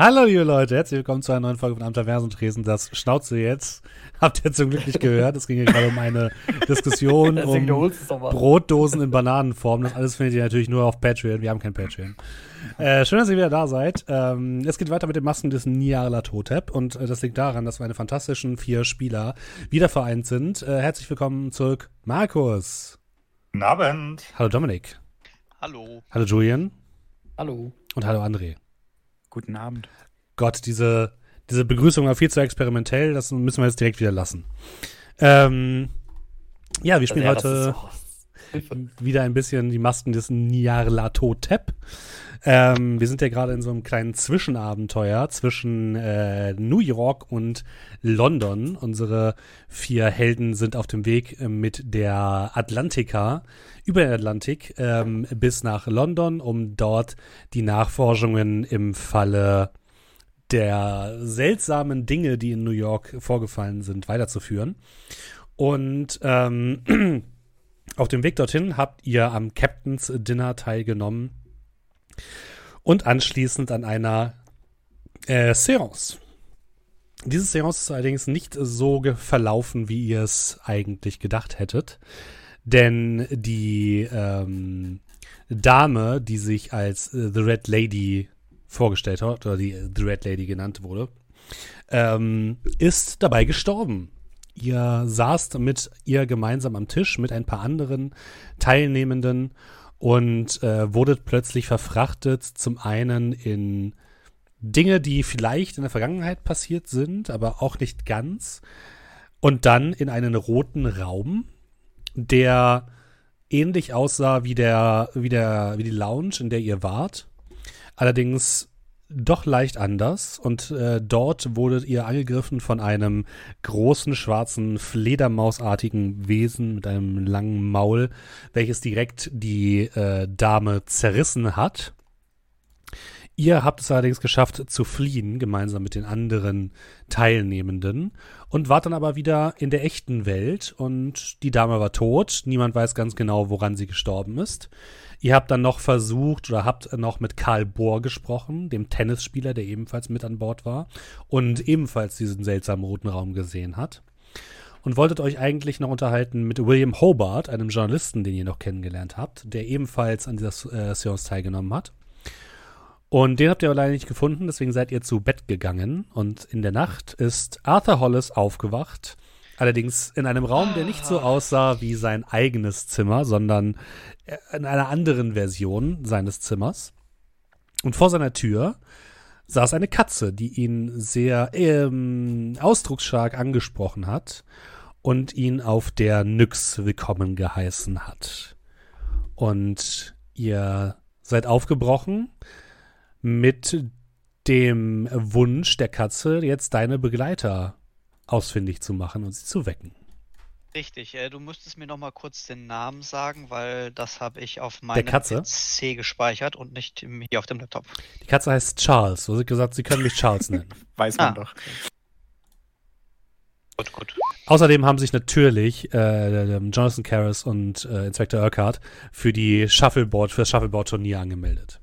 Hallo, liebe Leute, herzlich willkommen zu einer neuen Folge von Am Traversentresen. Das Schnauze jetzt. Habt ihr zum Glück nicht gehört. Es ging hier gerade um eine Diskussion um Brotdosen in Bananenform. Das alles findet ihr natürlich nur auf Patreon. Wir haben kein Patreon. Äh, schön, dass ihr wieder da seid. Ähm, es geht weiter mit den Masken des Nyarlathotep und äh, das liegt daran, dass meine fantastischen vier Spieler wieder vereint sind. Äh, herzlich willkommen zurück, Markus. Guten Abend. Hallo Dominik. Hallo. Hallo Julian. Hallo. Und hallo André. Guten Abend. Gott, diese, diese Begrüßung war viel zu experimentell, das müssen wir jetzt direkt wieder lassen. Ähm, ja, wir spielen ja, heute wieder ein bisschen die Masken des Nyarlathotep. Ähm, wir sind ja gerade in so einem kleinen Zwischenabenteuer zwischen äh, New York und London. Unsere vier Helden sind auf dem Weg äh, mit der Atlantica über den Atlantik ähm, bis nach London, um dort die Nachforschungen im Falle der seltsamen Dinge, die in New York vorgefallen sind, weiterzuführen. Und ähm, auf dem Weg dorthin habt ihr am Captain's Dinner teilgenommen und anschließend an einer äh, Seance. Diese Seance ist allerdings nicht so verlaufen, wie ihr es eigentlich gedacht hättet. Denn die ähm, Dame, die sich als äh, The Red Lady vorgestellt hat, oder die The Red Lady genannt wurde, ähm, ist dabei gestorben. Ihr saßt mit ihr gemeinsam am Tisch mit ein paar anderen Teilnehmenden und äh, wurdet plötzlich verfrachtet, zum einen in Dinge, die vielleicht in der Vergangenheit passiert sind, aber auch nicht ganz, und dann in einen roten Raum, der ähnlich aussah wie der, wie der, wie die Lounge, in der ihr wart. Allerdings doch leicht anders und äh, dort wurdet ihr angegriffen von einem großen schwarzen Fledermausartigen Wesen mit einem langen Maul, welches direkt die äh, Dame zerrissen hat. Ihr habt es allerdings geschafft zu fliehen, gemeinsam mit den anderen Teilnehmenden, und wart dann aber wieder in der echten Welt und die Dame war tot. Niemand weiß ganz genau, woran sie gestorben ist. Ihr habt dann noch versucht oder habt noch mit Karl Bohr gesprochen, dem Tennisspieler, der ebenfalls mit an Bord war und ebenfalls diesen seltsamen roten Raum gesehen hat. Und wolltet euch eigentlich noch unterhalten mit William Hobart, einem Journalisten, den ihr noch kennengelernt habt, der ebenfalls an dieser äh, Seance teilgenommen hat. Und den habt ihr aber leider nicht gefunden, deswegen seid ihr zu Bett gegangen. Und in der Nacht ist Arthur Hollis aufgewacht. Allerdings in einem Raum, der nicht so aussah wie sein eigenes Zimmer, sondern in einer anderen Version seines Zimmers. Und vor seiner Tür saß eine Katze, die ihn sehr ähm, ausdrucksstark angesprochen hat und ihn auf der Nyx willkommen geheißen hat. Und ihr seid aufgebrochen mit dem Wunsch der Katze, jetzt deine Begleiter ausfindig zu machen und sie zu wecken. Richtig, äh, du müsstest mir noch mal kurz den Namen sagen, weil das habe ich auf meinem PC gespeichert und nicht hier auf dem Laptop. Die Katze heißt Charles. So sie gesagt, sie können mich Charles nennen. Weiß man ah. doch. Gut, gut. Außerdem haben sich natürlich äh, Jonathan Karras und äh, Inspector Urquhart für die Shuffleboard, für das Shuffleboard-Turnier angemeldet.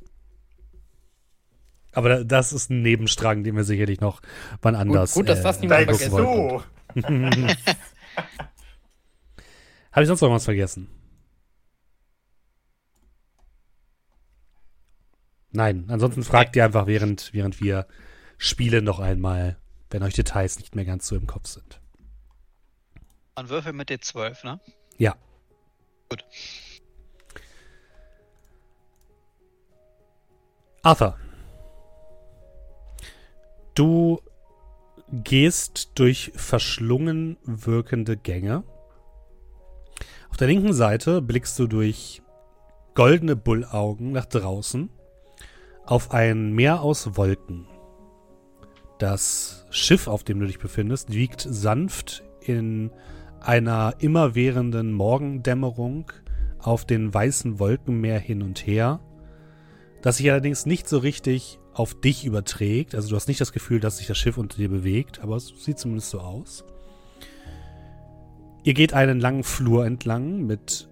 Aber das ist ein Nebenstrang, den wir sicherlich noch wann anders. Gut, gut dass das äh, niemand vergessen so. Habe ich sonst noch was vergessen? Nein, ansonsten fragt ihr einfach, während, während wir spielen, noch einmal, wenn euch Details nicht mehr ganz so im Kopf sind. Ein Würfel mit D12, ne? Ja. Gut. Arthur. Du gehst durch verschlungen wirkende Gänge. Auf der linken Seite blickst du durch goldene Bullaugen nach draußen auf ein Meer aus Wolken. Das Schiff, auf dem du dich befindest, wiegt sanft in einer immerwährenden Morgendämmerung auf den weißen Wolkenmeer hin und her, das sich allerdings nicht so richtig auf dich überträgt. Also du hast nicht das Gefühl, dass sich das Schiff unter dir bewegt, aber es sieht zumindest so aus. Ihr geht einen langen Flur entlang mit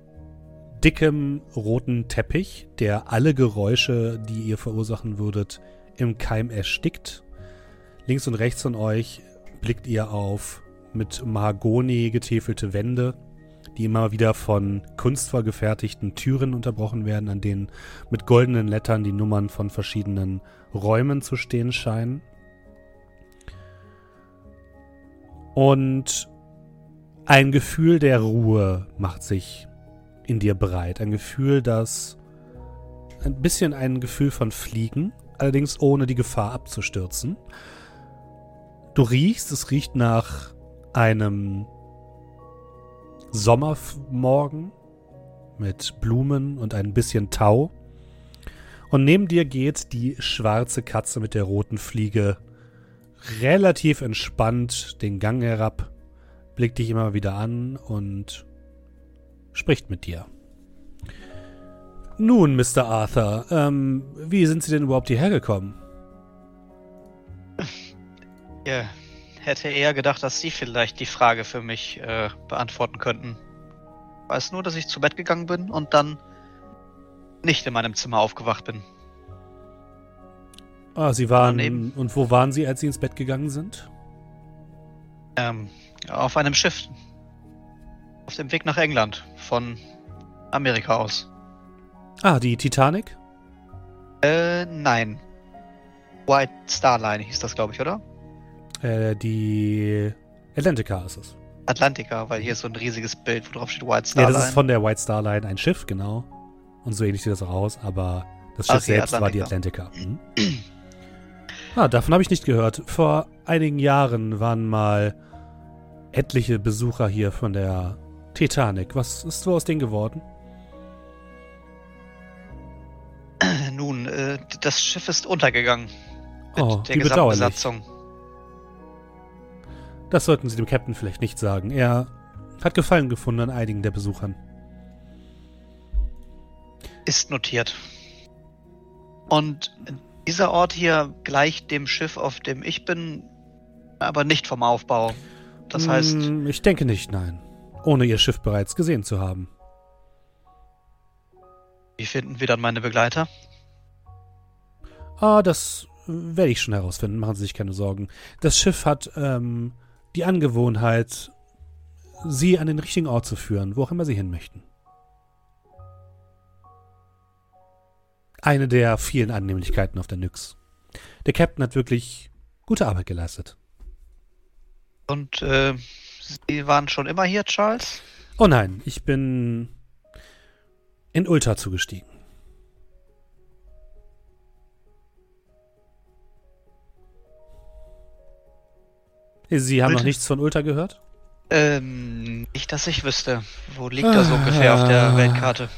dickem roten Teppich, der alle Geräusche, die ihr verursachen würdet, im Keim erstickt. Links und rechts von euch blickt ihr auf mit Mahagoni getäfelte Wände, die immer wieder von kunstvoll gefertigten Türen unterbrochen werden, an denen mit goldenen Lettern die Nummern von verschiedenen Räumen zu stehen scheinen. Und ein Gefühl der Ruhe macht sich in dir breit. Ein Gefühl, das ein bisschen ein Gefühl von Fliegen, allerdings ohne die Gefahr abzustürzen. Du riechst, es riecht nach einem Sommermorgen mit Blumen und ein bisschen Tau. Und neben dir geht die schwarze Katze mit der roten Fliege relativ entspannt den Gang herab, blickt dich immer wieder an und spricht mit dir. Nun, Mr. Arthur, ähm, wie sind Sie denn überhaupt hierher gekommen? Ja, hätte eher gedacht, dass Sie vielleicht die Frage für mich äh, beantworten könnten. Ich weiß nur, dass ich zu Bett gegangen bin und dann nicht in meinem Zimmer aufgewacht bin. Ah, Sie waren. Daneben. Und wo waren Sie, als Sie ins Bett gegangen sind? Ähm, auf einem Schiff. Auf dem Weg nach England. Von Amerika aus. Ah, die Titanic? Äh, nein. White Star Line hieß das, glaube ich, oder? Äh, die Atlantica ist es. Atlantica, weil hier ist so ein riesiges Bild, wo drauf steht White Star Line. Ja, das ist von der White Star Line ein Schiff, genau. Und so ähnlich sieht das auch aus, aber das Schiff okay, selbst Atlantica. war die Atlantica. Mhm. ah, davon habe ich nicht gehört. Vor einigen Jahren waren mal etliche Besucher hier von der Titanic. Was ist so aus denen geworden? Nun, äh, das Schiff ist untergegangen. Mit oh, der gesamten Besatzung. Das sollten Sie dem Captain vielleicht nicht sagen. Er hat Gefallen gefunden an einigen der Besuchern. Ist notiert. Und dieser Ort hier gleicht dem Schiff, auf dem ich bin, aber nicht vom Aufbau. Das heißt. Hm, ich denke nicht, nein. Ohne Ihr Schiff bereits gesehen zu haben. Wie finden wir dann meine Begleiter? Ah, das werde ich schon herausfinden. Machen Sie sich keine Sorgen. Das Schiff hat ähm, die Angewohnheit, Sie an den richtigen Ort zu führen, wo auch immer Sie hin möchten. Eine der vielen Annehmlichkeiten auf der Nyx. Der Captain hat wirklich gute Arbeit geleistet. Und äh, Sie waren schon immer hier, Charles? Oh nein, ich bin in Ultra zugestiegen. Sie haben Ultra? noch nichts von Ultra gehört? Ähm, nicht, dass ich wüsste. Wo liegt ah, das ungefähr auf der Weltkarte?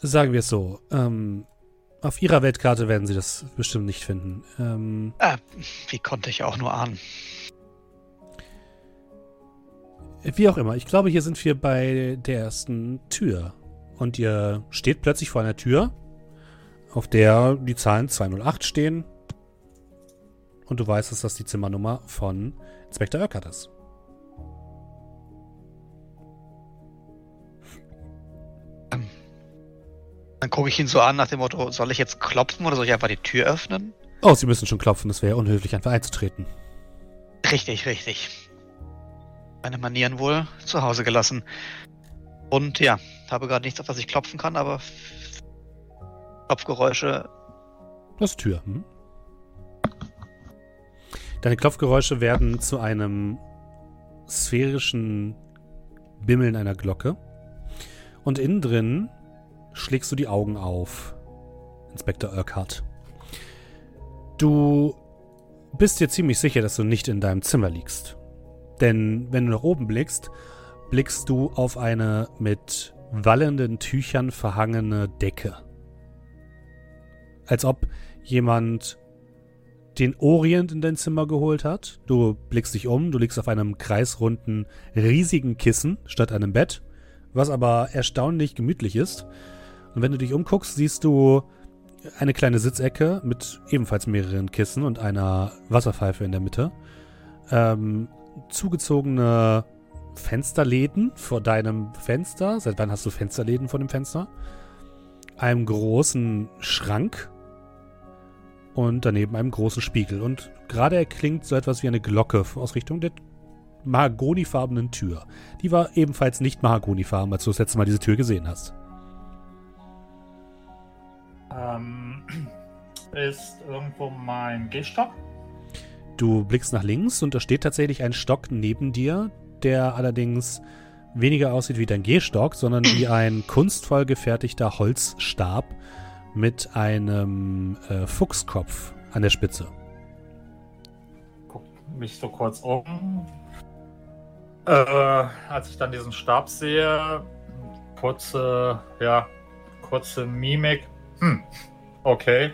Sagen wir es so. Ähm, auf Ihrer Weltkarte werden Sie das bestimmt nicht finden. Ähm, ah, wie konnte ich auch nur ahnen? Wie auch immer, ich glaube, hier sind wir bei der ersten Tür. Und ihr steht plötzlich vor einer Tür, auf der die Zahlen 208 stehen. Und du weißt, dass das die Zimmernummer von Inspektor Urquhart ist. Ähm, dann gucke ich ihn so an nach dem Motto, soll ich jetzt klopfen oder soll ich einfach die Tür öffnen? Oh, Sie müssen schon klopfen, es wäre unhöflich, einfach einzutreten. Richtig, richtig meine Manieren wohl zu Hause gelassen. Und ja, habe gerade nichts, auf was ich klopfen kann, aber Klopfgeräusche. Das Tür. Hm? Deine Klopfgeräusche werden zu einem sphärischen Bimmeln einer Glocke. Und innen drin schlägst du die Augen auf, Inspektor Urquhart. Du bist dir ziemlich sicher, dass du nicht in deinem Zimmer liegst. Denn wenn du nach oben blickst, blickst du auf eine mit wallenden Tüchern verhangene Decke. Als ob jemand den Orient in dein Zimmer geholt hat. Du blickst dich um, du liegst auf einem kreisrunden, riesigen Kissen statt einem Bett, was aber erstaunlich gemütlich ist. Und wenn du dich umguckst, siehst du eine kleine Sitzecke mit ebenfalls mehreren Kissen und einer Wasserpfeife in der Mitte. Ähm, zugezogene Fensterläden vor deinem Fenster. Seit wann hast du Fensterläden vor dem Fenster? einem großen Schrank und daneben einem großen Spiegel. Und gerade erklingt so etwas wie eine Glocke aus Richtung der mahagonifarbenen Tür. Die war ebenfalls nicht mahagonifarben, als du das letzte Mal diese Tür gesehen hast. Ähm, ist irgendwo mein Gehstock? Du blickst nach links und da steht tatsächlich ein Stock neben dir, der allerdings weniger aussieht wie dein Gehstock, sondern wie ein kunstvoll gefertigter Holzstab mit einem äh, Fuchskopf an der Spitze. Guck mich so kurz um. Äh, als ich dann diesen Stab sehe, kurze, ja, kurze Mimik. Hm, okay,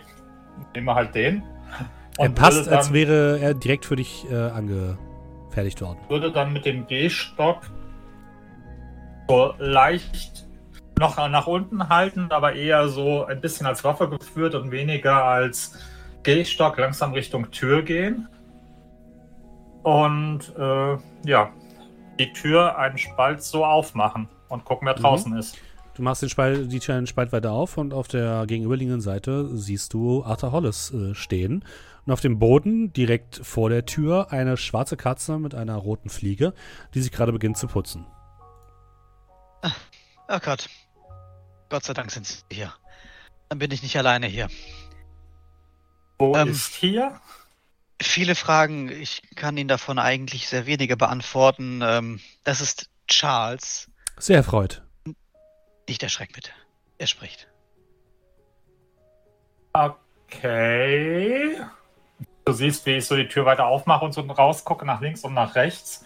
nehmen wir halt den. er passt, dann, als wäre er direkt für dich äh, angefertigt worden. Würde dann mit dem G-Stock so leicht noch nach unten halten, aber eher so ein bisschen als Waffe geführt und weniger als Gehstock langsam Richtung Tür gehen. Und äh, ja, die Tür einen Spalt so aufmachen und gucken, wer mhm. draußen ist. Du machst den Spalt, die Tür einen Spalt weiter auf und auf der gegenüberliegenden Seite siehst du Arthur Hollis äh, stehen. Und auf dem Boden, direkt vor der Tür, eine schwarze Katze mit einer roten Fliege, die sich gerade beginnt zu putzen. Oh Gott. Gott sei Dank sind Sie hier. Dann bin ich nicht alleine hier. Wo ähm, ist hier? Viele Fragen. Ich kann Ihnen davon eigentlich sehr wenige beantworten. Ähm, das ist Charles. Sehr erfreut. Nicht erschrecken, bitte. Er spricht. Okay. Du siehst, wie ich so die Tür weiter aufmache und so rausgucke nach links und nach rechts.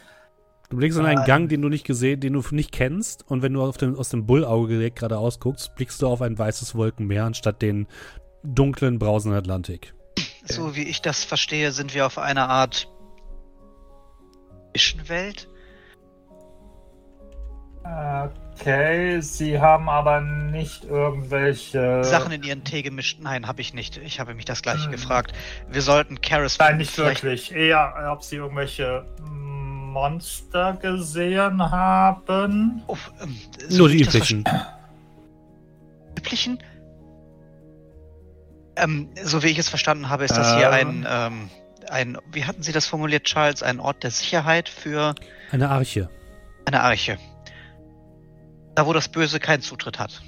Du blickst in einen Gang, den du nicht gesehen, den du nicht kennst, und wenn du dem, aus dem Bullauge direkt gerade ausguckst, blickst du auf ein weißes Wolkenmeer anstatt den dunklen, brausenden Atlantik. So wie ich das verstehe, sind wir auf einer Art Zwischenwelt. Okay, sie haben aber nicht irgendwelche Sachen in ihren Tee gemischt. Nein, habe ich nicht. Ich habe mich das gleiche hm. gefragt. Wir sollten Karis. Nein, nicht wirklich. Eher, ob sie irgendwelche Monster gesehen haben? Oh, ähm, so Nur die üblichen. Üblichen? Ähm, so wie ich es verstanden habe, ist das ähm. hier ein, ähm, ein, wie hatten Sie das formuliert, Charles, ein Ort der Sicherheit für... Eine Arche. Eine Arche. Da, wo das Böse keinen Zutritt hat.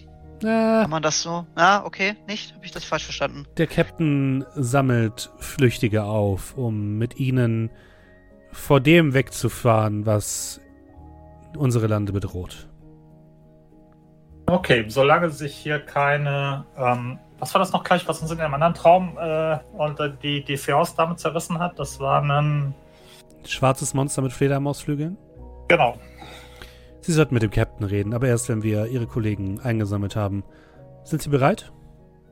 Äh, Kann man das so? Ah, okay, nicht? Habe ich das falsch verstanden? Der Captain sammelt Flüchtige auf, um mit ihnen vor dem wegzufahren, was unsere Lande bedroht. Okay, solange sich hier keine, ähm, was war das noch gleich, was uns in einem anderen Traum äh, und äh, die, die Feos-Dame zerrissen hat? Das war ein schwarzes Monster mit Fledermausflügeln? Genau. Sie sollten mit dem Captain reden, aber erst wenn wir Ihre Kollegen eingesammelt haben. Sind Sie bereit?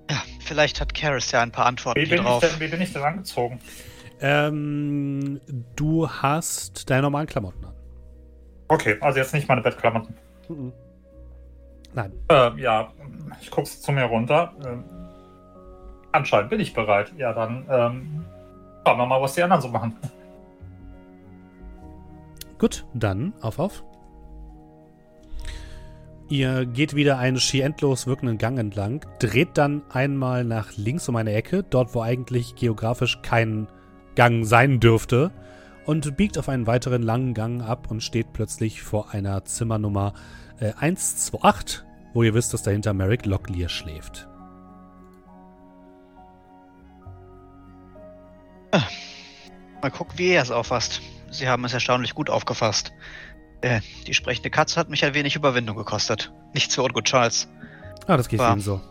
Ja, vielleicht hat Karis ja ein paar Antworten wie hier drauf. Denn, wie bin ich denn angezogen? Ähm, du hast deine normalen Klamotten an. Okay, also jetzt nicht meine Bettklamotten. Mhm. Nein. Äh, ja, ich gucke zu mir runter. Ähm, anscheinend bin ich bereit. Ja, dann ähm, schauen wir mal, was die anderen so machen. Gut, dann auf, auf. Ihr geht wieder einen schier endlos wirkenden Gang entlang, dreht dann einmal nach links um eine Ecke, dort wo eigentlich geografisch kein Gang sein dürfte und biegt auf einen weiteren langen Gang ab und steht plötzlich vor einer Zimmernummer äh, 128, wo ihr wisst, dass dahinter Merrick Locklear schläft. Ah, mal gucken, wie er es auffasst. Sie haben es erstaunlich gut aufgefasst. Äh, die sprechende Katze hat mich ein wenig Überwindung gekostet. Nicht so ungut, Charles. Ah, das geht Ihnen so.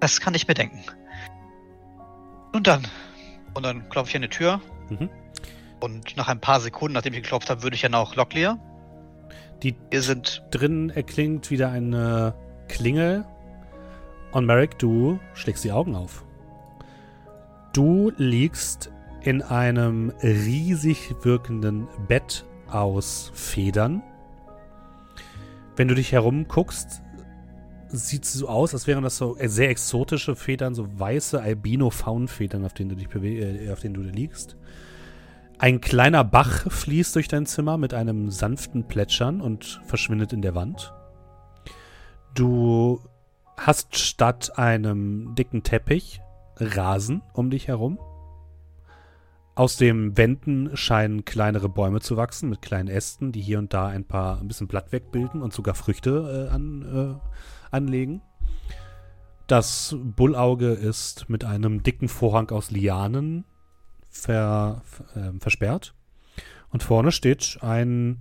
Das kann ich mir denken. Nun dann, und dann klopfe ich an die Tür. Mhm. Und nach ein paar Sekunden, nachdem ich geklopft habe, würde ich dann auch Locklear. Die Wir sind drin erklingt wieder eine Klingel. Und Merrick, du schlägst die Augen auf. Du liegst in einem riesig wirkenden Bett aus Federn. Wenn du dich herumguckst, sieht so aus, als wären das so sehr exotische Federn, so weiße Albino-Faunfedern, auf denen du dich äh, auf denen du liegst. Ein kleiner Bach fließt durch dein Zimmer mit einem sanften Plätschern und verschwindet in der Wand. Du hast statt einem dicken Teppich Rasen um dich herum. Aus den Wänden scheinen kleinere Bäume zu wachsen mit kleinen Ästen, die hier und da ein paar ein bisschen Blatt wegbilden und sogar Früchte äh, an, äh, anlegen. Das Bullauge ist mit einem dicken Vorhang aus Lianen ver, äh, versperrt. Und vorne steht ein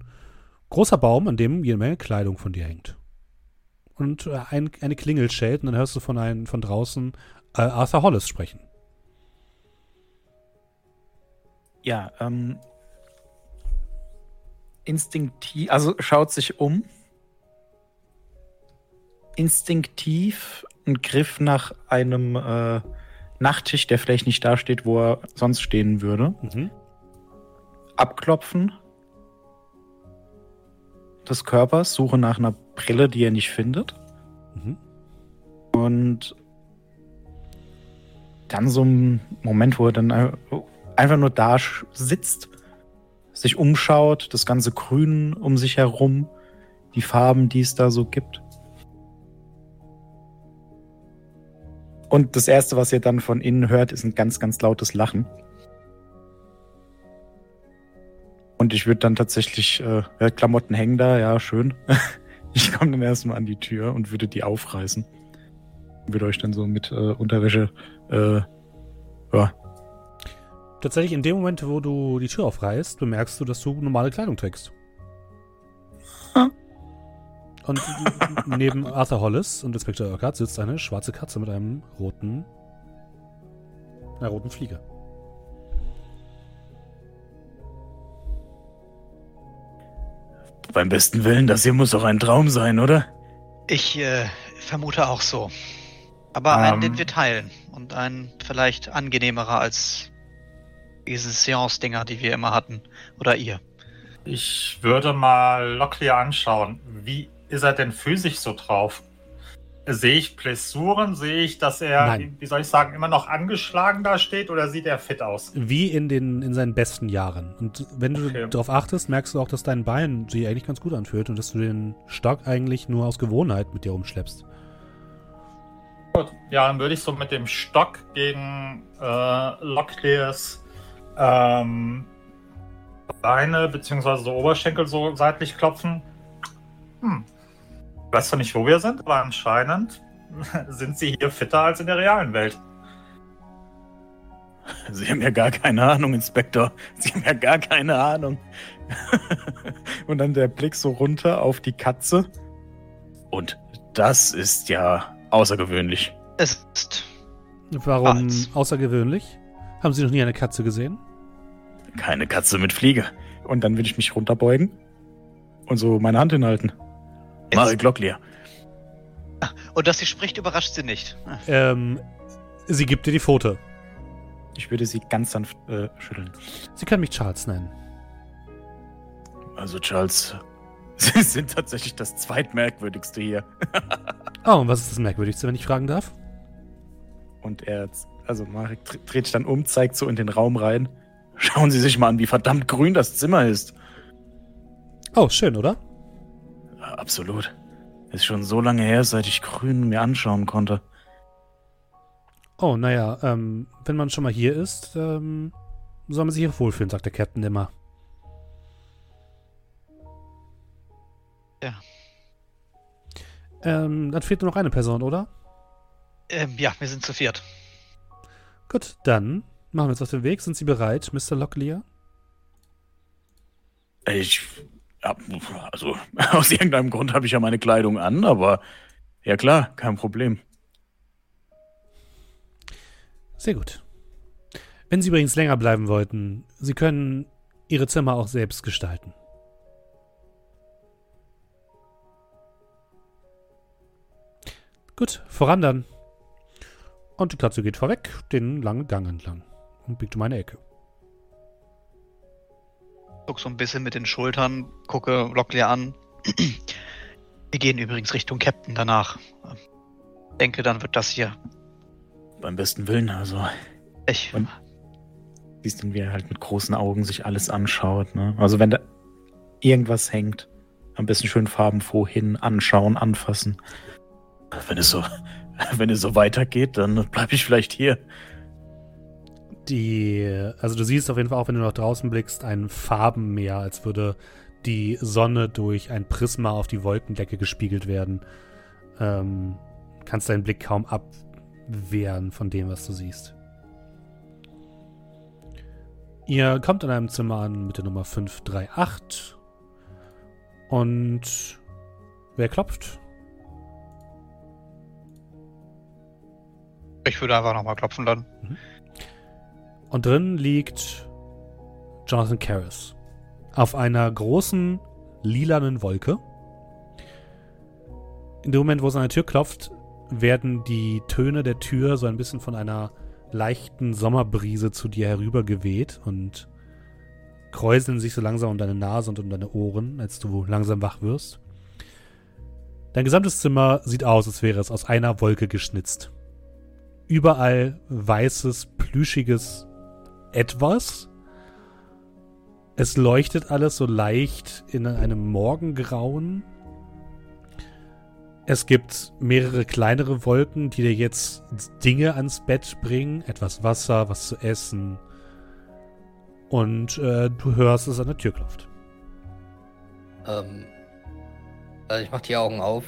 großer Baum, an dem jede Menge Kleidung von dir hängt. Und äh, ein, eine Klingel schellt und dann hörst du von, ein, von draußen äh, Arthur Hollis sprechen. Ja, ähm, instinktiv, also schaut sich um. Instinktiv ein Griff nach einem äh, Nachttisch, der vielleicht nicht da steht, wo er sonst stehen würde. Mhm. Abklopfen des Körpers, Suche nach einer Brille, die er nicht findet. Mhm. Und dann so ein Moment, wo er dann einfach nur da sitzt, sich umschaut, das ganze Grün um sich herum, die Farben, die es da so gibt. Und das Erste, was ihr dann von innen hört, ist ein ganz, ganz lautes Lachen. Und ich würde dann tatsächlich, äh, Klamotten hängen da, ja, schön. ich komme dann erstmal an die Tür und würde die aufreißen. Würde euch dann so mit äh, Unterwäsche, äh, ja. Tatsächlich in dem Moment, wo du die Tür aufreißt, bemerkst du, dass du normale Kleidung trägst. Und neben Arthur Hollis und Inspektor Urquhart sitzt eine schwarze Katze mit einem roten, einer roten Fliege. Beim besten Willen, das hier muss doch ein Traum sein, oder? Ich äh, vermute auch so. Aber Ähm. einen, den wir teilen. Und einen vielleicht angenehmerer als diese Seance-Dinger, die wir immer hatten. Oder ihr. Ich würde mal Locklear anschauen. Wie ist er denn physisch so drauf? Sehe ich Blessuren? Sehe ich, dass er, Nein. wie soll ich sagen, immer noch angeschlagen da steht oder sieht er fit aus? Wie in, den, in seinen besten Jahren. Und wenn du Okay. darauf achtest, merkst du auch, dass dein Bein sich eigentlich ganz gut anfühlt und dass du den Stock eigentlich nur aus Gewohnheit mit dir umschleppst. Gut, ja, dann würde ich so mit dem Stock gegen äh, Locklears ähm, Beine bzw. so Oberschenkel so seitlich klopfen. Hm. Weißt du nicht, wo wir sind, aber anscheinend sind sie hier fitter als in der realen Welt. Sie haben ja gar keine Ahnung, Inspektor. Sie haben ja gar keine Ahnung. Und dann der Blick so runter auf die Katze. Und das ist ja außergewöhnlich. Es ist. Warum Als. außergewöhnlich? Haben Sie noch nie eine Katze gesehen? Keine Katze mit Fliege. Und dann will ich mich runterbeugen und so meine Hand hinhalten. Marek Locklear. Und dass sie spricht, überrascht sie nicht. Ähm, sie gibt dir die Pfote. Ich würde sie ganz sanft äh, schütteln. Sie können mich Charles nennen. Also, Charles, Sie sind tatsächlich das zweitmerkwürdigste hier. Oh, und was ist das Merkwürdigste, wenn ich fragen darf? Und er, also Marek dr- dreht sich dann um, zeigt so in den Raum rein. Schauen Sie sich mal an, wie verdammt grün das Zimmer ist. Oh, schön, oder? Absolut. Ist schon so lange her, seit ich grün mir anschauen konnte. Oh, naja, ähm, wenn man schon mal hier ist, ähm, soll man sich hier wohlfühlen, sagt der Captain immer. Ja. Ähm, dann fehlt nur noch eine Person, oder? Ähm, ja, wir sind zu viert. Gut, dann machen wir uns auf den Weg. Sind Sie bereit, Mr. Locklear? Ich. Ja, also, aus irgendeinem Grund habe ich ja meine Kleidung an, aber. Ja, klar, kein Problem. Sehr gut. Wenn Sie übrigens länger bleiben wollten, Sie können Ihre Zimmer auch selbst gestalten. Gut, voran dann. Und die Katze geht vorweg, den langen Gang entlang und biegt um eine Ecke. Guck so ein bisschen mit den Schultern, gucke Locklear an. Wir gehen übrigens Richtung Captain danach. Denke, dann wird das hier. Beim besten Willen, also. Ich. Und- Siehst dann, wie er halt mit großen Augen sich alles anschaut, ne? Also, wenn da irgendwas hängt, am besten schön farbenfroh hin, anschauen, anfassen. Wenn es so, wenn es so weitergeht, dann bleibe ich vielleicht hier. Die, also du siehst auf jeden Fall auch, wenn du nach draußen blickst, ein Farbenmeer, als würde die Sonne durch ein Prisma auf die Wolkendecke gespiegelt werden. Ähm, kannst deinen Blick kaum abwehren von dem, was du siehst. Ihr kommt in einem Zimmer an mit der Nummer 538. Und wer klopft? Ich würde einfach nochmal klopfen dann. Und drin liegt Jonathan Karras auf einer großen lilanen Wolke. In dem Moment, wo es an der Tür klopft, werden die Töne der Tür so ein bisschen von einer leichten Sommerbrise zu dir herübergeweht und kräuseln sich so langsam um deine Nase und um deine Ohren, als du langsam wach wirst. Dein gesamtes Zimmer sieht aus, als wäre es aus einer Wolke geschnitzt. Überall weißes, plüschiges Etwas. Es leuchtet alles so leicht in einem Morgengrauen. Es gibt mehrere kleinere Wolken, die dir jetzt Dinge ans Bett bringen. Etwas Wasser, was zu essen. Und äh, du hörst, es an der Tür klopft. Ähm, also ich mach die Augen auf.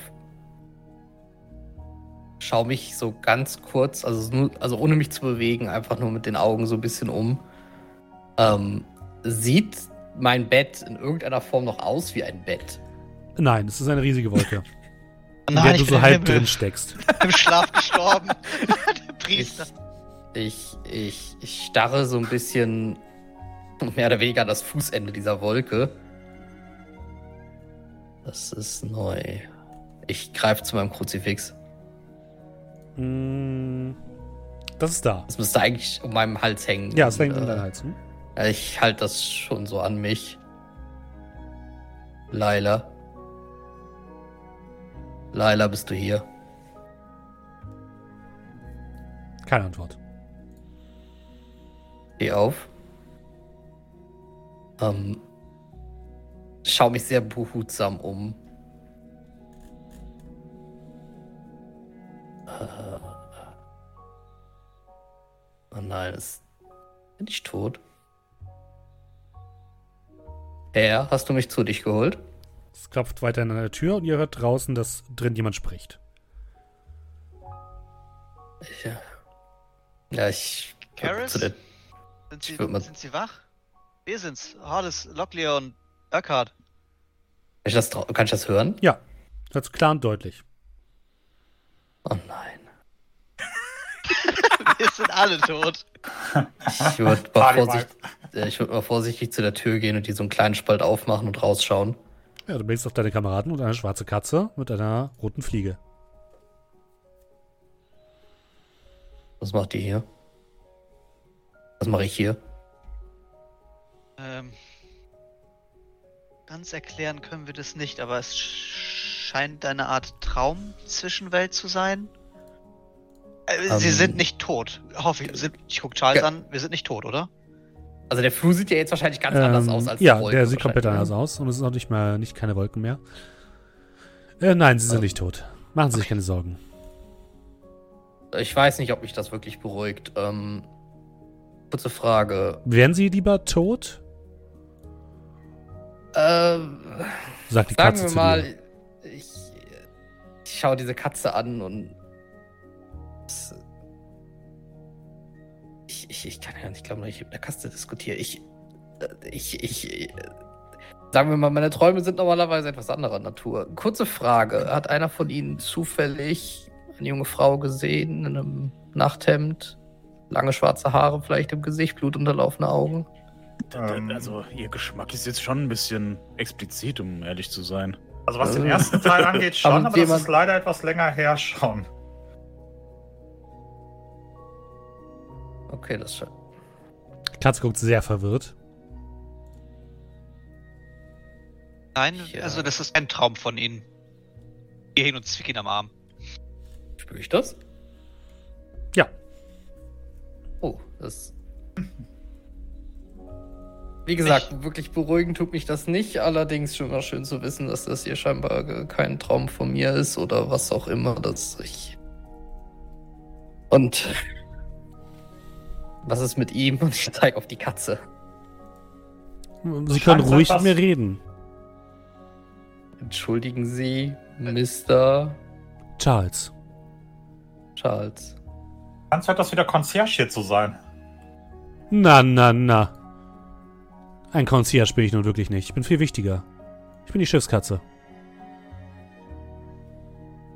Schau mich so ganz kurz, also, nur, also ohne mich zu bewegen, einfach nur mit den Augen so ein bisschen um. Ähm, sieht mein Bett in irgendeiner Form noch aus wie ein Bett? Nein, es ist eine riesige Wolke, in Nein, der ich du so halb drin steckst. Im Schlaf gestorben. Der Ich, Priester. ich, ich, ich starre so ein bisschen mehr oder weniger an das Fußende dieser Wolke. Das ist neu. Ich greife zu meinem Kruzifix. Mm, Das ist da. Das müsste eigentlich um meinem Hals hängen. Ja, es hängt um Und, deinen äh, Hals. Hm? Ja, Ich halte das schon so an mich. Laila. Laila, bist du hier? Keine Antwort. Geh auf. Ähm, schau mich sehr behutsam um. Nein, ist bin ich tot? Herr, hast du mich zu dich geholt? Es klopft weiter an der Tür und ihr hört draußen, dass drin jemand spricht. Ich, äh, ja, ich. Karis? Sind Sie, mal- sind Sie wach? Wir sind's. Hardes, Locklear und Urquhart. kann, ich das, kann ich das hören? Ja, hört klar und deutlich. Oh nein. Sind alle tot. Ich würde mal, vorsicht, äh, ich würd mal vorsichtig zu der Tür gehen und die so einen kleinen Spalt aufmachen und rausschauen. Ja, du blickst auf deine Kameraden und eine schwarze Katze mit einer roten Fliege. Was macht die hier? Was mache ich hier? Ähm, ganz erklären können wir das nicht, aber es scheint eine Art Traum-Zwischenwelt zu sein. Äh, Sie Ähm, sind nicht tot. Hoffe ich. Sind, ich gucke Charles Ja. an. Wir sind nicht tot, oder? Also der Flur sieht ja jetzt wahrscheinlich ganz anders Ähm, aus als ja, die Wolke der sieht komplett anders ne? aus und es sind auch nicht mehr nicht keine Wolken mehr. Äh, nein, sie sind Oh. nicht tot. Machen Sie sich keine Sorgen. Ich weiß nicht, ob mich das wirklich beruhigt. Ähm, kurze Frage. Wären Sie lieber tot? Ähm, Sagt die sagen Katze wir zu mal, dir. ich, ich schaue diese Katze an und ich, ich, kann ja nicht glauben, dass ich mit der Katze diskutiere. Ich, äh, ich, ich, äh, sagen wir mal, meine Träume sind normalerweise etwas anderer Natur. Kurze Frage: Hat einer von Ihnen zufällig eine junge Frau gesehen in einem Nachthemd? Lange schwarze Haare vielleicht im Gesicht, blutunterlaufene Augen? Ähm, Also, ihr Geschmack ist jetzt schon ein bisschen explizit, um ehrlich zu sein. Also was den Äh, ersten Teil angeht schon, aber aber, das ist leider etwas länger her schon. Okay, das scheint. Katze guckt sehr verwirrt. Nein, Ja. also das ist ein Traum von Ihnen. Geh hin und zwick ihn am Arm. Spüre ich das? Ja. Oh, das. Wie gesagt, wirklich beruhigen tut mich das nicht. Allerdings schon mal schön zu wissen, dass das hier scheinbar kein Traum von mir ist oder was auch immer, dass ich. Und was ist mit ihm? Und ich zeige auf die Katze. Sie können ruhig mit mir reden. Entschuldigen Sie, Mr. Charles. Charles. Ganz wird das wieder Concierge hier zu sein. Na, na, na. Ein Concierge bin ich nun wirklich nicht. Ich bin viel wichtiger. Ich bin die Schiffskatze.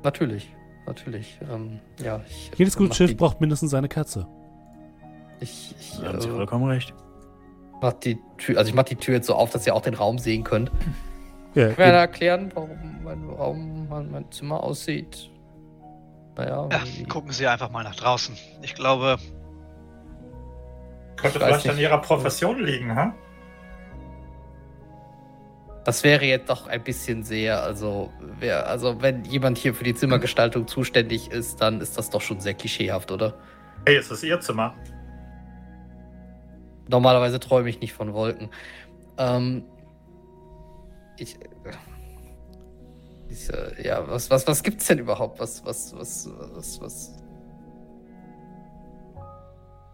Natürlich, natürlich. Ähm, ja, ich, Jedes gute Schiff die, braucht mindestens eine Katze. Ich, ich da haben Sie äh, vollkommen recht. Mach die Tür, also ich mach die Tür jetzt so auf, dass ihr auch den Raum sehen könnt. Ja, ich werde erklären, warum mein Raum, mein, mein Zimmer aussieht. Naja, ja, gucken Sie einfach mal nach draußen. Ich glaube. Könnte vielleicht an Ihrer Profession liegen, ha? Das wäre jetzt doch ein bisschen sehr, also, wer, also wenn jemand hier für die Zimmergestaltung zuständig ist, dann ist das doch schon sehr klischeehaft, oder? Hey, es ist Ihr Zimmer. Normalerweise träume ich nicht von Wolken. Ähm, ich, ich äh, ja, was, was, was gibt's denn überhaupt? Was, was, was, was, was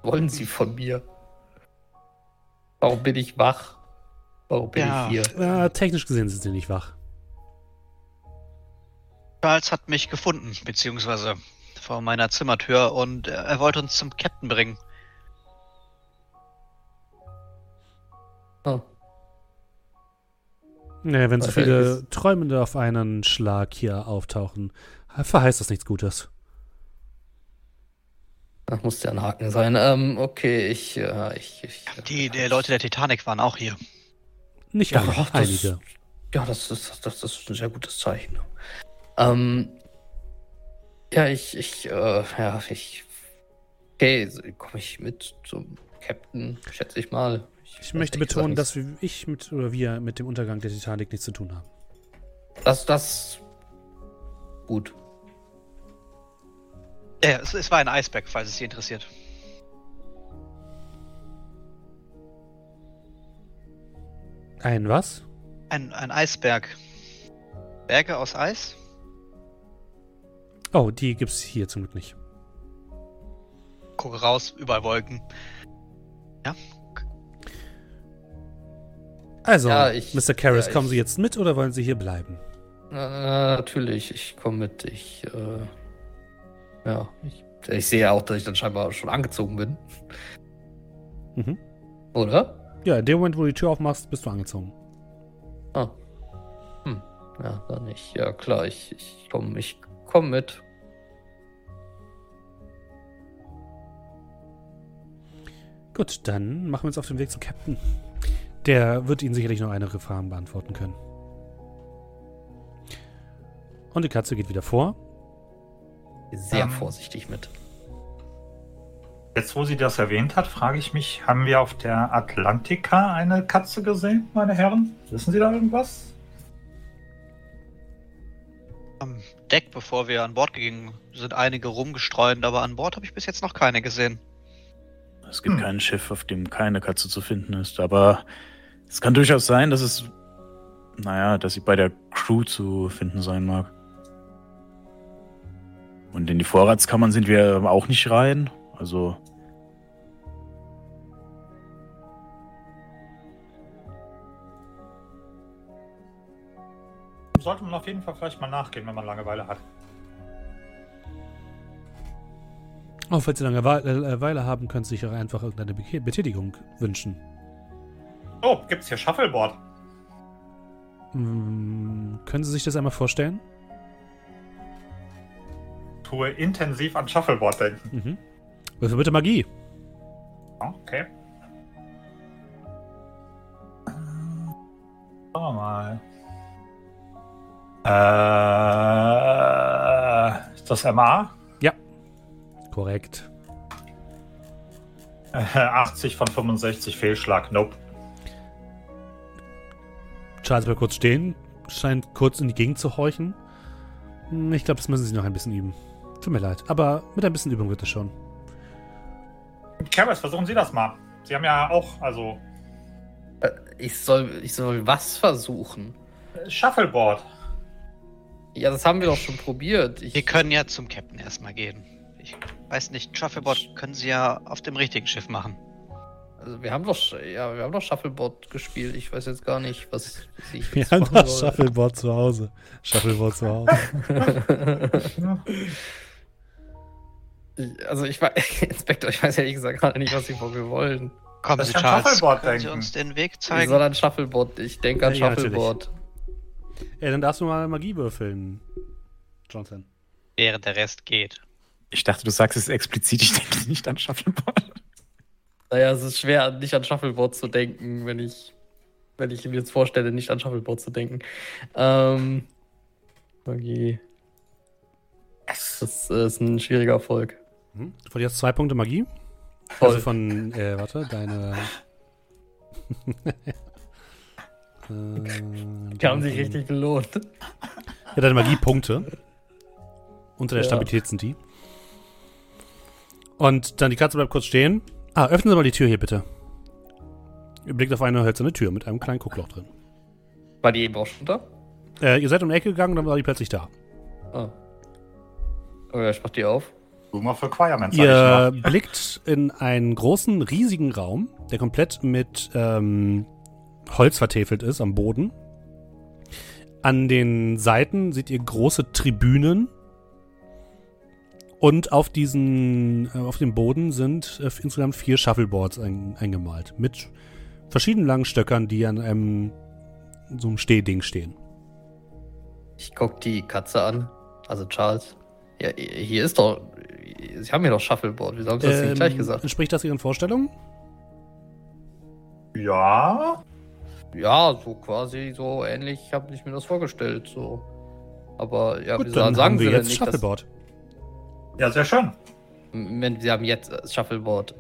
wollen Sie von mir? Warum bin ich wach? Warum bin ja. ich hier? Ja, technisch gesehen sind sie nicht wach. Charles hat mich gefunden, beziehungsweise vor meiner Zimmertür und er wollte uns zum Captain bringen. Oh. Naja, wenn so viele Träumende auf einen Schlag hier auftauchen, verheißt das nichts Gutes. Das muss ja ein Haken sein. Ähm, okay, ich, äh, ich, ich. Die, die Leute der Titanic waren auch hier. Nicht alle, ja, einige. Ja, das ist, das, das ist ein sehr gutes Zeichen. Ähm, ja, ich, ich, äh, ja, ich. Okay, komme ich mit zum Captain, schätze ich mal. Ich, möchte betonen, dass ich mit oder wir mit dem Untergang der Titanic nichts zu tun haben. Das, das. Gut. Ja, es, es war ein Eisberg, falls es Sie interessiert. Ein was? Ein, ein Eisberg. Berge aus Eis? Oh, die gibt's hier zum Glück nicht. Gucke raus, überall Wolken. Ja. Also, ja, ich, Mr. Karras, ja, kommen Sie jetzt mit oder wollen Sie hier bleiben? Na, natürlich, ich komme mit. Ich, äh, ja, ich, ich sehe auch, dass ich dann scheinbar schon angezogen bin. Mhm. Oder? Ja, in dem Moment, wo du die Tür aufmachst, bist du angezogen. Ah. Hm. Ja, dann nicht. Ja, klar, ich, ich komme ich komm mit. Gut, dann machen wir uns auf den Weg zum Captain. Der wird Ihnen sicherlich noch eine Fragen beantworten können. Und die Katze geht wieder vor. Sehr ähm, vorsichtig mit. Jetzt, wo sie das erwähnt hat, frage ich mich, haben wir auf der Atlantika eine Katze gesehen, meine Herren? Wissen Sie da irgendwas? Am Deck, bevor wir an Bord gingen, sind einige rumgestreut, aber an Bord habe ich bis jetzt noch keine gesehen. Es gibt hm. kein Schiff, auf dem keine Katze zu finden ist, aber es kann durchaus sein, dass es, naja, dass sie bei der Crew zu finden sein mag. Und in die Vorratskammern sind wir auch nicht rein. Also sollte man auf jeden Fall vielleicht mal nachgehen, wenn man Langeweile hat. Auch falls Sie Langeweile haben, können Sie sich auch einfach irgendeine Betätigung wünschen. Oh, gibt's hier Shuffleboard? Hm, können Sie sich das einmal vorstellen? Tue intensiv an Shuffleboard denken. Mhm. Würfel bitte Magie. Okay. Schauen wir mal. Äh, ist das MA? Korrekt. 80 von 65 Fehlschlag, nope. Charles bleibt kurz stehen, scheint kurz in die Gegend zu horchen. Hm, ich glaube, das müssen sie noch ein bisschen üben. Tut mir leid, aber mit ein bisschen Übung wird es schon. Kerbers, versuchen Sie das mal. Sie haben ja auch, also. Äh, Ich soll, ich soll was versuchen? Shuffleboard. Ja, das haben wir doch schon probiert. Ich, Wir können ja zum Captain erstmal gehen. Ich weiß nicht, Shuffleboard können sie ja auf dem richtigen Schiff machen. also wir haben doch, ja, wir haben doch Shuffleboard gespielt. Ich weiß jetzt gar nicht, was, ich Wir jetzt haben soll. Shuffleboard zu Hause. Shuffleboard zu Hause. Ich- Also ich weiß, Inspektor, ich weiß ehrlich gesagt gerade nicht, was Sie von mir wollen. Kommen Sie, Charles. Shuffleboard Können Sie denken. uns den Weg zeigen? an Shuffleboard, ich denke an Ja. Shuffleboard. Ja, dann darfst du mal Magie würfeln, Jonathan. Während der Rest geht. Ich dachte, du sagst es explizit, ich denke nicht an Shuffleboard. Naja, es ist schwer, nicht an Shuffleboard zu denken, wenn ich, wenn ich mir jetzt vorstelle, nicht an Shuffleboard zu denken. Ähm, Magie. Das ist ein schwieriger Erfolg. Hm? Du verlierst zwei Punkte Magie. Toll. Also von, äh, warte, deine. äh, Die haben sich richtig belohnt. Ja, deine Magiepunkte. Unter der Ja. Stabilität sind die. Und dann die Katze bleibt kurz stehen. Ah, öffnen Sie mal die Tür hier bitte. Ihr blickt auf eine hölzerne Tür mit einem kleinen Guckloch drin. War die eben auch schon da? Äh, ihr seid um die Ecke gegangen und dann war die plötzlich da. Ah. Oh ja, ich mach die auf. Room of Requirements. Ihr ich nur. blickt in einen großen, riesigen Raum, der komplett mit ähm, Holz vertäfelt ist am Boden. An den Seiten seht ihr große Tribünen. Und auf diesen, äh, auf dem Boden sind äh, insgesamt vier Shuffleboards ein, eingemalt. Mit verschiedenen langen Stöckern, die an einem so einem Stehding stehen. Ich guck die Katze an. Also Charles. Ja, hier ist doch. Sie haben hier doch Shuffleboard. Wieso haben Sie das nicht gleich gesagt? Entspricht das Ihren Vorstellungen? Ja. Ja, so quasi so ähnlich habe ich mir das vorgestellt. So. Aber ja, Gut, wieso dann sagen haben Sie wir denn jetzt nicht, dass, Shuffleboard. Ja, sehr schön. Moment, Sie haben jetzt äh, Shuffleboard.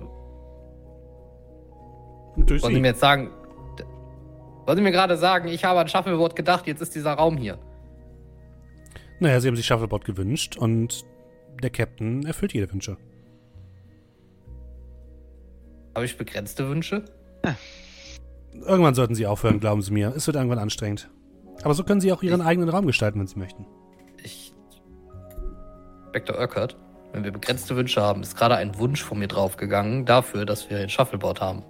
Durch Wollen Sie Sie. mir jetzt sagen, wollen Sie mir gerade sagen, ich habe an Shuffleboard gedacht, jetzt ist dieser Raum hier. Naja, sie haben sich Shuffleboard gewünscht und der Captain erfüllt jede Wünsche. Habe ich begrenzte Wünsche? Irgendwann sollten sie aufhören, glauben sie mir. Es wird irgendwann anstrengend. Aber so können sie auch ihren eigenen Raum gestalten, wenn sie möchten. Ich. Inspektor Urquhart, wenn wir begrenzte Wünsche haben, ist gerade ein Wunsch von mir draufgegangen dafür, dass wir ein Shuffleboard haben.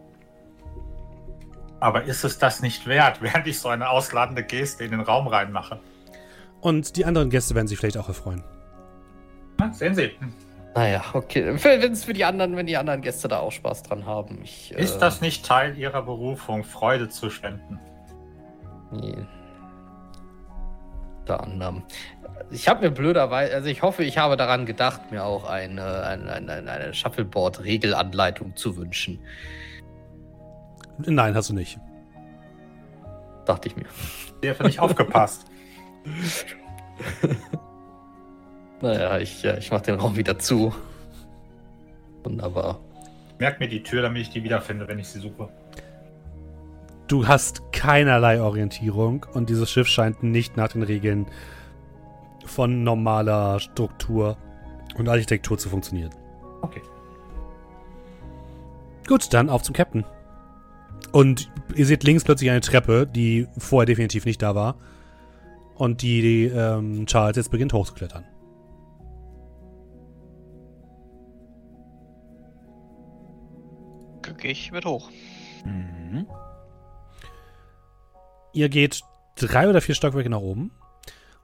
Aber ist es das nicht wert, während ich so eine ausladende Geste in den Raum reinmache? Und die anderen Gäste werden sich vielleicht auch erfreuen. Na, sehen Sie. Naja, okay. Wenn es für die anderen, wenn die anderen Gäste da auch Spaß dran haben. Ich, Ist äh, das nicht Teil Ihrer Berufung, Freude zu spenden? Nee. Unter anderem. Ich habe mir blöderweise, also ich hoffe, ich habe daran gedacht, mir auch eine, eine, eine, eine Shuffleboard-Regelanleitung zu wünschen. Nein, hast du nicht. Dachte ich mir. Sie haben nicht aufgepasst. Naja, ich, ja, ich mache den Raum wieder zu. Wunderbar. Merk mir die Tür, damit ich die wiederfinde, wenn ich sie suche. Du hast keinerlei Orientierung und dieses Schiff scheint nicht nach den Regeln von normaler Struktur und Architektur zu funktionieren. Okay. Gut, dann auf zum Captain. Und ihr seht links plötzlich eine Treppe, die vorher definitiv nicht da war. Und die, die ähm, Charles jetzt beginnt hochzuklettern. Gehe ich mit hoch. Mhm. Ihr geht drei oder vier Stockwerke nach oben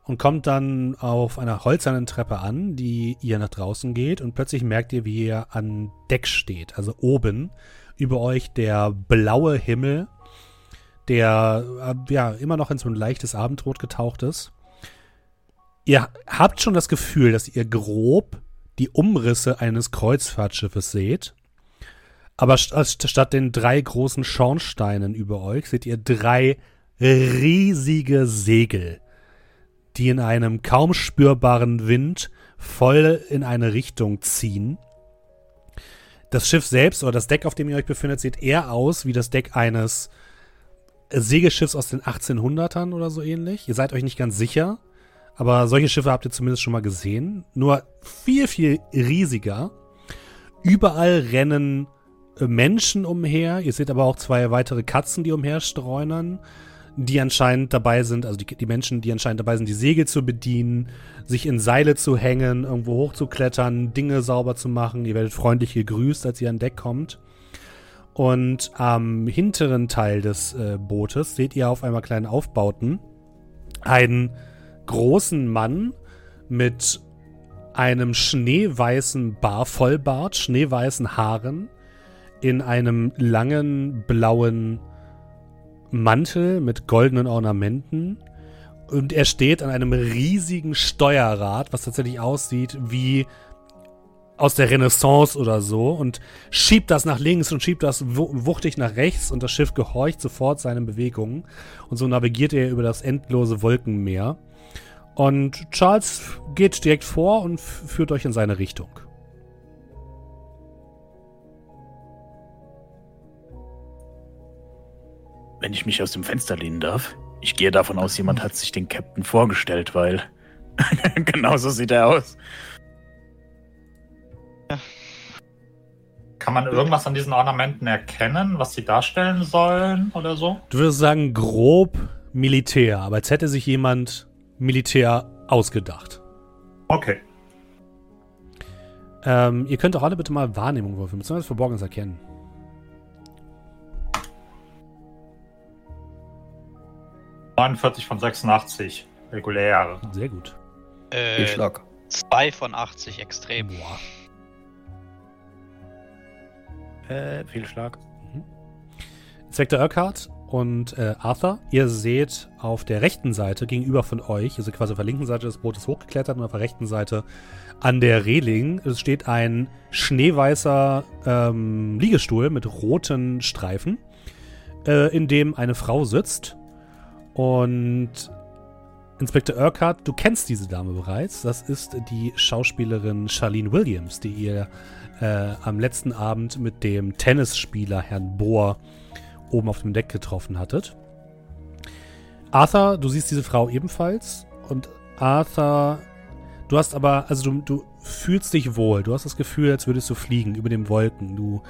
und kommt dann auf einer holzernen Treppe an, die ihr nach draußen geht und plötzlich merkt ihr, wie ihr an Deck steht. Also oben über euch der blaue Himmel, der äh, ja immer noch in so ein leichtes Abendrot getaucht ist. Ihr habt schon das Gefühl, dass ihr grob die Umrisse eines Kreuzfahrtschiffes seht. Aber st statt den drei großen Schornsteinen über euch seht ihr drei riesige Segel, die in einem kaum spürbaren Wind voll in eine Richtung ziehen. Das Schiff selbst oder das Deck, auf dem ihr euch befindet, sieht eher aus wie das Deck eines Segelschiffs aus den 1800ern oder so ähnlich. Ihr seid euch nicht ganz sicher, aber solche Schiffe habt ihr zumindest schon mal gesehen. Nur viel, viel riesiger. Überall rennen äh, Menschen umher. Ihr seht aber auch zwei weitere Katzen, die umherstreunern, die anscheinend dabei sind, also die, die Menschen, die anscheinend dabei sind, die Segel zu bedienen, sich in Seile zu hängen, irgendwo hochzuklettern, Dinge sauber zu machen. Ihr werdet freundlich gegrüßt, als ihr an Deck kommt. Und am hinteren Teil des äh, Bootes seht ihr auf einmal kleine Aufbauten einen großen Mann mit einem schneeweißen Bar Vollbart, schneeweißen Haaren, in einem langen blauen Mantel mit goldenen Ornamenten. Und er steht an einem riesigen Steuerrad, was tatsächlich aussieht wie aus der Renaissance oder so und schiebt das nach links und schiebt das wuchtig nach rechts und das Schiff gehorcht sofort seinen Bewegungen und so navigiert er über das endlose Wolkenmeer. Und Charles geht direkt vor und führt euch in seine Richtung. Wenn ich mich aus dem Fenster lehnen darf. Ich gehe davon aus, jemand hat sich den Captain vorgestellt, weil genauso sieht er aus. Kann man irgendwas an diesen Ornamenten erkennen, was sie darstellen sollen oder so? Du würdest sagen, grob Militär, aber als hätte sich jemand Militär ausgedacht. Okay. Ähm, ihr könnt auch alle bitte mal Wahrnehmung würfeln, beziehungsweise Verborgenes erkennen. ...49 von 86, regulär. Sehr gut. Äh, Schlag. 2 von 80, extrem. Boah. Äh, Fehlschlag. Mhm. Inspektor Urquhart und äh, Arthur, ihr seht auf der rechten Seite gegenüber von euch, also quasi auf der linken Seite des Bootes hochgeklettert und auf der rechten Seite an der Reling es steht ein schneeweißer ähm, Liegestuhl mit roten Streifen, äh, in dem eine Frau sitzt. Und Inspektor Urquhart, du kennst diese Dame bereits. Das ist die Schauspielerin Charlene Williams, die ihr äh, am letzten Abend mit dem Tennisspieler Herrn Bohr oben auf dem Deck getroffen hattet. Arthur, du siehst diese Frau ebenfalls und Arthur, du hast aber, also du, du fühlst dich wohl. Du hast das Gefühl, als würdest du fliegen über den Wolken. Du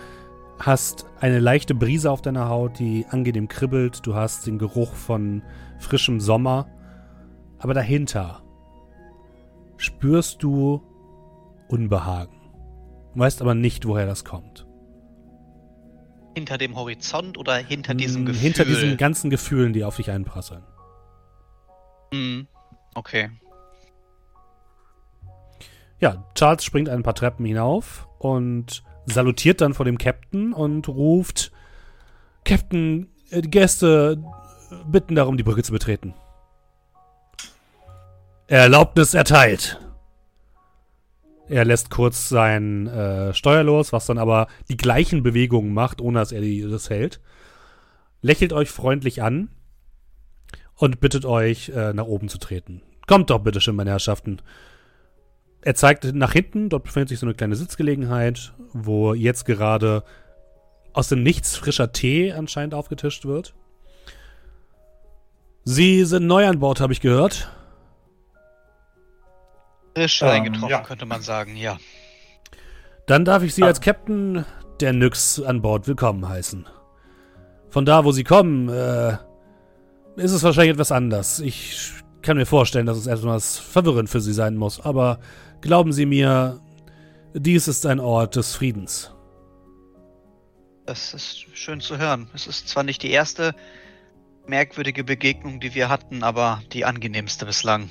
hast eine leichte Brise auf deiner Haut, die angenehm kribbelt. Du hast den Geruch von frischem Sommer. Aber dahinter spürst du Unbehagen. Du weißt aber nicht, woher das kommt. Hinter dem Horizont oder hinter diesem hm, Gefühl? Hinter diesen ganzen Gefühlen, die auf dich einprasseln. Hm, okay. Ja, Charles springt ein paar Treppen hinauf und salutiert dann vor dem Captain und ruft: Captain, äh, die Gäste bitten darum, die Brücke zu betreten. Erlaubnis erteilt. Er lässt kurz sein äh, Steuer los, was dann aber die gleichen Bewegungen macht, ohne dass er die, das hält. Lächelt euch freundlich an und bittet euch, äh, nach oben zu treten. Kommt doch bitte schön, meine Herrschaften. Er zeigt nach hinten, dort befindet sich so eine kleine Sitzgelegenheit, wo jetzt gerade aus dem Nichts frischer Tee anscheinend aufgetischt wird. Sie sind neu an Bord, habe ich gehört. Frisch ähm, eingetroffen, ja. könnte man sagen, ja. Dann darf ich Sie ah. als Captain der Nyx an Bord willkommen heißen. Von da, wo Sie kommen, äh, ist es wahrscheinlich etwas anders. Ich kann mir vorstellen, dass es etwas verwirrend für Sie sein muss, aber glauben Sie mir, dies ist ein Ort des Friedens. Das ist schön zu hören. Es ist zwar nicht die erste merkwürdige Begegnung, die wir hatten, aber die angenehmste bislang.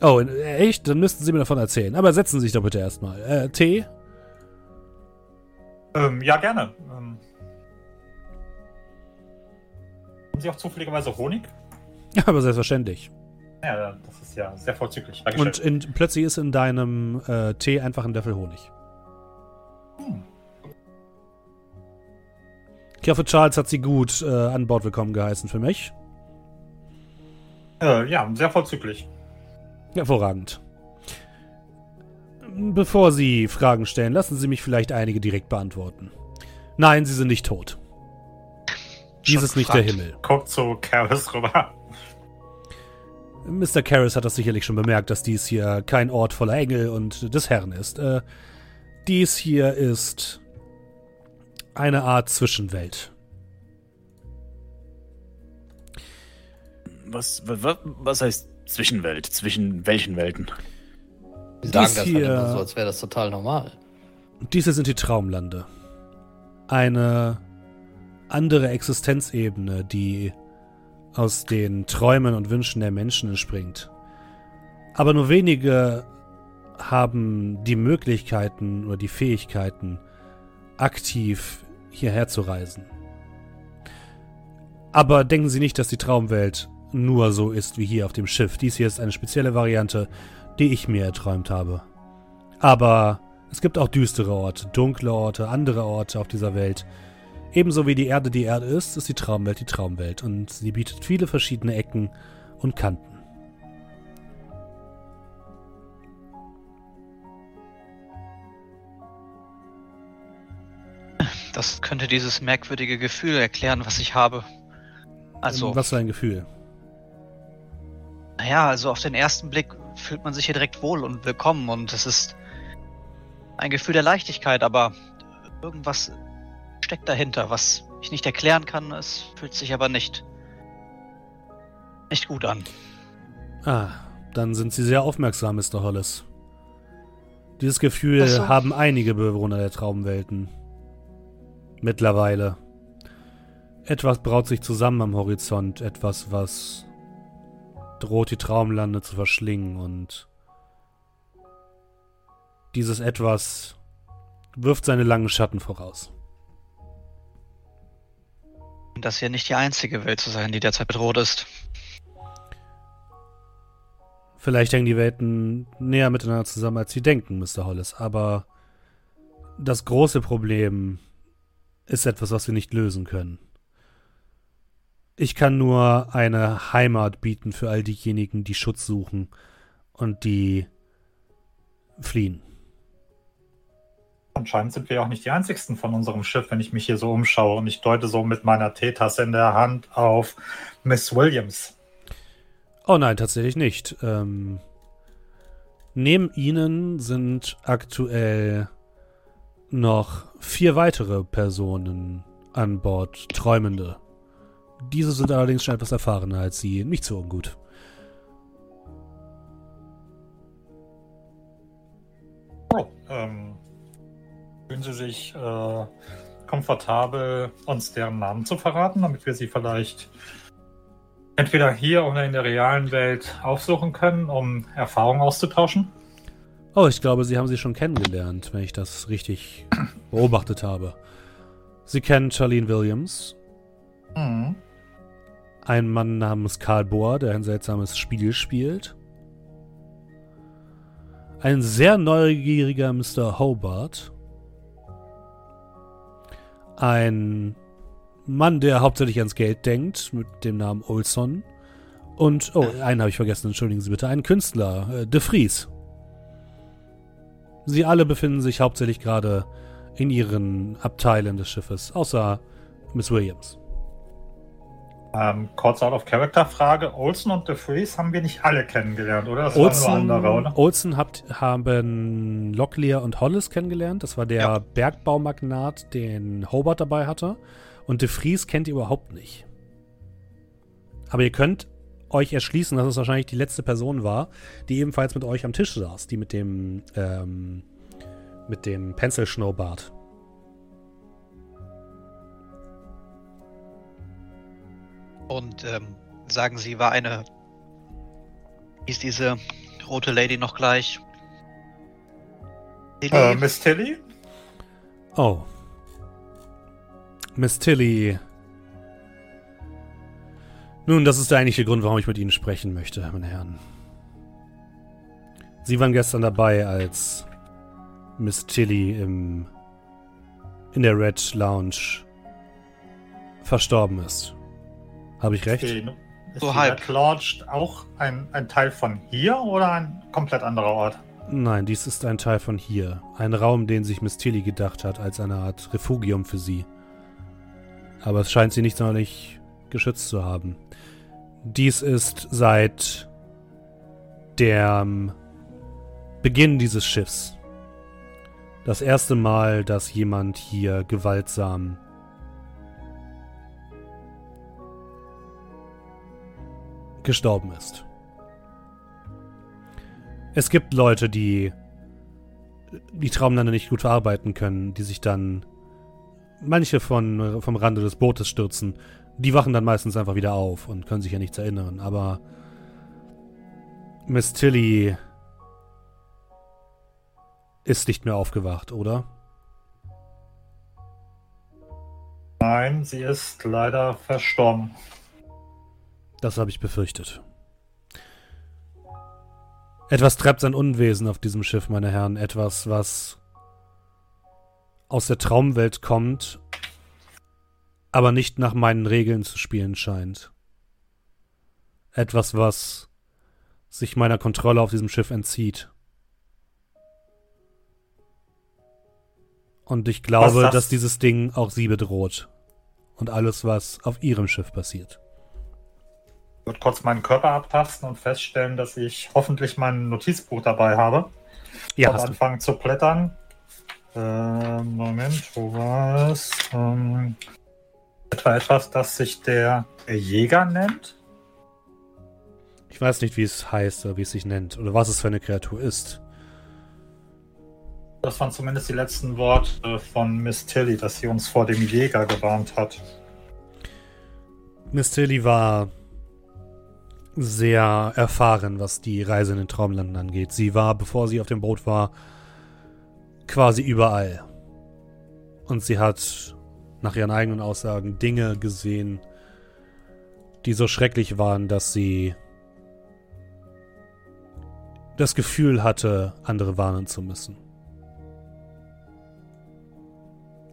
Oh, echt? Dann müssten Sie mir davon erzählen. Aber setzen Sie sich doch bitte erstmal. Äh, Tee? Ähm, ja, gerne. Ähm, haben Sie auch zufälligerweise Honig? Ja, aber selbstverständlich. Ja, das ist ja sehr vorzüglich. Dankeschön. Und in, plötzlich ist in deinem äh, Tee einfach ein Löffel Honig. Hm. Ich hoffe, Charles hat Sie gut äh, an Bord willkommen geheißen für mich. Äh, ja, sehr vorzüglich. Hervorragend. Bevor Sie Fragen stellen, lassen Sie mich vielleicht einige direkt beantworten. Nein, Sie sind nicht tot. Dies ist nicht der Himmel. Guckt zu Karis rüber. Mr. Karras hat das sicherlich schon bemerkt, dass dies hier kein Ort voller Engel und des Herrn ist. Äh, dies hier ist eine Art Zwischenwelt. Was, was, was heißt Zwischenwelt? Zwischen welchen Welten? Sie sagen Dies das hier- halt so, als wäre das total normal. Diese sind die Traumlande. Eine andere Existenzebene, die aus den Träumen und Wünschen der Menschen entspringt. Aber nur wenige haben die Möglichkeiten oder die Fähigkeiten, aktiv hierher zu reisen. Aber denken Sie nicht, dass die Traumwelt nur so ist wie hier auf dem Schiff. Dies hier ist eine spezielle Variante, die ich mir erträumt habe. Aber es gibt auch düstere Orte, dunkle Orte, andere Orte auf dieser Welt. Ebenso wie die Erde die Erde ist, ist die Traumwelt die Traumwelt und sie bietet viele verschiedene Ecken und Kanten. Das könnte dieses merkwürdige Gefühl erklären, was ich habe. Also, Was für ein Gefühl. naja, also auf den ersten Blick fühlt man sich hier direkt wohl und willkommen und es ist ein Gefühl der Leichtigkeit, aber irgendwas steckt dahinter, was ich nicht erklären kann. Es fühlt sich aber nicht nicht gut an. Ah, dann sind Sie sehr aufmerksam, Mr. Hollis. Dieses Gefühl so. haben einige Bewohner der Traumwelten. Mittlerweile. Etwas braut sich zusammen am Horizont, etwas, was droht die Traumlande zu verschlingen und dieses etwas wirft seine langen Schatten voraus. Und das hier nicht die einzige Welt zu sein, die derzeit bedroht ist. Vielleicht hängen die Welten näher miteinander zusammen, als sie denken, Mr. Hollis. Aber das große Problem ist etwas, was wir nicht lösen können. Ich kann nur eine Heimat bieten für all diejenigen, die Schutz suchen und die fliehen. Anscheinend sind wir auch nicht die einzigsten von unserem Schiff, wenn ich mich hier so umschaue. Und ich deute so mit meiner Teetasse in der Hand auf Miss Williams. Oh nein, tatsächlich nicht. Ähm, neben ihnen sind aktuell noch vier weitere Personen an Bord, Träumende. Diese sind allerdings schon etwas erfahrener als sie, nicht so ungut. Oh, ähm, fühlen Sie sich äh, komfortabel, uns deren Namen zu verraten, damit wir sie vielleicht entweder hier oder in der realen Welt aufsuchen können, um Erfahrungen auszutauschen? Oh, ich glaube, Sie haben sie schon kennengelernt, wenn ich das richtig beobachtet habe. Sie kennen Charlene Williams, Mhm. einen Mann namens Karl Bohr, der ein seltsames Spiel spielt. Ein sehr neugieriger Mr. Hobart. Ein Mann, der hauptsächlich ans Geld denkt, mit dem Namen Olson. Und, oh, einen habe ich vergessen, entschuldigen Sie bitte, einen Künstler, äh, De Vries. Sie alle befinden sich hauptsächlich gerade in ihren Abteilen des Schiffes, außer Miss Williams. Ähm, kurz Out-of-Character-Frage. Olsen und DeFreeze haben wir nicht alle kennengelernt, oder? Das Olsen, waren nur andere, oder? Olsen habt, haben Locklear und Hollis kennengelernt. Das war der Ja. Bergbaumagnat, den Hobart dabei hatte. Und De Vries kennt ihr überhaupt nicht. Aber ihr könnt euch erschließen, dass es wahrscheinlich die letzte Person war, die ebenfalls mit euch am Tisch saß. Die mit dem, ähm, mit dem Pencil-Schnurrbart. Und ähm, sagen Sie, war eine. Hieß diese rote Lady noch gleich? Äh, Miss Tilly? Oh. Miss Tilly. Nun, das ist der eigentliche Grund, warum ich mit Ihnen sprechen möchte, meine Herren. Sie waren gestern dabei, als Miss Tilly im, in der Red Lounge verstorben ist. Habe ich recht? Ist So die halb. Lodge auch ein, ein Teil von hier oder ein komplett anderer Ort? Nein, dies ist ein Teil von hier. Ein Raum, den sich Miss Tilly gedacht hat, als eine Art Refugium für sie. Aber es scheint sie nicht sonderlich geschützt zu haben. Dies ist seit dem Beginn dieses Schiffs das erste Mal, dass jemand hier gewaltsam gestorben ist. Es gibt Leute, die die Traumlande nicht gut verarbeiten können, die sich dann manche von vom Rande des Bootes stürzen. Die wachen dann meistens einfach wieder auf und können sich ja nichts erinnern. Aber Miss Tilly ist nicht mehr aufgewacht, oder? Nein, sie ist leider verstorben. Das habe ich befürchtet. Etwas treibt sein Unwesen auf diesem Schiff, meine Herren. Etwas, was aus der Traumwelt kommt, aber nicht nach meinen Regeln zu spielen scheint. Etwas, was sich meiner Kontrolle auf diesem Schiff entzieht. Und ich glaube, das? dass dieses Ding auch sie bedroht. Und alles, was auf ihrem Schiff passiert. Ich würde kurz meinen Körper abtasten und feststellen, dass ich hoffentlich mein Notizbuch dabei habe. Ja. Und anfangen zu blättern. Äh, Moment, wo war es? Ähm, etwa etwas, das sich der Jäger nennt? Ich weiß nicht, wie es heißt oder wie es sich nennt oder was es für eine Kreatur ist. Das waren zumindest die letzten Worte von Miss Tilly, dass sie uns vor dem Jäger gewarnt hat. Miss Tilly war sehr erfahren, was die Reise in den Traumlanden angeht. Sie war, bevor sie auf dem Boot war, quasi überall. Und sie hat nach ihren eigenen Aussagen Dinge gesehen, die so schrecklich waren, dass sie das Gefühl hatte, andere warnen zu müssen.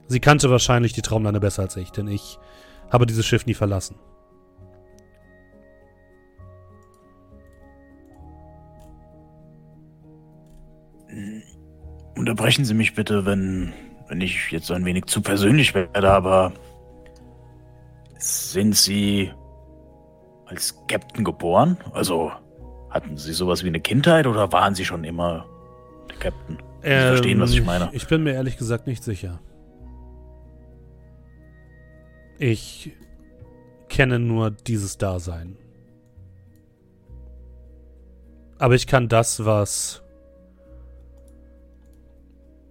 Sie kannte wahrscheinlich die Traumlande besser als ich, denn ich habe dieses Schiff nie verlassen. Unterbrechen Sie mich bitte, wenn, wenn ich jetzt ein wenig zu persönlich werde, aber sind Sie als Captain geboren? Also hatten Sie sowas wie eine Kindheit oder waren Sie schon immer der Captain? Sie ähm, verstehen, was ich meine. Ich bin mir ehrlich gesagt nicht sicher. Ich kenne nur dieses Dasein. Aber ich kann das, was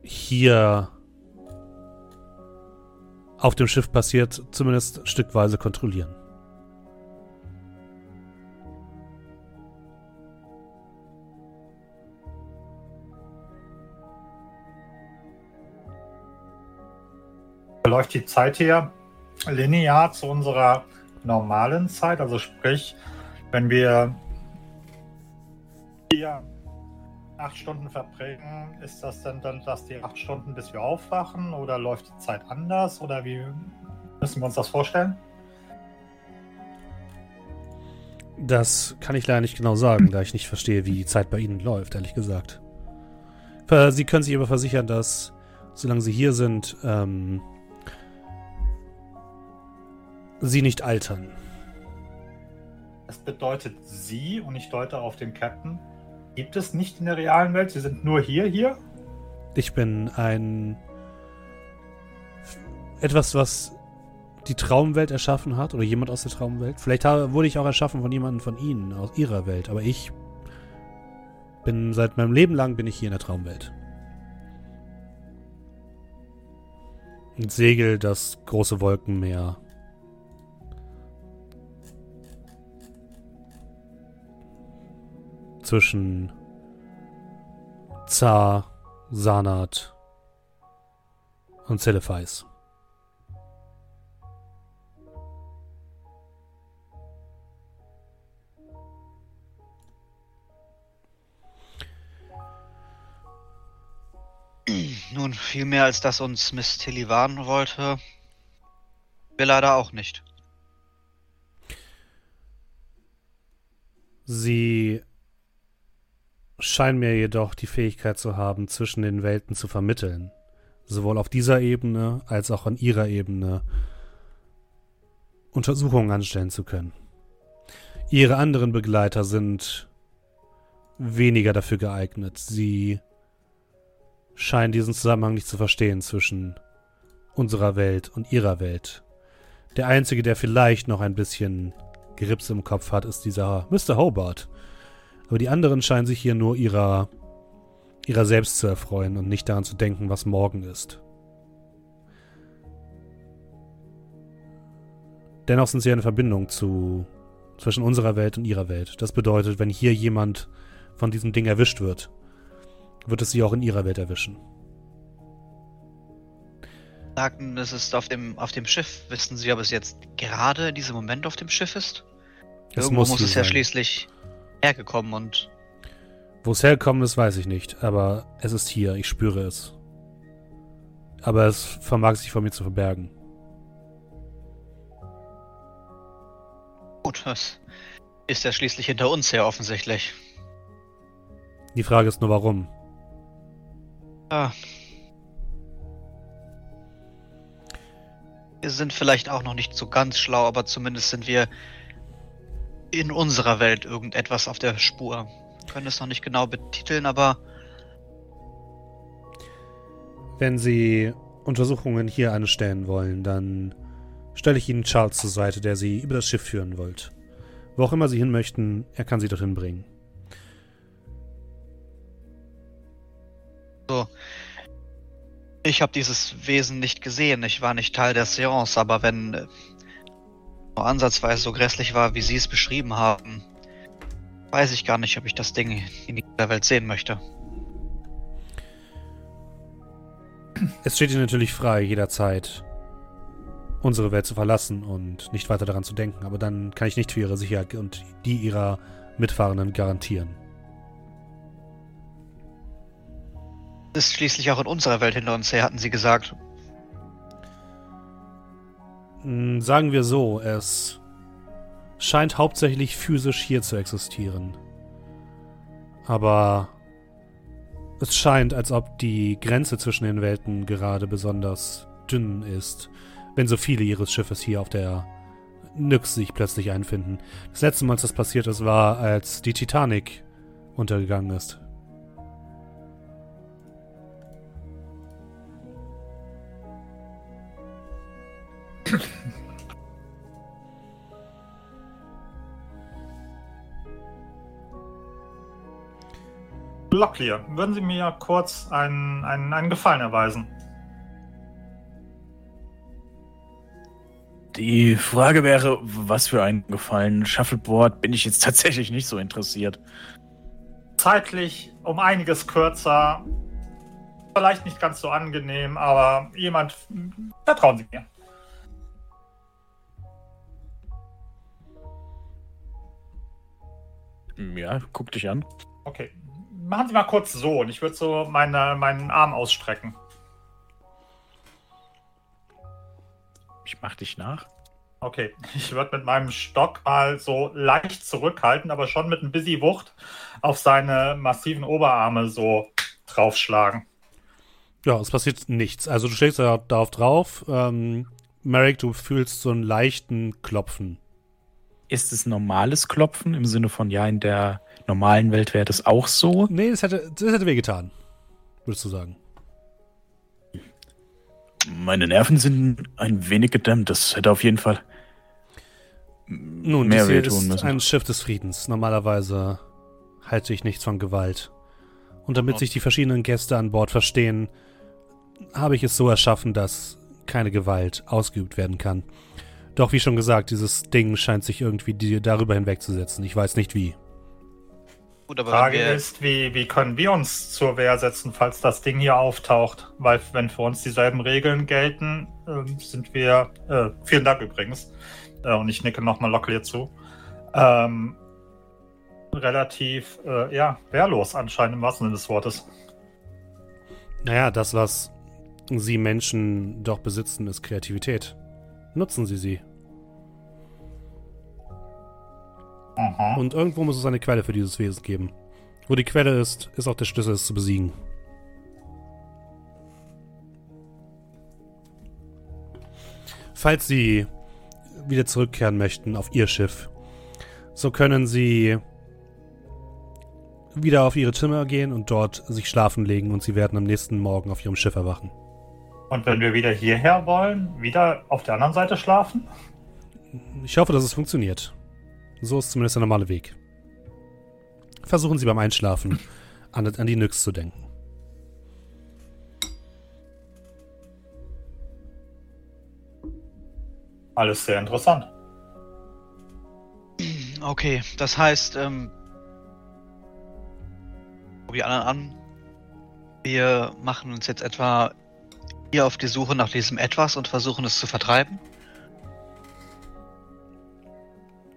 hier auf dem Schiff passiert, zumindest stückweise kontrollieren. Läuft die Zeit hier linear zu unserer normalen Zeit. Also sprich, wenn wir hier acht Stunden verbringen, ist das dann, dann dass die acht Stunden, bis wir aufwachen? Oder läuft die Zeit anders? Oder wie müssen wir uns das vorstellen? Das kann ich leider nicht genau sagen, da ich nicht verstehe, wie die Zeit bei Ihnen läuft, ehrlich gesagt. Sie können sich aber versichern, dass, solange Sie hier sind, ähm, sie nicht altern. Das bedeutet sie, und ich deute auf den Captain, gibt es nicht in der realen Welt. Sie sind nur hier, hier. Ich bin ein. etwas, was die Traumwelt erschaffen hat, oder jemand aus der Traumwelt. Vielleicht wurde ich auch erschaffen von jemandem von Ihnen, aus Ihrer Welt, aber ich bin seit meinem Leben lang bin ich hier in der Traumwelt. Und segel das große Wolkenmeer zwischen Zar, Sanat und Celephais. Nun, viel mehr als das uns Miss Tilly warnen wollte, wir leider auch nicht. Sie scheinen mir jedoch die Fähigkeit zu haben, zwischen den Welten zu vermitteln. Sowohl auf dieser Ebene als auch an ihrer Ebene Untersuchungen anstellen zu können. Ihre anderen Begleiter sind weniger dafür geeignet. Sie scheinen diesen Zusammenhang nicht zu verstehen zwischen unserer Welt und ihrer Welt. Der Einzige, der vielleicht noch ein bisschen Grips im Kopf hat, ist dieser Mr. Hobart. Aber die anderen scheinen sich hier nur ihrer, ihrer selbst zu erfreuen und nicht daran zu denken, was morgen ist. Dennoch sind sie eine Verbindung zu, zwischen unserer Welt und ihrer Welt. Das bedeutet, wenn hier jemand von diesem Ding erwischt wird, wird es sie auch in ihrer Welt erwischen. Sagten, es ist auf dem, auf dem Schiff. Wissen Sie, ob es jetzt gerade in diesem Moment auf dem Schiff ist? Es Irgendwo muss muss, es ja sein. schließlich hergekommen und Wo es hergekommen ist, weiß ich nicht, aber es ist hier, ich spüre es. Aber es vermag sich vor mir zu verbergen. gut, es ist ja schließlich hinter uns her offensichtlich. Die Frage ist nur, warum. Ah. Wir sind vielleicht auch noch nicht so ganz schlau, aber zumindest sind wir in unserer Welt irgendetwas auf der Spur. Wir können es noch nicht genau betiteln, aber Wenn Sie Untersuchungen hier anstellen wollen, dann stelle ich Ihnen Charles zur Seite, der Sie über das Schiff führen wollt. Wo auch immer Sie hin möchten, er kann Sie dorthin bringen. so. Ich habe dieses Wesen nicht gesehen. Ich war nicht Teil der Seance, aber wenn äh, nur ansatzweise so grässlich war, wie Sie es beschrieben haben, weiß ich gar nicht, ob ich das Ding in dieser Welt sehen möchte. Es steht Ihnen natürlich frei, jederzeit unsere Welt zu verlassen und nicht weiter daran zu denken, aber dann kann ich nicht für Ihre Sicherheit und die Ihrer Mitfahrenden garantieren. ist schließlich auch in unserer Welt hinter uns her, hatten sie gesagt. Mm, Sagen wir so, es scheint hauptsächlich physisch hier zu existieren. Aber es scheint, als ob die Grenze zwischen den Welten gerade besonders dünn ist, wenn so viele ihres Schiffes hier auf der Nyx sich plötzlich einfinden. Das letzte Mal, als das passiert ist, war, als die Titanic untergegangen ist. Locklear, würden Sie mir kurz einen, einen, einen Gefallen erweisen? Die Frage wäre, was für ein Gefallen. Shuffleboard bin ich jetzt tatsächlich nicht so interessiert. Zeitlich um einiges kürzer, vielleicht nicht ganz so angenehm, aber jemand, vertrauen Sie mir. Ja, guck dich an. Okay, machen Sie mal kurz so und ich würde so meine, meinen Arm ausstrecken. Ich mach dich nach. Okay, ich würde mit meinem Stock mal so leicht zurückhalten, aber schon mit ein bisschen Wucht auf seine massiven Oberarme so draufschlagen. Ja, es passiert nichts. Also du schlägst da darauf drauf. Ähm, Merrick, du fühlst so einen leichten Klopfen. Ist es normales Klopfen im Sinne von, ja, in der normalen Welt wäre das auch so? Nee, das hätte, das hätte wehgetan. Würdest du sagen. Meine Nerven sind ein wenig gedämmt. Das hätte auf jeden Fall Nun, mehr wehtun ist müssen. ein Schiff des Friedens. Normalerweise halte ich nichts von Gewalt. Und damit sich die verschiedenen Gäste an Bord verstehen, habe ich es so erschaffen, dass keine Gewalt ausgeübt werden kann. Doch wie schon gesagt, dieses Ding scheint sich irgendwie die, darüber hinwegzusetzen. Ich weiß nicht wie. Gut, aber Frage ist, wie, wie können wir uns zur Wehr setzen, falls das Ding hier auftaucht? Weil wenn für uns dieselben Regeln gelten, ähm, sind wir, äh, vielen Dank übrigens, äh, und ich nicke nochmal Locklear zu, ähm, relativ, äh, ja, wehrlos anscheinend im wahrsten Sinne des Wortes. Naja, das, was Sie Menschen doch besitzen, ist Kreativität. Nutzen Sie sie. Mhm. Und irgendwo muss es eine Quelle für dieses Wesen geben. Wo die Quelle ist, ist auch der Schlüssel, es zu besiegen. Falls Sie wieder zurückkehren möchten auf Ihr Schiff, so können Sie wieder auf ihre Zimmer gehen und dort sich schlafen legen und sie werden am nächsten Morgen auf ihrem Schiff erwachen. Und wenn wir wieder hierher wollen, wieder auf der anderen Seite schlafen? Ich hoffe, dass es funktioniert. So ist zumindest der normale Weg. Versuchen Sie beim Einschlafen an, an die Nyx zu denken. Alles sehr interessant. Okay, das heißt, ähm, die anderen an. Wir machen uns jetzt etwa hier auf die Suche nach diesem Etwas und versuchen es zu vertreiben.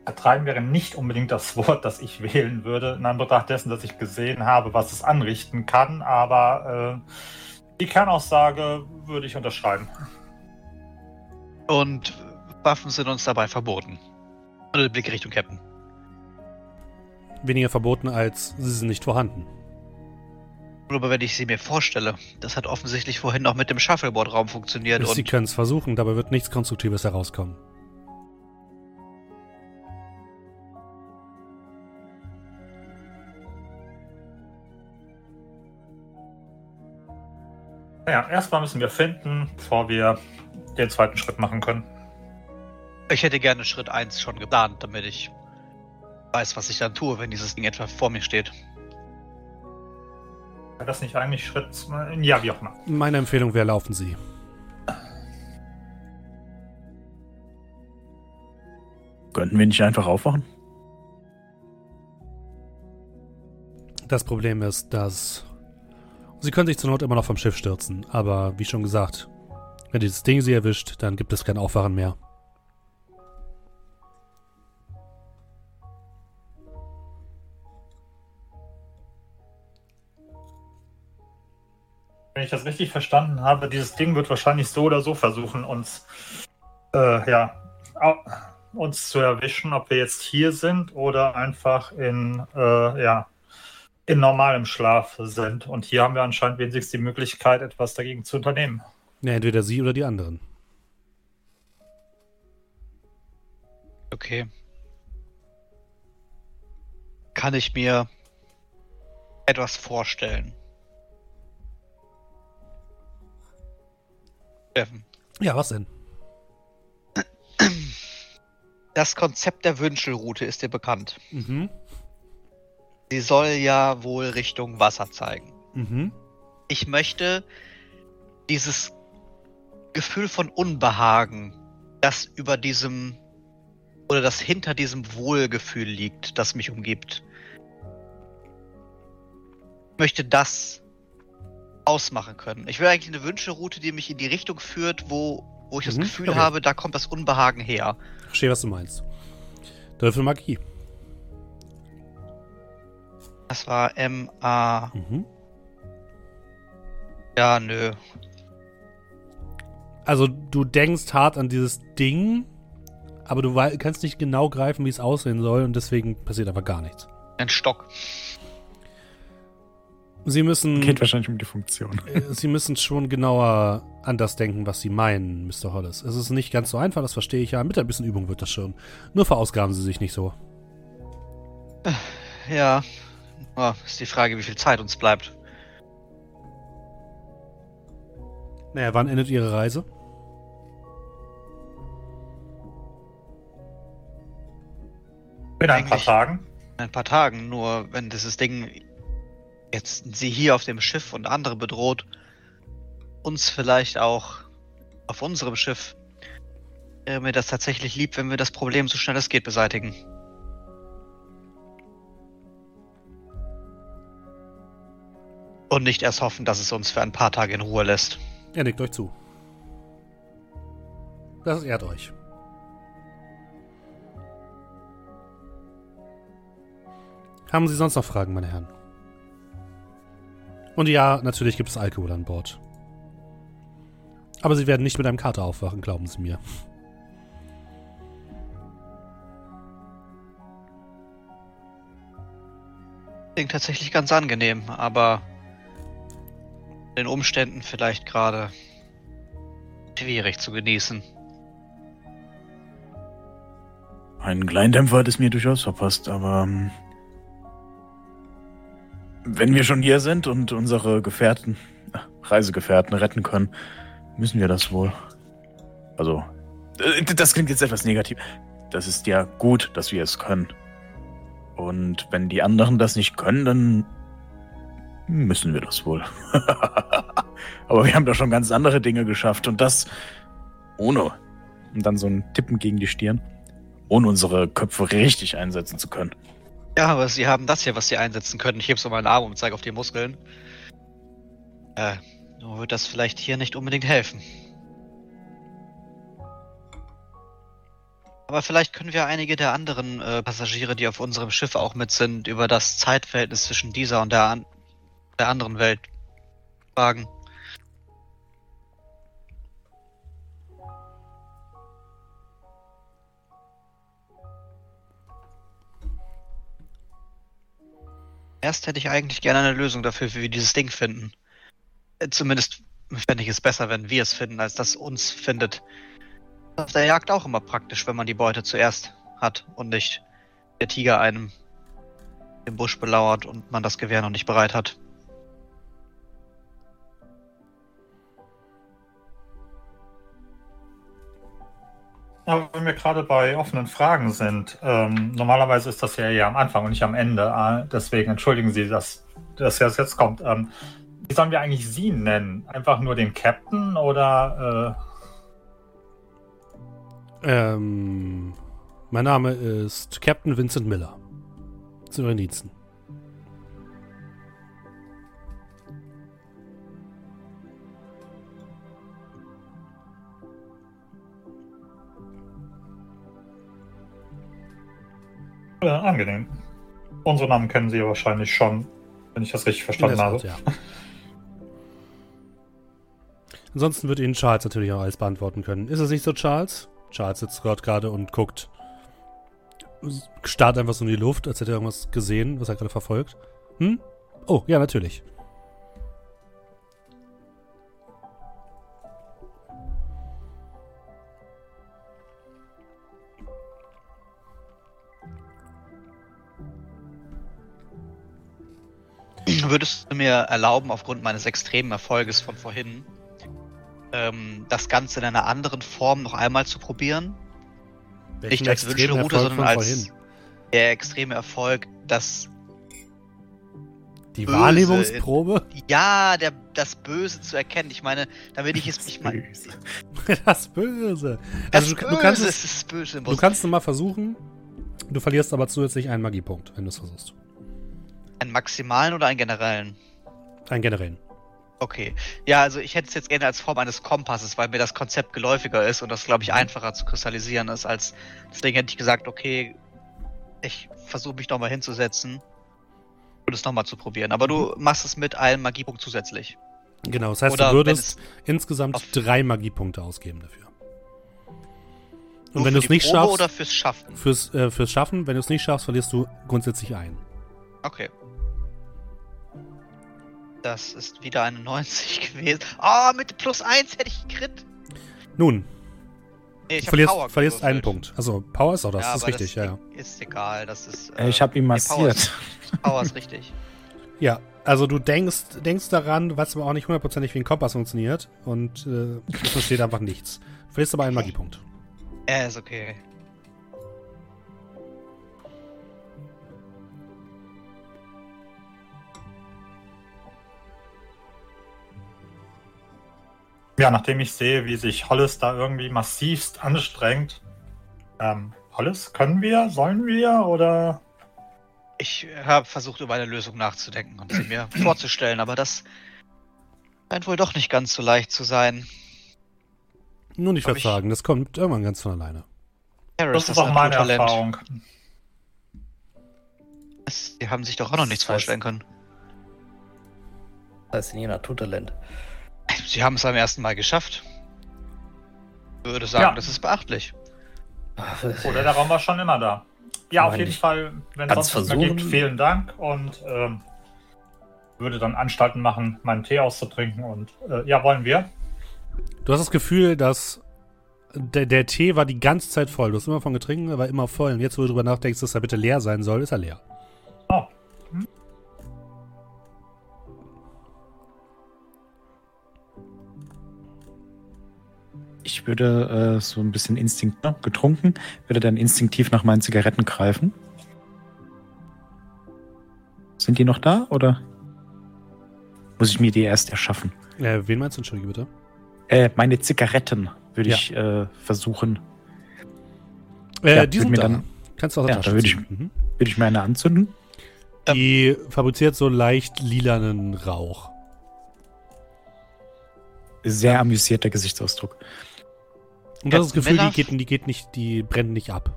Vertreiben wäre nicht unbedingt das Wort, das ich wählen würde, in Anbetracht dessen, dass ich gesehen habe, was es anrichten kann, aber äh, die Kernaussage würde ich unterschreiben. Und Waffen sind uns dabei verboten. Und Blick Richtung Captain. Weniger verboten als sie sind nicht vorhanden. Aber wenn ich sie mir vorstelle, das hat offensichtlich vorhin noch mit dem Shuffleboard-Raum funktioniert. Sie können es versuchen, dabei wird nichts Konstruktives herauskommen. Naja, erstmal müssen wir finden, bevor wir den zweiten Schritt machen können. Ich hätte gerne Schritt 1 schon geplant, damit ich weiß, was ich dann tue, wenn dieses Ding etwa vor mir steht. War das nicht eigentlich Schritt. Ja, wie auch immer. Meine Empfehlung wäre, laufen Sie. Könnten wir nicht einfach aufwachen? Das Problem ist, dass Sie können sich zur Not immer noch vom Schiff stürzen, aber wie schon gesagt, wenn dieses Ding Sie erwischt, dann gibt es kein Aufwachen mehr. Wenn ich das richtig verstanden habe, dieses Ding wird wahrscheinlich so oder so versuchen, uns, äh, ja, uns zu erwischen, ob wir jetzt hier sind oder einfach in, äh, ja, in normalem Schlaf sind. Und hier haben wir anscheinend wenigstens die Möglichkeit, etwas dagegen zu unternehmen. Ja, entweder sie oder die anderen. Okay. Kann ich mir etwas vorstellen? Steffen. Ja, was denn? Das Konzept der Wünschelroute ist dir bekannt. Mhm. Sie soll ja wohl Richtung Wasser zeigen. Mhm. Ich möchte dieses Gefühl von Unbehagen, das über diesem oder das hinter diesem Wohlgefühl liegt, das mich umgibt. Ich möchte das ausmachen können. Ich will eigentlich eine Wünschelroute, die mich in die Richtung führt, wo, wo ich das mhm, Gefühl okay. habe, da kommt das Unbehagen her. Verstehe, was du meinst. Dürfel Magie. Das war MA. Mhm. Ja, nö. Also du denkst hart an dieses Ding, aber du kannst nicht genau greifen, wie es aussehen soll und deswegen passiert aber gar nichts. Ein Stock. Sie müssen. Geht wahrscheinlich um die Funktion. Äh, sie müssen schon genauer an das denken, was Sie meinen, Mr. Hollis. Es ist nicht ganz so einfach, das verstehe ich ja. Mit ein bisschen Übung wird das schon. Nur verausgaben Sie sich nicht so. Ja. Oh, ist die Frage, wie viel Zeit uns bleibt. Naja, wann endet Ihre Reise? In ein paar Tagen. In ein paar Tagen, nur wenn dieses Ding jetzt sie hier auf dem Schiff und andere bedroht, uns vielleicht auch auf unserem Schiff, wäre mir das tatsächlich lieb, wenn wir das Problem so schnell es geht beseitigen. Und nicht erst hoffen, dass es uns für ein paar Tage in Ruhe lässt. Er nickt euch zu. Das ehrt euch. Haben Sie sonst noch Fragen, meine Herren? Und ja, natürlich gibt es Alkohol an Bord. Aber sie werden nicht mit einem Kater aufwachen, glauben Sie mir. Klingt tatsächlich ganz angenehm, aber den Umständen vielleicht gerade schwierig zu genießen. Ein Kleindämpfer hat es mir durchaus verpasst, aber ähm, wenn wir schon hier sind und unsere Gefährten, Reisegefährten retten können, müssen wir das wohl. Also, äh, das klingt jetzt etwas negativ. Das ist ja gut, dass wir es können. Und wenn die anderen das nicht können, dann müssen wir das wohl. Aber wir haben da schon ganz andere Dinge geschafft und das ohne, und dann so ein Tippen gegen die Stirn, ohne unsere Köpfe richtig einsetzen zu können. Ja, aber sie haben das hier, was sie einsetzen können. Ich heb so meinen Arm und zeige auf die Muskeln. Äh, nur wird das vielleicht hier nicht unbedingt helfen. Aber vielleicht können wir einige der anderen äh, Passagiere, die auf unserem Schiff auch mit sind, über das Zeitverhältnis zwischen dieser und der, an der anderen Welt fragen. Erst hätte ich eigentlich gerne eine Lösung dafür, wie wir dieses Ding finden. Äh, Zumindest fände ich es besser, wenn wir es finden, als dass uns findet. Auf der Jagd auch immer praktisch, wenn man die Beute zuerst hat und nicht der Tiger einem im Busch belauert und man das Gewehr noch nicht bereit hat. Aber wenn wir gerade bei offenen Fragen sind, ähm, normalerweise ist das ja eher am Anfang und nicht am Ende. Äh, deswegen entschuldigen Sie, dass, dass das jetzt kommt. Ähm, wie sollen wir eigentlich Sie nennen? Einfach nur den Captain oder? Ähm, mein Name ist Captain Vincent Miller. Zu Ihren Diensten. Äh, angenehm. Unsere Namen kennen Sie ja wahrscheinlich schon, wenn ich das richtig verstanden habe. Ja. Ansonsten wird Ihnen Charles natürlich auch alles beantworten können. Ist es nicht so, Charles? Charles sitzt dort gerade und guckt. Starrt einfach so in die Luft, als hätte er irgendwas gesehen, was er gerade verfolgt. Hm? Oh, ja, natürlich. Würdest du mir erlauben, aufgrund meines extremen Erfolges von vorhin, ähm, das Ganze in einer anderen Form noch einmal zu probieren? Welchen Nicht als Erfolg sondern als vorhin? der extreme Erfolg, das Die Böse Wahrnehmungsprobe? Ja, der, das Böse zu erkennen. Ich meine, damit ich es nicht mal. das Böse. Das Also du, Böse du kannst ist es, das Böse im du kannst es mal versuchen. Du verlierst aber zusätzlich einen Magiepunkt, wenn du es versuchst. Einen maximalen oder einen generellen? Einen generellen. Okay. Ja, also ich hätte es jetzt gerne als Form eines Kompasses, weil mir das Konzept geläufiger ist und das, glaube ich, einfacher zu kristallisieren ist, als deswegen hätte ich gesagt, okay, ich versuche mich nochmal hinzusetzen und es nochmal zu probieren. Aber du machst es mit einem Magiepunkt zusätzlich. Genau, das heißt, Oder du würdest insgesamt drei Magiepunkte ausgeben dafür. Und wenn du es nicht Probe schaffst, Oder fürs Schaffen. fürs, äh, fürs Schaffen, wenn du es nicht schaffst, verlierst du grundsätzlich einen. Okay. Das ist wieder eine 90 gewesen. Ah, mit plus 1 hätte ich Crit. Nun, Nee, du hab verlierst, Power verlierst einen. Punkt. Also Power ist auch das, Ja, das ist aber richtig, ja, ja. Ist egal, das ist. Äh, ich habe ihn nee, Power massiert. ist- Power ist richtig. Ja, also du denkst, denkst daran, du weißt aber auch nicht hundertprozentig, wie ein Kompass funktioniert und äh, es entsteht einfach nichts. Du verlierst aber einen Magiepunkt. Ja, ist okay. Ja, nachdem ich sehe, wie sich Hollis da irgendwie massivst anstrengt. Ähm, Hollis, können wir? Sollen wir? Oder? Ich habe versucht, über eine Lösung nachzudenken und sie mir vorzustellen, aber das scheint wohl doch nicht ganz so leicht zu sein. Nun, ich würde sagen, das kommt irgendwann ganz von alleine. Harris Das ist auch meine Naturtalent. Erfahrung. Sie haben sich doch auch noch nichts vorstellen können. Das ist nie Naturtalent. Sie haben es beim ersten Mal geschafft. Ich würde sagen, Ja. das ist beachtlich. Oder der Raum war schon immer da. Ja, auf jeden. Fall, wenn Kannst sonst nichts mehr gibt, versuchen. vielen Dank und ähm, würde dann Anstalten machen, meinen Tee auszutrinken und äh, ja, wollen wir. Du hast das Gefühl, dass der, der Tee war die ganze Zeit voll. Du hast immer von getrunken, er war immer voll. Und jetzt, wo du drüber nachdenkst, dass er bitte leer sein soll, ist er leer. Oh. Ich würde äh, so ein bisschen Instinkt ne, getrunken, würde dann instinktiv nach meinen Zigaretten greifen. Sind die noch da oder muss ich mir die erst erschaffen? Äh, wen meinst du, entschuldige bitte? Äh, meine Zigaretten würde Ja. ich äh, versuchen. Äh, Ja, die würd sind mir da. dann- Kannst du der Ja, da würde ich-. Mhm. Würde ich mir eine anzünden? Die fabriziert so leicht lilanen Rauch. Sehr amüsierter Gesichtsausdruck. Und das ist das Gefühl, die geht, die geht nicht, die brennt nicht ab.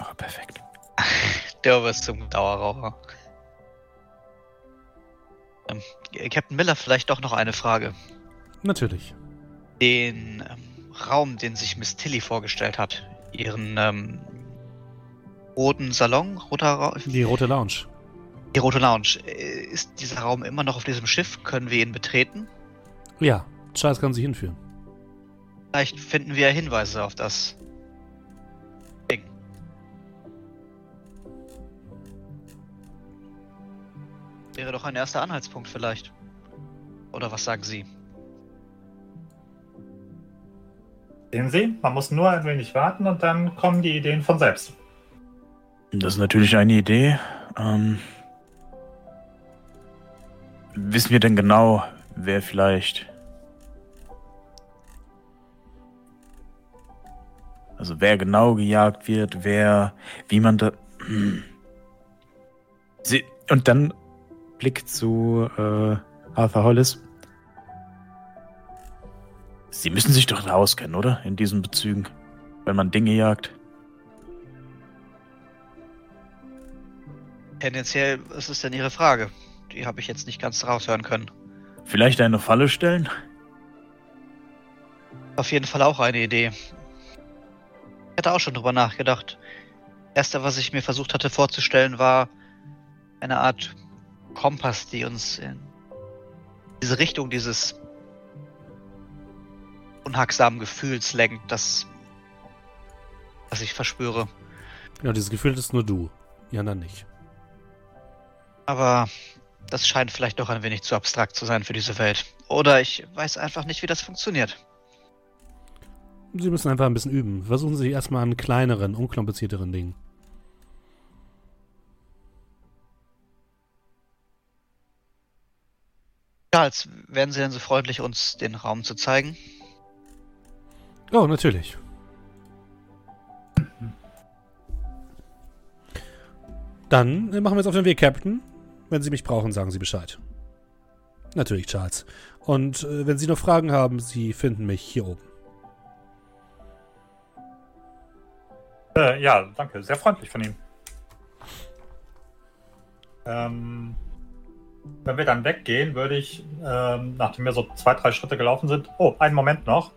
Oh, perfekt. Der wirst zum Dauerraucher. Ähm, Captain Miller, vielleicht doch noch eine Frage. Natürlich. Den ähm, Raum, den sich Miss Tilly vorgestellt hat, ihren ähm, roten Salon, roter Ra Die rote Lounge. die rote Lounge, äh, ist dieser Raum immer noch auf diesem Schiff? Können wir ihn betreten? Ja, Charles kann sie hinführen. Vielleicht finden wir Hinweise auf das Ding. Wäre doch ein erster Anhaltspunkt vielleicht. Oder was sagen Sie? Sehen Sie, man muss nur ein wenig warten und dann kommen die Ideen von selbst. Das ist natürlich eine Idee. Ähm, wissen wir denn genau, wer vielleicht. Also wer genau gejagt wird, wer, wie man da. Sie, und dann Blick zu äh, Arthur Hollis. Sie müssen sich doch da auskennen, oder? In diesen Bezügen. Wenn man Dinge jagt. Tendenziell, was ist denn Ihre Frage? Die habe ich jetzt nicht ganz raushören können. Vielleicht eine Falle stellen? Auf jeden Fall auch eine Idee. Ich hatte auch schon drüber nachgedacht. Erste, was ich mir versucht hatte vorzustellen, war eine Art Kompass, die uns in diese Richtung dieses unhacksamen Gefühls lenkt, das, das ich verspüre. Genau, dieses Gefühl ist nur du. Anderen nicht. Aber das scheint vielleicht doch ein wenig zu abstrakt zu sein für diese Welt. Oder ich weiß einfach nicht, wie das funktioniert. Sie müssen einfach ein bisschen üben. Versuchen Sie erstmal an kleineren, unkomplizierteren Dingen. Charles, wären Sie denn so freundlich, uns den Raum zu zeigen? Oh, natürlich. Dann machen wir uns auf den Weg, Captain. Wenn Sie mich brauchen, sagen Sie Bescheid. Natürlich, Charles. Und äh, wenn Sie noch Fragen haben, Sie finden mich hier oben. Äh, ja, danke. Sehr freundlich von ihm. Ähm, wenn wir dann weggehen, würde ich, ähm, nachdem wir so zwei, drei Schritte gelaufen sind, oh, einen Moment noch,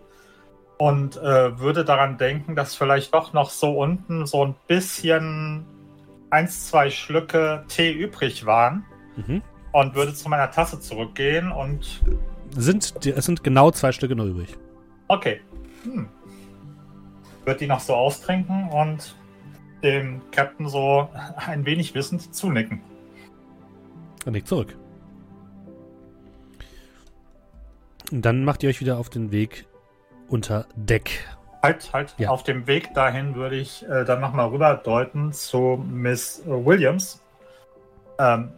und äh, würde daran denken, dass vielleicht doch noch so unten so ein bisschen eins, zwei Schlücke Tee übrig waren Mhm. und würde zu meiner Tasse zurückgehen und Sind, es sind genau zwei Stücke noch übrig. Okay. Hm. Wird die noch so austrinken und dem Captain so ein wenig wissend zunicken. Und nickt zurück. Und dann macht ihr euch wieder auf den Weg unter Deck. Halt, halt. Ja. Auf dem Weg dahin würde ich äh, dann nochmal rüberdeuten zu Miss Williams. Ähm,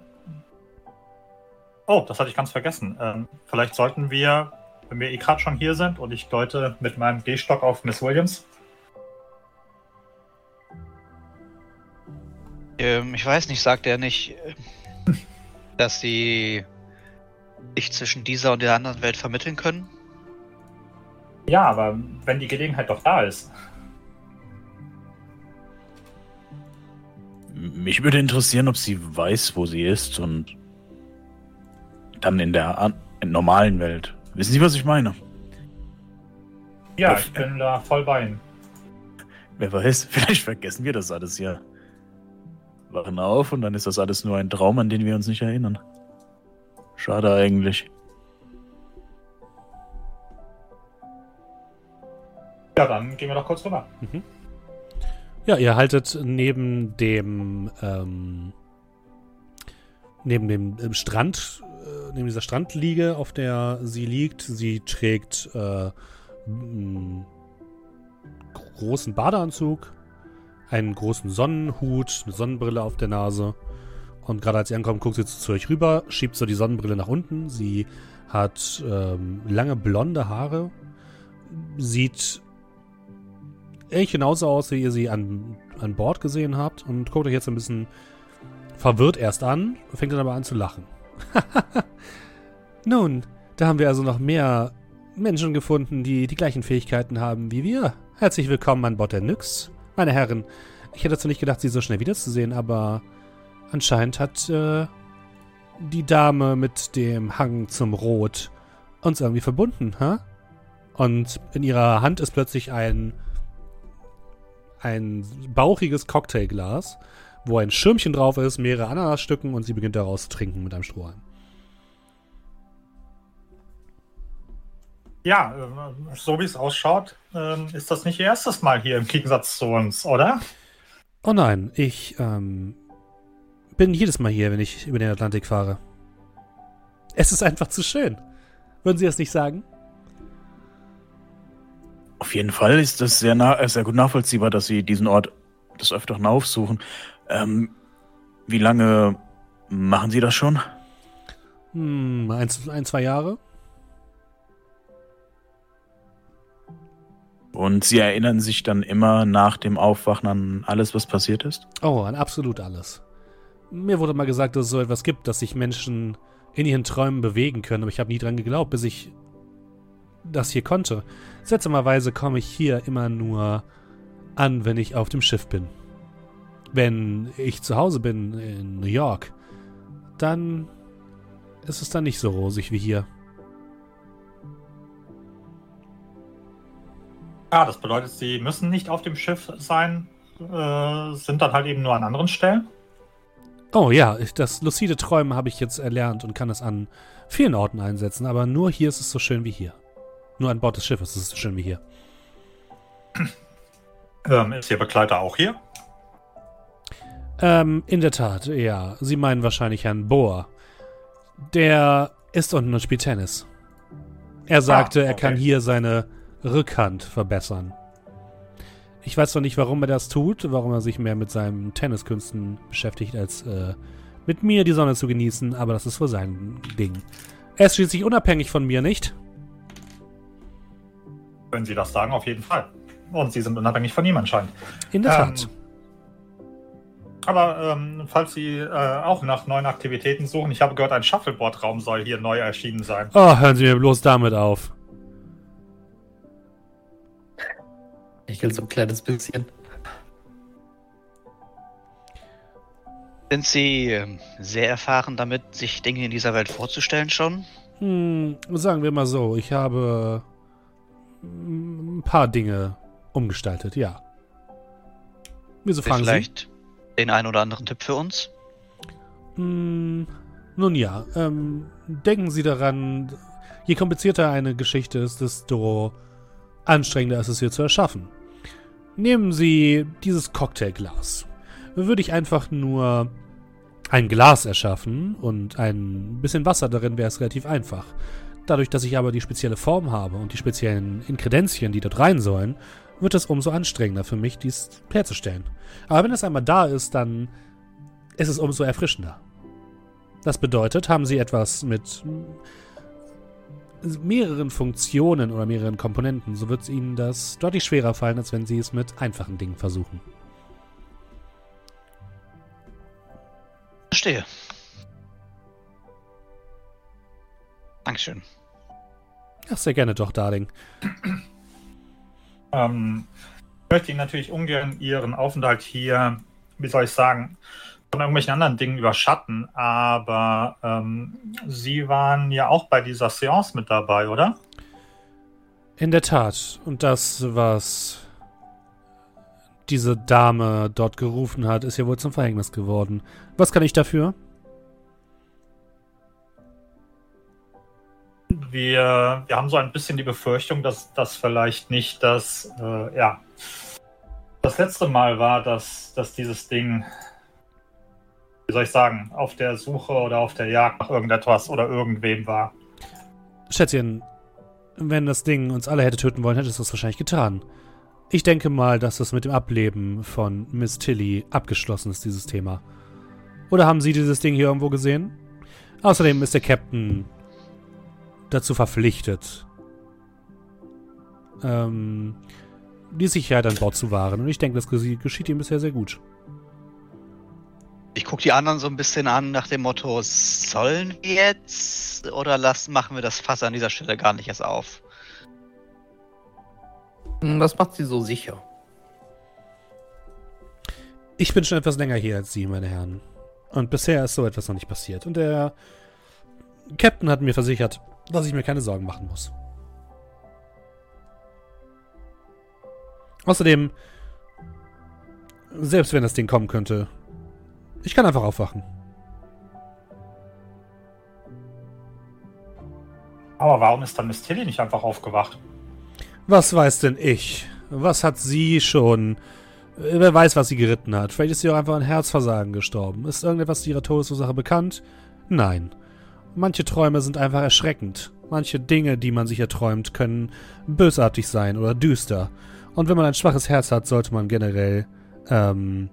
oh, das hatte ich ganz vergessen. Ähm, vielleicht sollten wir, wenn wir eh gerade schon hier sind und ich deute mit meinem Gehstock auf Miss Williams. Ähm, ich weiß nicht, sagt er nicht, äh, dass sie sich zwischen dieser und der anderen Welt vermitteln können? Ja, aber wenn die Gelegenheit doch da ist. Mich würde interessieren, ob sie weiß, wo sie ist und dann in der an in normalen Welt. Wissen Sie, was ich meine? Ja, ich bin da voll bei Ihnen. Wer weiß, vielleicht vergessen wir das alles ja. Wachen auf und dann ist das alles nur ein Traum, an den wir uns nicht erinnern. Schade eigentlich. Ja, dann gehen wir doch kurz rüber. Ja, ihr haltet neben dem ähm, neben dem ähm, Strand, äh, neben dieser Strandliege, auf der sie liegt. Sie trägt äh, mm, großen Badeanzug, einen großen Sonnenhut, eine Sonnenbrille auf der Nase. Und gerade als sie ankommt, guckt sie zu euch rüber, schiebt so die Sonnenbrille nach unten. Sie hat ähm, lange blonde Haare, sieht echt genauso aus, wie ihr sie an, an Bord gesehen habt und guckt euch jetzt ein bisschen verwirrt erst an, fängt dann aber an zu lachen. Nun, da haben wir also noch mehr Menschen gefunden, die die gleichen Fähigkeiten haben wie wir. Herzlich willkommen an Bord der Nyx. Meine Herren, ich hätte zwar nicht gedacht, Sie so schnell wiederzusehen, aber anscheinend hat äh, die Dame mit dem Hang zum Rot uns irgendwie verbunden, ha? Und in ihrer Hand ist plötzlich ein ein bauchiges Cocktailglas, wo ein Schirmchen drauf ist, mehrere Ananasstücken und sie beginnt daraus zu trinken mit einem Strohhalm. Ja, äh, so wie es ausschaut, ähm, ist das nicht ihr erstes Mal hier im Gegensatz zu uns, oder? Oh nein, ich ähm, bin jedes Mal hier, wenn ich über den Atlantik fahre. Es ist einfach zu schön. Würden Sie das nicht sagen? Auf jeden Fall ist das sehr, sehr gut nachvollziehbar, dass Sie diesen Ort des Öfteren aufsuchen. Ähm, wie lange machen Sie das schon? Hm, ein, ein, zwei Jahre. Und Sie erinnern sich dann immer nach dem Aufwachen an alles, was passiert ist? Oh, an absolut alles. Mir wurde mal gesagt, dass es so etwas gibt, dass sich Menschen in ihren Träumen bewegen können, aber ich habe nie dran geglaubt, bis ich das hier konnte. Seltsamerweise komme ich hier immer nur an, wenn ich auf dem Schiff bin. Wenn ich zu Hause bin in New York, dann ist es dann nicht so rosig wie hier. Ja, das bedeutet, sie müssen nicht auf dem Schiff sein, äh, sind dann halt eben nur an anderen Stellen. Oh ja, das lucide Träumen habe ich jetzt erlernt und kann es an vielen Orten einsetzen, aber nur hier ist es so schön wie hier. Nur an Bord des Schiffes ist es so schön wie hier. Ähm, ist Ihr Begleiter auch hier? Ähm, in der Tat, ja. Sie meinen wahrscheinlich Herrn Bohr. Der ist unten und spielt Tennis. Er sagte, ah, okay. er kann hier seine Rückhand verbessern. Ich weiß zwar nicht, warum er das tut, warum er sich mehr mit seinen Tenniskünsten beschäftigt, als äh, mit mir die Sonne zu genießen, aber das ist wohl sein Ding. Er ist schließlich unabhängig von mir, nicht? Wenn Sie das sagen, auf jeden Fall. Und Sie sind unabhängig von ihm anscheinend. In der ähm, Tat. Aber ähm, falls Sie äh, auch nach neuen Aktivitäten suchen, ich habe gehört, ein Shuffleboard-Raum soll hier neu erschienen sein. Oh, hören Sie mir bloß damit auf. Ich will so ein kleines bisschen. Sind Sie äh, sehr erfahren damit, sich Dinge in dieser Welt vorzustellen schon? Hm, sagen wir mal so, ich habe ein paar Dinge umgestaltet, ja. Wieso fragen Vielleicht Sie? den einen oder anderen Tipp für uns? Hm, nun ja, ähm, denken Sie daran, je komplizierter eine Geschichte ist, desto anstrengender ist es hier zu erschaffen. Nehmen Sie dieses Cocktailglas. Würde ich einfach nur ein Glas erschaffen und ein bisschen Wasser darin wäre es relativ einfach. Dadurch, dass ich aber die spezielle Form habe und die speziellen Inkredenzien, die dort rein sollen, wird es umso anstrengender für mich, dies herzustellen. Aber wenn es einmal da ist, dann ist es umso erfrischender. Das bedeutet, haben Sie etwas mit mehreren Funktionen oder mehreren Komponenten, so wird Ihnen das deutlich schwerer fallen, als wenn Sie es mit einfachen Dingen versuchen. Verstehe. Dankeschön. Ach, sehr gerne doch, Darling. Ähm, ich möchte Ihnen natürlich ungern Ihren Aufenthalt hier, wie soll ich sagen, von irgendwelchen anderen Dingen überschatten, aber ähm, Sie waren ja auch bei dieser Seance mit dabei, oder? In der Tat. Und das, was diese Dame dort gerufen hat, ist ja wohl zum Verhängnis geworden. Was kann ich dafür? Wir, wir haben so ein bisschen die Befürchtung, dass das vielleicht nicht das, äh, ja, das letzte Mal war, dass, dass dieses Ding wie soll ich sagen, auf der Suche oder auf der Jagd nach irgendetwas oder irgendwem war. Schätzchen, wenn das Ding uns alle hätte töten wollen, hätte es das wahrscheinlich getan. Ich denke mal, dass das mit dem Ableben von Miss Tilly abgeschlossen ist, dieses Thema. Oder haben Sie dieses Ding hier irgendwo gesehen? Außerdem ist der Captain dazu verpflichtet, ähm, die Sicherheit an Bord zu wahren. Und ich denke, das geschieht ihm bisher sehr gut. Ich gucke die anderen so ein bisschen an nach dem Motto, sollen wir jetzt oder lassen, machen wir das Fass an dieser Stelle gar nicht erst auf? Hm, was macht sie so sicher? Ich bin schon etwas länger hier als Sie, meine Herren. Und bisher ist so etwas noch nicht passiert. Und der Captain hat mir versichert, dass ich mir keine Sorgen machen muss. Außerdem, selbst wenn das Ding kommen könnte, ich kann einfach aufwachen. Aber warum ist dann Miss Tilly nicht einfach aufgewacht? Was weiß denn ich? Was hat sie schon? Wer weiß, was sie geritten hat. Vielleicht ist sie auch einfach an Herzversagen gestorben. Ist irgendetwas zu ihrer Todesursache bekannt? Nein. Manche Träume sind einfach erschreckend. Manche Dinge, die man sich erträumt, können bösartig sein oder düster. Und wenn man ein schwaches Herz hat, sollte man generell ähm,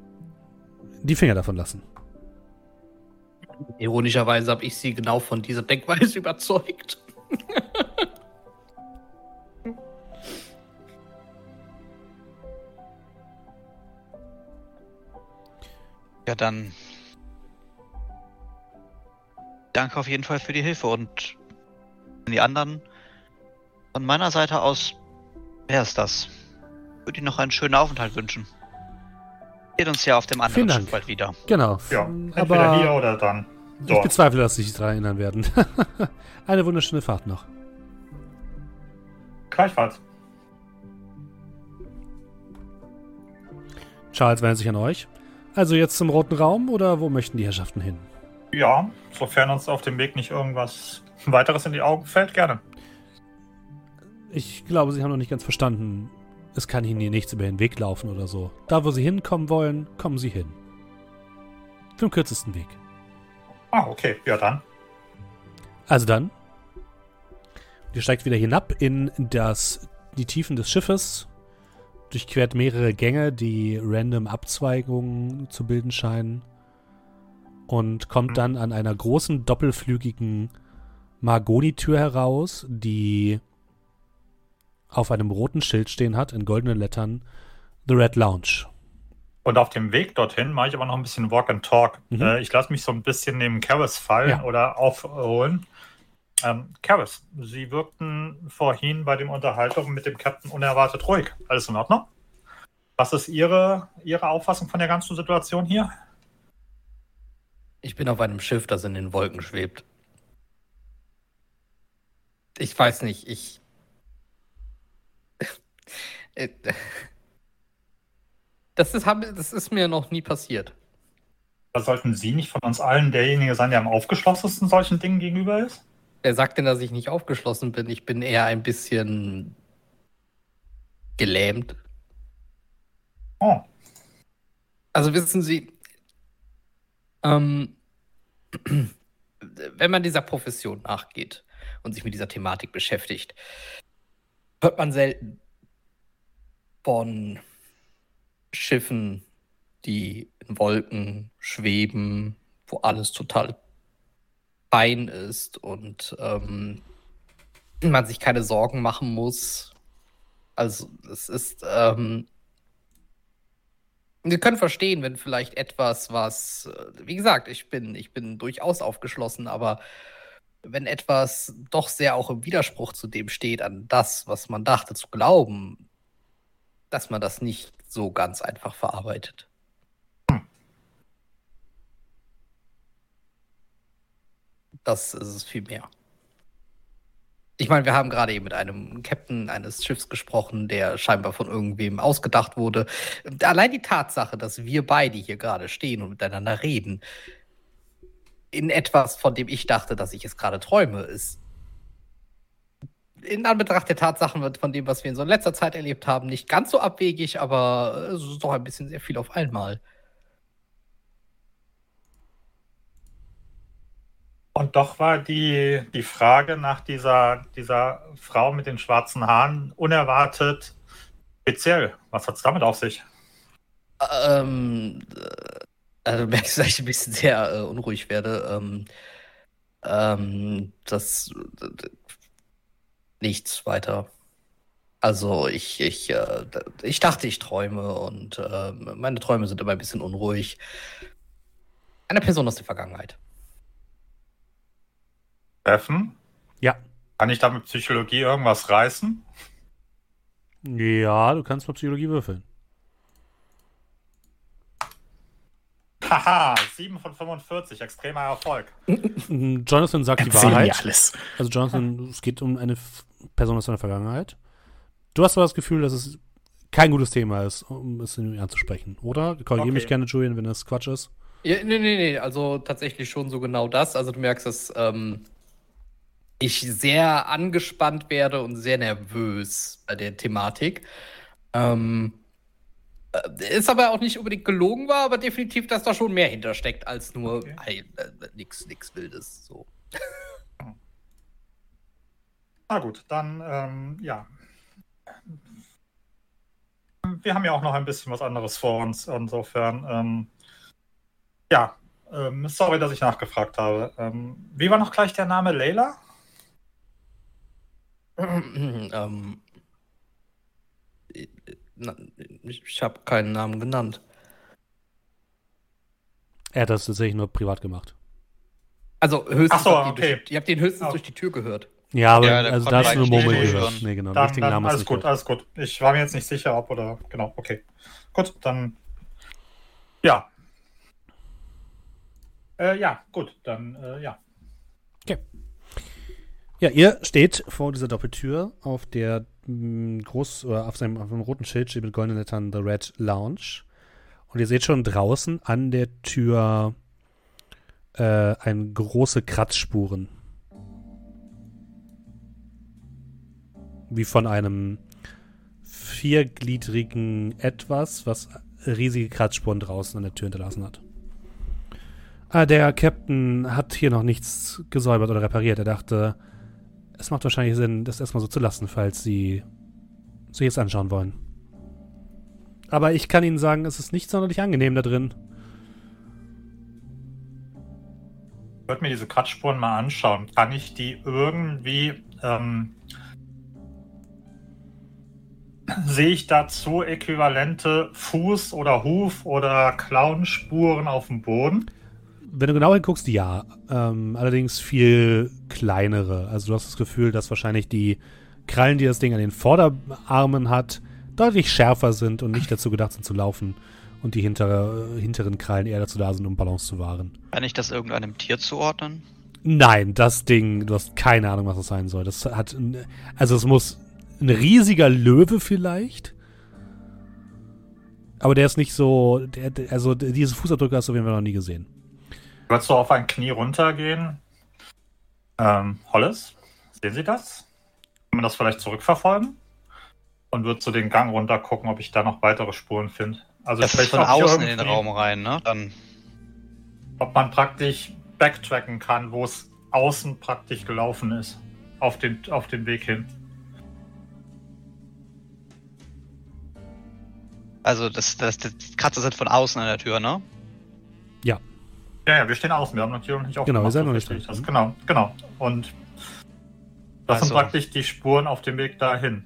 die Finger davon lassen. Ironischerweise habe ich sie genau von dieser Denkweise überzeugt. ja, dann danke auf jeden Fall für die Hilfe und die anderen von meiner Seite aus wäre es das. Würde Ihnen noch einen schönen Aufenthalt wünschen. Sehen uns ja auf dem anderen Schiff bald wieder. Genau. Ja, entweder Aber hier oder dann. ich bezweifle, dass Sie sich daran erinnern werden. Eine wunderschöne Fahrt noch. Gleichfalls. Charles wendet sich an euch. Also jetzt zum Roten Raum oder wo möchten die Herrschaften hin? Ja, sofern uns auf dem Weg nicht irgendwas weiteres in die Augen fällt, gerne. Ich glaube, Sie haben noch nicht ganz verstanden. Es kann Ihnen hier nichts über den Weg laufen oder so. Da, wo Sie hinkommen wollen, kommen Sie hin. Für den kürzesten Weg. Ah, okay. Ja, dann. Also dann. Ihr steigt wieder hinab in das, die Tiefen des Schiffes, durchquert mehrere Gänge, die random Abzweigungen zu bilden scheinen und kommt Mhm. dann an einer großen doppelflügigen Mahagoni-Tür heraus, die auf einem roten Schild stehen hat, in goldenen Lettern, The Red Lounge. Und auf dem Weg dorthin mache ich aber noch ein bisschen Walk and Talk. Mhm. Äh, ich lasse mich so ein bisschen neben Karis fallen Ja. oder aufholen. Ähm, Karis, Sie wirkten vorhin bei den Unterhaltungen mit dem Captain unerwartet ruhig. Alles in Ordnung? Was ist Ihre, Ihre Auffassung von der ganzen Situation hier? Ich bin auf einem Schiff, das in den Wolken schwebt. Ich weiß nicht, ich. Äh, Das ist, das ist mir noch nie passiert. Da sollten Sie nicht von uns allen derjenige sein, der am aufgeschlossensten solchen Dingen gegenüber ist? Wer sagt denn, dass ich nicht aufgeschlossen bin? Ich bin eher ein bisschen gelähmt. Oh, Also wissen Sie, ähm, wenn man dieser Profession nachgeht und sich mit dieser Thematik beschäftigt, hört man selten von Schiffen, die in Wolken schweben, wo alles total fein ist und ähm, man sich keine Sorgen machen muss. Also es ist ähm, wir können verstehen, wenn vielleicht etwas, was, äh, wie gesagt, ich bin, ich bin durchaus aufgeschlossen, aber wenn etwas doch sehr auch im Widerspruch zu dem steht, an das, was man dachte zu glauben, dass man das nicht so ganz einfach verarbeitet. Das ist es viel mehr. Ich meine, wir haben gerade eben mit einem Captain eines Schiffs gesprochen, der scheinbar von irgendwem ausgedacht wurde. Allein die Tatsache, dass wir beide hier gerade stehen und miteinander reden, in etwas, von dem ich dachte, dass ich es gerade träume, ist in Anbetracht der Tatsachen von dem, was wir in so letzter Zeit erlebt haben, nicht ganz so abwegig, aber es ist doch ein bisschen sehr viel auf einmal. Und doch war die, die Frage nach dieser, dieser Frau mit den schwarzen Haaren unerwartet speziell. Was hat es damit auf sich? Ähm, äh, also du merkst, dass ich ein bisschen sehr äh, unruhig werde. Ähm, ähm, das äh, nichts weiter. Also ich, ich, äh, ich dachte, ich träume und äh, meine Träume sind immer ein bisschen unruhig. Eine Person aus der Vergangenheit. Treffen? Ja. Kann ich da mit Psychologie irgendwas reißen? Ja, du kannst mal Psychologie würfeln. Haha, 7 von 45, extremer Erfolg. Jonathan sagt Erzähl die Wahrheit. mir alles. Also Jonathan, es geht um eine Person aus deiner Vergangenheit. Du hast aber das Gefühl, dass es kein gutes Thema ist, um es anzusprechen, oder? Korrigiere Okay. mich gerne, Julian, wenn das Quatsch ist. Ja, nee, nee, nee, also tatsächlich schon so genau das. Also du merkst, dass ähm, ich sehr angespannt werde und sehr nervös bei der Thematik. Ähm, äh, ist aber auch nicht unbedingt gelogen war, aber definitiv, dass da schon mehr hintersteckt als nur Okay. hey, äh, nix, nix Wildes. So. Na gut, dann, ähm, ja. Wir haben ja auch noch ein bisschen was anderes vor uns. Insofern, ähm, ja, ähm, sorry, dass ich nachgefragt habe. Ähm, wie war noch gleich der Name Leila? ähm, äh, ich ich habe keinen Namen genannt. Er hat das tatsächlich nur privat gemacht. Also höchstens, Ach so, okay. durch, ihr habt ihn höchstens Oh. durch die Tür gehört. Ja, aber Ja, der also da hast du nur gehört. hören. Nee, genau. Dann, richtigen dann Namen alles gut, gehört. alles gut. Ich war mir jetzt nicht sicher, ob oder genau, okay. Gut, dann ja. Äh, ja, gut, dann äh, ja. Ja, ihr steht vor dieser Doppeltür, auf der mh, groß oder auf seinem, auf einem roten Schild steht mit goldenen Lettern The Red Lounge. Und ihr seht schon draußen an der Tür äh, ein große Kratzspuren. Wie von einem viergliedrigen Etwas, was riesige Kratzspuren draußen an der Tür hinterlassen hat. Ah, der Captain hat hier noch nichts gesäubert oder repariert. Er dachte, es macht wahrscheinlich Sinn, das erstmal so zu lassen, falls Sie sich jetzt anschauen wollen. Aber ich kann Ihnen sagen, es ist nicht sonderlich angenehm da drin. Ich würde mir diese Kratzspuren mal anschauen. Kann ich die irgendwie ähm, sehe ich dazu äquivalente Fuß- oder Huf- oder Klauenspuren auf dem Boden? Wenn du genau hinguckst, ja. Ähm, allerdings viel kleinere. Also du hast das Gefühl, dass wahrscheinlich die Krallen, die das Ding an den Vorderarmen hat, deutlich schärfer sind und nicht dazu gedacht sind zu laufen. Und die hintere, hinteren Krallen eher dazu da sind, um Balance zu wahren. Kann ich das irgendeinem Tier zuordnen? Nein, das Ding, du hast keine Ahnung, was das sein soll. Das hat, also es muss ein riesiger Löwe vielleicht. Aber der ist nicht so, der, also diese Fußabdrücke hast du auf jeden Fall noch nie gesehen. Würdest du auf ein Knie runtergehen? Ähm, Hollis, sehen Sie das? Kann man das vielleicht zurückverfolgen? Und würde zu den Gang runter gucken, ob ich da noch weitere Spuren finde. Also Das ist von außen in den Raum rein, ne? Dann Ob man praktisch backtracken kann, wo es außen praktisch gelaufen ist. Auf den, auf den Weg hin. Also das, das, das die Katze sind von außen an der Tür, ne? Ja, ja, wir stehen außen, wir haben die Tür noch nicht Genau, wir aufgemacht. sind noch nicht drin. das. Genau, genau. Und das sind Also- praktisch die Spuren auf dem Weg dahin.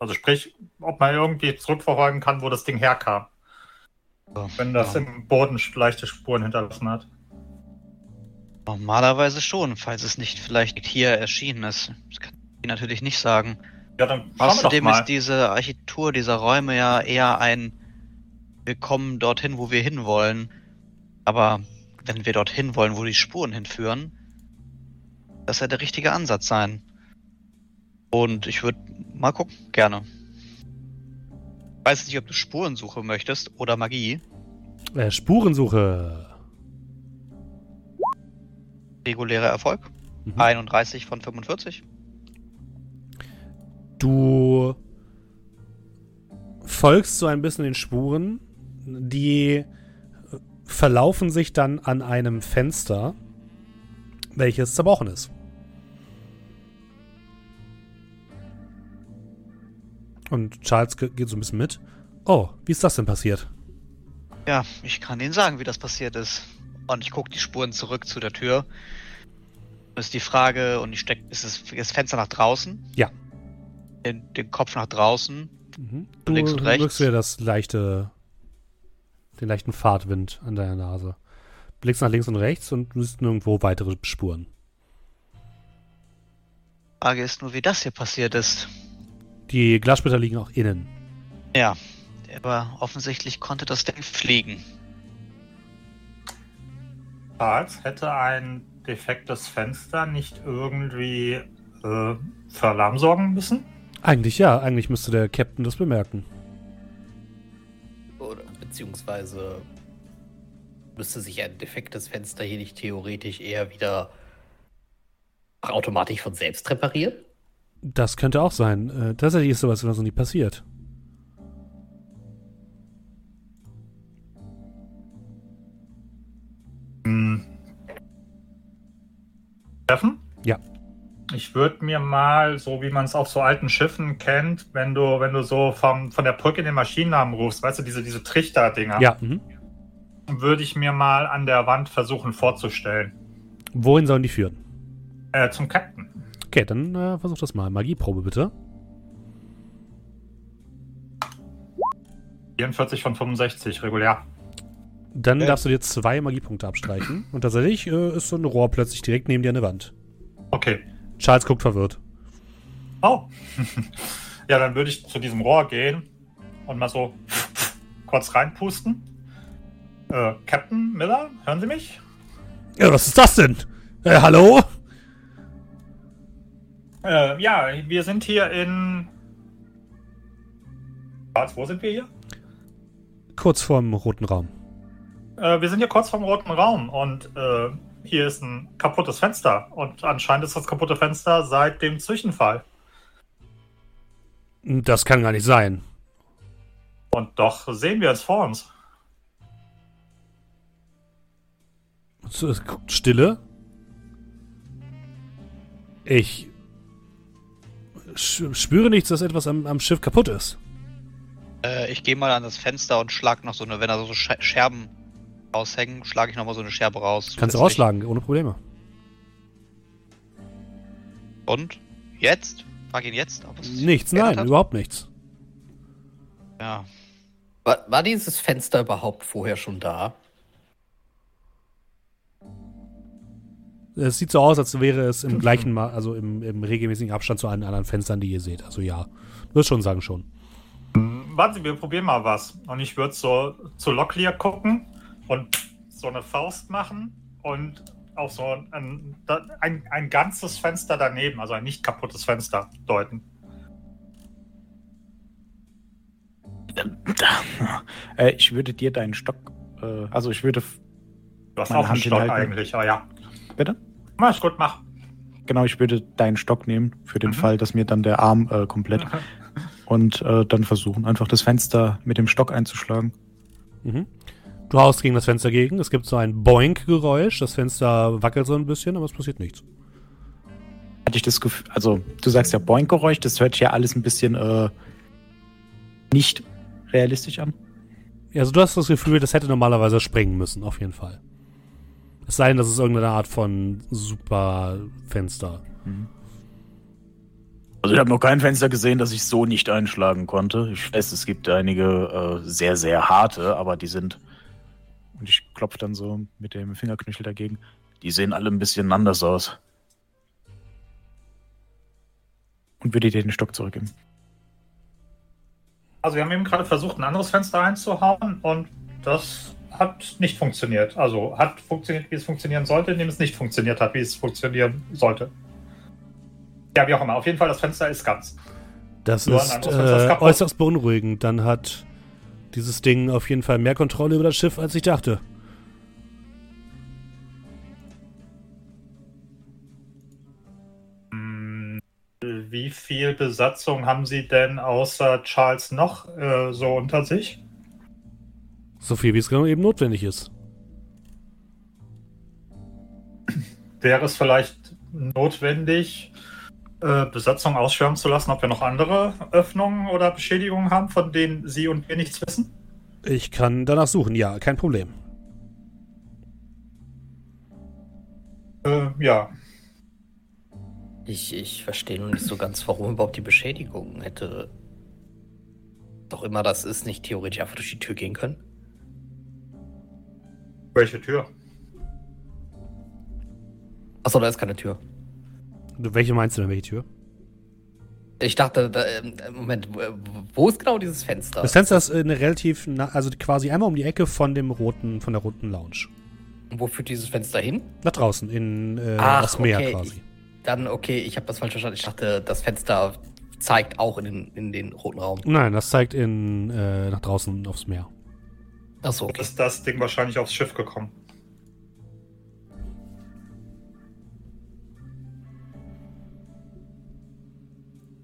Also sprich, ob man irgendwie zurückverfolgen kann, wo das Ding herkam. So, Wenn das ja. im Boden leichte Spuren hinterlassen hat. Normalerweise schon, falls es nicht vielleicht hier erschienen ist. Das kann ich natürlich nicht sagen. Ja, dann Außerdem mal. ist diese Architektur dieser Räume ja eher ein Wir kommen dorthin, wo wir hinwollen. Aber wenn wir dorthin wollen, wo die Spuren hinführen, das ja der richtige Ansatz sein. Und ich würde mal gucken, gerne. Weiß nicht, ob du Spurensuche möchtest oder Magie. Äh, Spurensuche. Regulärer Erfolg. Mhm. 31 von 45. Du folgst so ein bisschen den Spuren, die verlaufen sich dann an einem Fenster welches zerbrochen ist. Und Charles ge- geht so ein bisschen mit. Oh, wie ist das denn passiert? Ja, ich kann Ihnen sagen, wie das passiert ist. Und ich gucke die Spuren zurück zu der Tür. Das ist die Frage, und ich steck, ist das, das Fenster nach draußen? Ja. Den, den Kopf nach draußen. Mhm. Links und rechts. wirkst wieder das leichte, den leichten Fahrtwind an deiner Nase. Blickst nach links und rechts und du siehst nirgendwo weitere Spuren. Frage ist nur, wie das hier passiert ist. Die Glassplitter liegen auch innen. Ja, aber offensichtlich konnte das Ding fliegen. Charles hätte ein defektes Fenster nicht irgendwie äh, für Alarm sorgen müssen? Eigentlich ja, eigentlich müsste der Captain das bemerken. Oder beziehungsweise müsste sich ein defektes Fenster hier nicht theoretisch eher wieder automatisch von selbst reparieren? Das könnte auch sein. Äh, tatsächlich ist sowas immer so nie passiert. Hm. Treffen? Ja. Ich würde mir mal, so wie man es auf so alten Schiffen kennt, wenn du, wenn du so vom, von der Brücke in den Maschinennamen rufst, weißt du, diese, diese Trichter-Dinger, Ja. Mhm. würde ich mir mal an der Wand versuchen vorzustellen. Wohin sollen die führen? Äh, zum Captain. Okay, dann äh, versuch das mal. Magieprobe bitte. 44 von 65, regulär. Dann Okay. darfst du dir zwei Magiepunkte abstreichen. Und tatsächlich äh, ist so ein Rohr plötzlich direkt neben dir an der Wand. Okay. Charles guckt verwirrt. Oh. ja, dann würde ich zu diesem Rohr gehen und mal so kurz reinpusten. Äh, Captain Miller, hören Sie mich? Ja, was ist das denn? Äh, hallo? Äh, ja, wir sind hier in. Charles, wo sind wir hier? Kurz vorm roten Raum. Äh, wir sind hier kurz vom roten Raum und äh, hier ist ein kaputtes Fenster. Und anscheinend ist das kaputte Fenster seit dem Zwischenfall. Das kann gar nicht sein. Und doch sehen wir es vor uns. Stille. Ich spüre nichts, dass etwas am, am Schiff kaputt ist. Äh, ich gehe mal an das Fenster und schlag noch so eine, wenn da so Sche Scherben raushängen, schlage ich noch mal so eine Scherbe raus. Kannst du rausschlagen, ohne Probleme. Und? Jetzt? Frag ihn jetzt, ob es Nichts, nein, hat? überhaupt nichts. Ja. War, war dieses Fenster überhaupt vorher schon da? Es sieht so aus, als wäre es im gleichen, Ma also im, im regelmäßigen Abstand zu allen anderen Fenstern, die ihr seht. Also ja, würde schon sagen schon. Warten Sie, wir probieren mal was. Und ich würde so zu Locklear gucken und so eine Faust machen und auf so ein, ein, ein ganzes Fenster daneben, also ein nicht kaputtes Fenster, deuten. Äh, ich würde dir deinen Stock, äh, also ich würde, Du hast Meine auch einen Hand Stock hinhalten. eigentlich, aber ja. bitte? Na, ist gut, mach. Genau, ich würde deinen Stock nehmen, für den Mhm. Fall, dass mir dann der Arm äh, komplett und äh, dann versuchen, einfach das Fenster mit dem Stock einzuschlagen. Mhm. Du haust gegen das Fenster gegen. Es gibt so ein Boink-Geräusch. Das Fenster wackelt so ein bisschen, aber es passiert nichts. Hatte ich das Gefühl, also du sagst ja Boink-Geräusch, das hört sich ja alles ein bisschen äh, nicht realistisch an. Also du hast das Gefühl, das hätte normalerweise springen müssen, auf jeden Fall. Es sei denn, das ist irgendeine Art von Super-Fenster. Also ich habe noch kein Fenster gesehen, das ich so nicht einschlagen konnte. Ich weiß, es gibt einige äh, sehr, sehr harte, aber die sind. Und ich klopfe dann so mit dem Fingerknöchel dagegen. Die sehen alle ein bisschen anders aus. Und würde dir den Stock zurückgeben. Also wir haben eben gerade versucht, ein anderes Fenster einzuhauen und das hat nicht funktioniert. Also hat funktioniert, wie es funktionieren sollte, indem es nicht funktioniert hat, wie es funktionieren sollte. Ja, wie auch immer. Auf jeden Fall, das Fenster ist ganz. Das Nur ist äh, äußerst beunruhigend. Dann hat dieses Ding auf jeden Fall mehr Kontrolle über das Schiff, als ich dachte. Wie viel Besatzung haben Sie denn außer Charles noch äh, so unter sich? So viel, wie es genau eben notwendig ist. wäre es vielleicht notwendig, äh, Besatzung ausschwärmen zu lassen, ob wir noch andere Öffnungen oder Beschädigungen haben, von denen Sie und wir nichts wissen? Ich kann danach suchen, ja, kein Problem. Äh, ja. Ich, ich verstehe nur nicht so ganz, warum überhaupt die Beschädigung hätte. Doch immer das ist, nicht theoretisch einfach durch die Tür gehen können. Welche Tür? Achso, da ist keine Tür. Welche meinst du denn, welche Tür? Ich dachte, da, ähm, Moment, wo- ist genau dieses Fenster? Das Fenster ist eine relativ, also quasi einmal um die Ecke von dem roten, von der roten Lounge. Wo führt dieses Fenster hin? Nach draußen, in äh, Ach, das Meer okay. quasi. Dann, okay, ich habe das falsch verstanden. Ich dachte, das Fenster zeigt auch in den, in den roten Raum. Nein, das zeigt in, äh, nach draußen aufs Meer. Achso, okay. Ist das Ding wahrscheinlich aufs Schiff gekommen?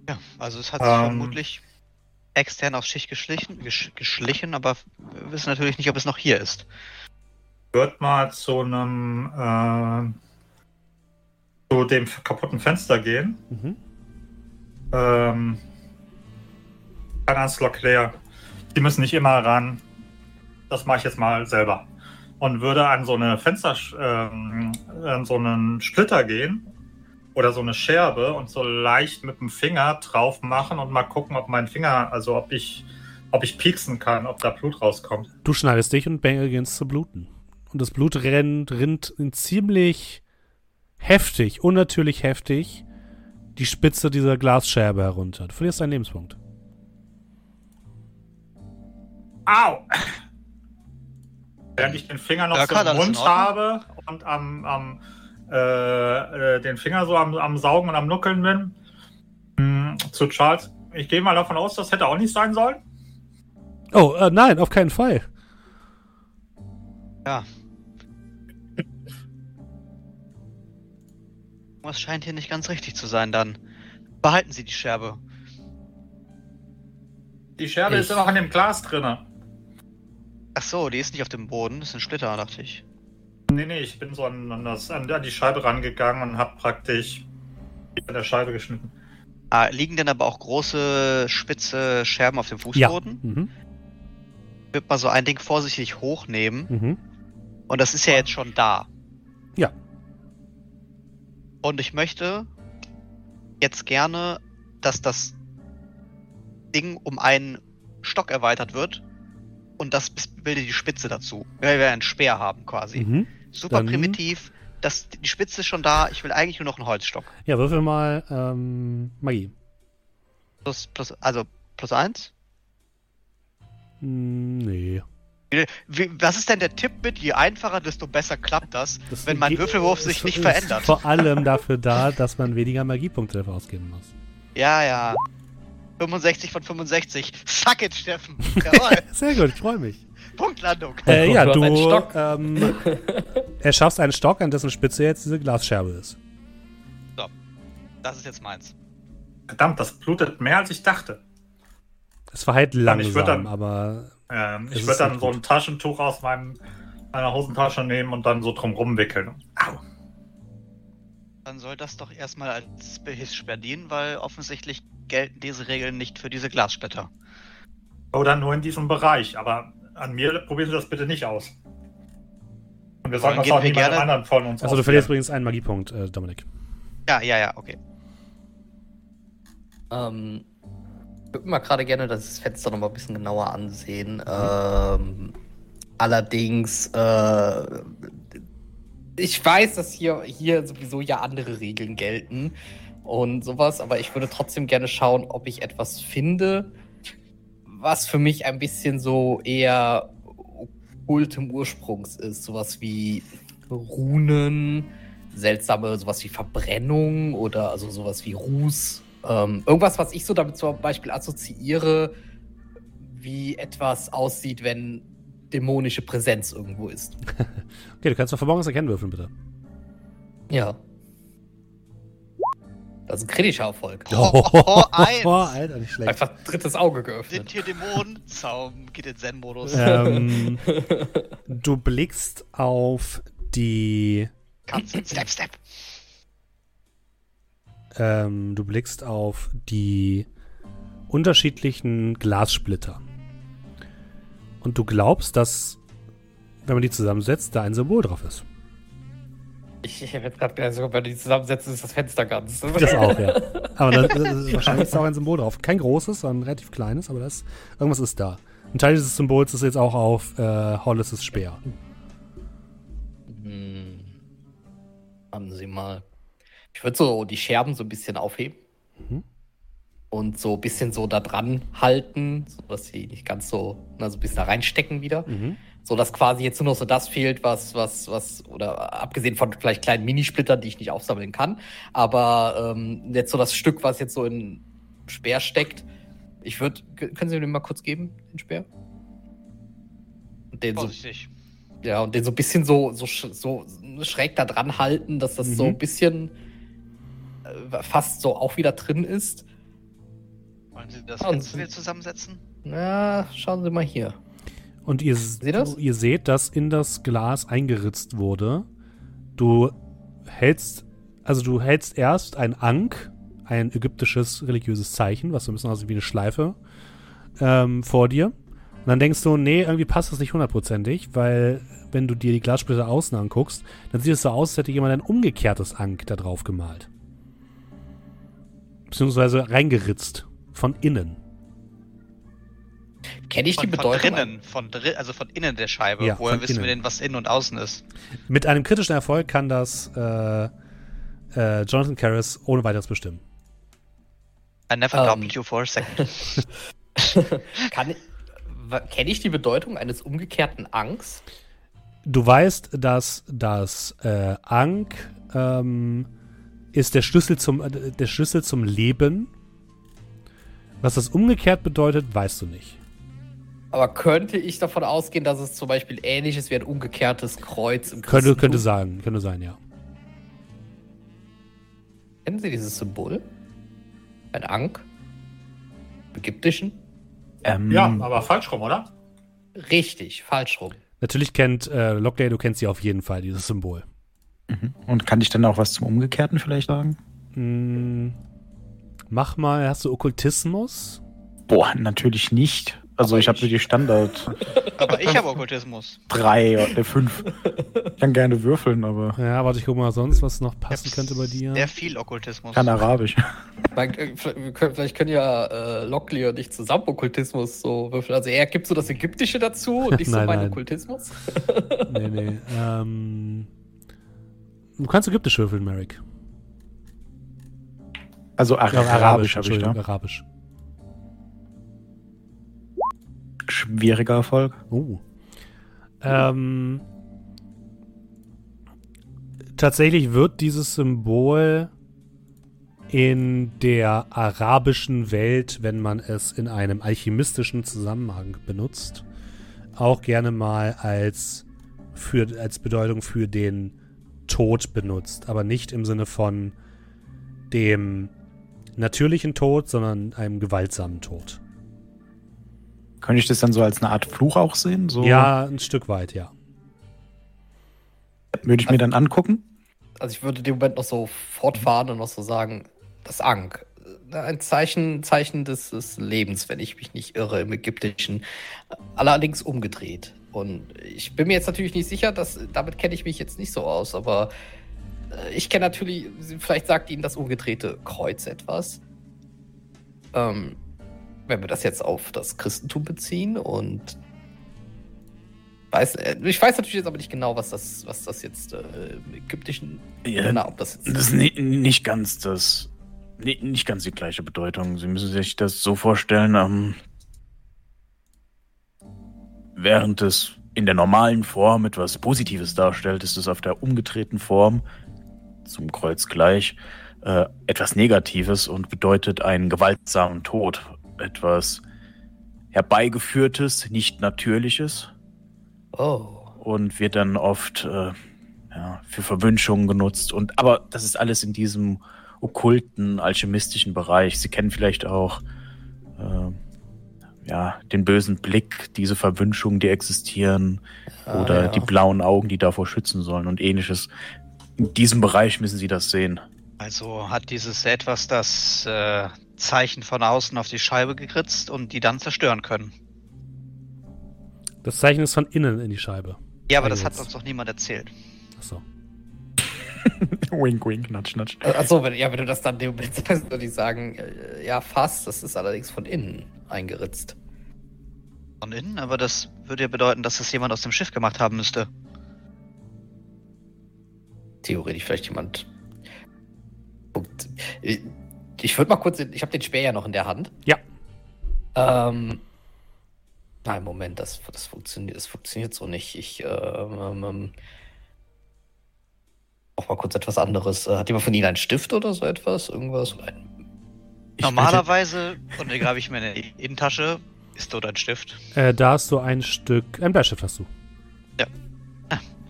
Ja, also es hat sich Ähm. vermutlich extern aufs Schicht geschlichen, gesch geschlichen, aber wir wissen natürlich nicht, ob es noch hier ist. Wird mal zu einem äh, zu dem kaputten Fenster gehen. Mhm. Ähm, kann ans Leclerc. Die müssen nicht immer ran. Das mache ich jetzt mal selber. Und würde an so eine Fenster, ähm, an so einen Splitter gehen oder so eine Scherbe und so leicht mit dem Finger drauf machen und mal gucken, ob mein Finger, also ob ich, ob ich pieksen kann, ob da Blut rauskommt. Du schneidest dich und beginnst zu bluten. Und das Blut rennt, rinnt in ziemlich heftig, unnatürlich heftig, die Spitze dieser Glasscherbe herunter. Du verlierst einen Lebenspunkt. Au! Während ich den Finger noch Ja, so im Mund habe und am, am äh, äh, den Finger so am, am Saugen und am Nuckeln bin, hm, zu Charles. Ich gehe mal davon aus, das hätte auch nicht sein sollen. Oh, äh, nein, auf keinen Fall. Ja. Was scheint hier nicht ganz richtig zu sein dann. Behalten Sie die Scherbe. Die Scherbe Ich- ist immer noch in dem Glas drinne. Ach so, die ist nicht auf dem Boden, das ist ein Splitter, dachte ich. Nee, nee, ich bin so an, an, das, an, an die Scheibe rangegangen und habe praktisch an der Scheibe geschnitten. Ah, liegen denn aber auch große, spitze Scherben auf dem Ja. Fußboden? Mhm. Ich würde mal so ein Ding vorsichtig hochnehmen. Mhm. Und das ist ja jetzt schon da. Ja. Und ich möchte jetzt gerne, dass das Ding um einen Stock erweitert wird. Und das bildet die Spitze dazu. Weil wir einen Speer haben quasi. Mhm. Super Dann- primitiv. Das, die Spitze ist schon da. Ich will eigentlich nur noch einen Holzstock. Ja, würfel mal ähm, Magie. Plus, plus, also plus eins. Hm, nee. Wie, was ist denn der Tipp mit? Je einfacher, desto besser klappt das, Das wenn mein Würfelwurf sich nicht verändert. vor allem dafür da, dass man weniger Magiepunkte dafür ausgeben muss. Ja, ja. 65 von 65. Suck it, Steffen. Jawohl. Sehr gut, ich freue mich. Punktlandung. Äh, ja, Du du einen Stock. ähm, erschaffst einen Stock, an dessen Spitze jetzt diese Glasscherbe ist. Das ist jetzt meins. Verdammt, das blutet mehr als ich dachte. Es war halt ich langsam, würd dann- aber Ähm, ich würde dann so gut. ein Taschentuch aus meinem, meiner Hosentasche nehmen und dann so drum wickeln. Au. Dann soll das doch erstmal als Behilfssperr dienen, weil offensichtlich gelten diese Regeln nicht für diese Glassplitter. Oder nur in diesem Bereich. Aber an mir probieren Sie das bitte nicht aus. Und wir sollten das auch wir niemandem gerne- anderen von uns also du verlierst übrigens einen Magiepunkt, äh, Dominik. Ja, ja, ja, okay. Ähm, ich würde mal gerade gerne das Fenster noch mal ein bisschen genauer ansehen. Ähm, allerdings, äh, ich weiß, dass hier, hier sowieso ja andere Regeln gelten und sowas, aber ich würde trotzdem gerne schauen, ob ich etwas finde, was für mich ein bisschen so eher okkultem Ursprungs ist. Sowas wie Runen, seltsame, sowas wie Verbrennung oder also sowas wie Ruß. Ähm, irgendwas, was ich so damit zum Beispiel assoziiere, wie etwas aussieht, wenn dämonische Präsenz irgendwo ist. Okay, du kannst noch Verborgenes erkennen würfeln, bitte. Ja. Das ist ein kritischer Erfolg. Oh, oh, eins. Oh, Alter, nicht schlecht. Einfach drittes Auge Sind geöffnet. hier Dämonen? Zaum, geht in Zen-Modus. ähm, du blickst auf die Katze, step, step. Ähm, du blickst auf die unterschiedlichen Glassplitter. Und du glaubst, dass, wenn man die zusammensetzt, da ein Symbol drauf ist. Ich, ich habe jetzt gerade gedacht, wenn du die zusammensetzen, ist das Fenster ganz. Das auch, ja. Aber das ist, wahrscheinlich ist da auch ein Symbol drauf. Kein großes, sondern ein relativ kleines, aber das, irgendwas ist da. Ein Teil dieses Symbols ist jetzt auch auf äh, Hollis' Speer. Hm. Haben Sie mal. Ich würde so die Scherben so ein bisschen aufheben. Mhm. Und so ein bisschen so da dran halten, sodass sie nicht ganz so, na, so ein bisschen da reinstecken wieder. Mhm. So dass quasi jetzt nur noch so das fehlt, was, was, was, oder abgesehen von vielleicht kleinen Minisplittern, die ich nicht aufsammeln kann. Aber ähm, jetzt so das Stück, was jetzt so in Speer steckt. Ich würde. Können Sie mir den mal kurz geben, den Speer? Und den so, Vorsichtig. ja, und den so ein bisschen so, so, so schräg da dran halten, dass das so Mhm. ein bisschen äh, fast so auch wieder drin ist. Wollen Sie das Fenster wieder zusammensetzen? Na, schauen Sie mal hier. Und ihr, Seht das? ihr seht, dass in das Glas eingeritzt wurde. Du hältst, also du hältst erst ein Ankh, ein ägyptisches religiöses Zeichen, was so ein bisschen aussieht wie eine Schleife, ähm, vor dir. Und dann denkst du, nee, irgendwie passt das nicht hundertprozentig, weil wenn du dir die Glassplitter außen anguckst, dann sieht es so aus, als hätte jemand ein umgekehrtes Ankh da drauf gemalt. Beziehungsweise reingeritzt. Von innen. Kenne ich die Von, von Bedeutung? drinnen, von drin, also von innen der Scheibe. Ja, Woher von wissen wir innen. denn, was innen und außen ist? Mit einem kritischen Erfolg kann das äh, äh, Jonathan Karras ohne weiteres bestimmen. I never Ähm. doubted you for a second. Kann, kenne ich die Bedeutung eines umgekehrten Anks? Du weißt, dass das äh, Ankh ähm, ist der Schlüssel zum äh, der Schlüssel zum Leben. Was das umgekehrt bedeutet, weißt du nicht. Aber könnte ich davon ausgehen, dass es zum Beispiel ähnlich ist wie ein umgekehrtes Kreuz im Könnte, könnte sein, könnte sein, ja. Kennen Sie dieses Symbol? Ein Ank? Im Ägyptischen? Ähm, Ja, aber falsch rum, oder? Richtig, falsch rum. Natürlich kennt äh, Lockley, du kennst sie auf jeden Fall, dieses Symbol. mhm. Und kann ich dann auch was zum Umgekehrten vielleicht sagen? Hm, mach mal, hast du Okkultismus? Boah, natürlich nicht. Also Aber ich habe ich- nur die Standard Aber ich habe Okkultismus. drei oder fünf. Ich kann gerne würfeln, aber Ja, warte, ich guck mal sonst, was noch passen könnte bei dir. Sehr viel Okkultismus. kann Arabisch. Äh, vielleicht, können, ja äh, Lockley und ich zusammen Okkultismus so würfeln. Also er gibt so das Ägyptische dazu und nicht so Nein, mein nein. Okkultismus. Nee, nee. Ähm, du kannst ägyptisch würfeln, Merrick. Also Ar Ja, Arabisch habe ich da. Arabisch. Schwieriger Erfolg. Oh. Ähm, tatsächlich wird dieses Symbol in der arabischen Welt, wenn man es in einem alchemistischen Zusammenhang benutzt, auch gerne mal als, für, als Bedeutung für den Tod benutzt. Aber nicht im Sinne von dem natürlichen Tod, sondern einem gewaltsamen Tod. Könnte ich das dann so als eine Art Fluch auch sehen? So Ja, ein Stück weit, ja. würde ich mir dann angucken. Also ich würde in dem Moment noch so fortfahren und noch so sagen, das Ankh. Ein Zeichen, Zeichen des, des Lebens, wenn ich mich nicht irre, im Ägyptischen. Allerdings umgedreht. Und ich bin mir jetzt natürlich nicht sicher, dass, damit kenne ich mich jetzt nicht so aus, aber äh, ich kenne natürlich, vielleicht sagt Ihnen das umgedrehte Kreuz etwas. Ähm, wenn wir das jetzt auf das Christentum beziehen und weiß, äh, ich weiß natürlich jetzt aber nicht genau, was das, was das jetzt äh, im Ägyptischen, Ja, na, ob das jetzt Das ist ni- nicht ganz das. ni- Nicht ganz die gleiche Bedeutung. Sie müssen sich das so vorstellen, ähm, während es in der normalen Form etwas Positives darstellt, ist es auf der umgedrehten Form zum Kreuz gleich äh, etwas Negatives und bedeutet einen gewaltsamen Tod. Etwas herbeigeführtes, nicht natürliches Oh. und wird dann oft äh, ja, für Verwünschungen genutzt. Und aber das ist alles in diesem okkulten, alchemistischen Bereich. Sie kennen vielleicht auch äh, ja, den bösen Blick, diese Verwünschungen, die existieren, Ah, oder ja. die blauen Augen, die davor schützen sollen und ähnliches. In diesem Bereich müssen Sie das sehen. Also hat dieses etwas das äh, Zeichen von außen auf die Scheibe gekritzt und die dann zerstören können. Das Zeichen ist von innen in die Scheibe. Ja, aber das hat uns doch niemand erzählt. Achso. wink, wink, natsch, natsch. Achso, wenn, ja, wenn du das dann dem Moment sagst, würde ich sagen, äh, ja, fast. Das ist allerdings von innen eingeritzt. Von innen, aber das würde ja bedeuten, dass das jemand aus dem Schiff gemacht haben müsste. Theoretisch vielleicht jemand. Guckt. Ich würde mal kurz. Ich habe den Speer ja noch in der Hand. Ja. Ähm. Nein, Moment, das, das, funktioniert, das funktioniert so nicht. Ich. Ähm, ähm, auch mal kurz etwas anderes. Äh, Hat jemand von Ihnen einen Stift oder so etwas? Irgendwas? Normalerweise, und den grabe ich mir in die Innentasche, ist dort ein Stift. Äh, da hast du ein Stück. Ein Bleistift hast du.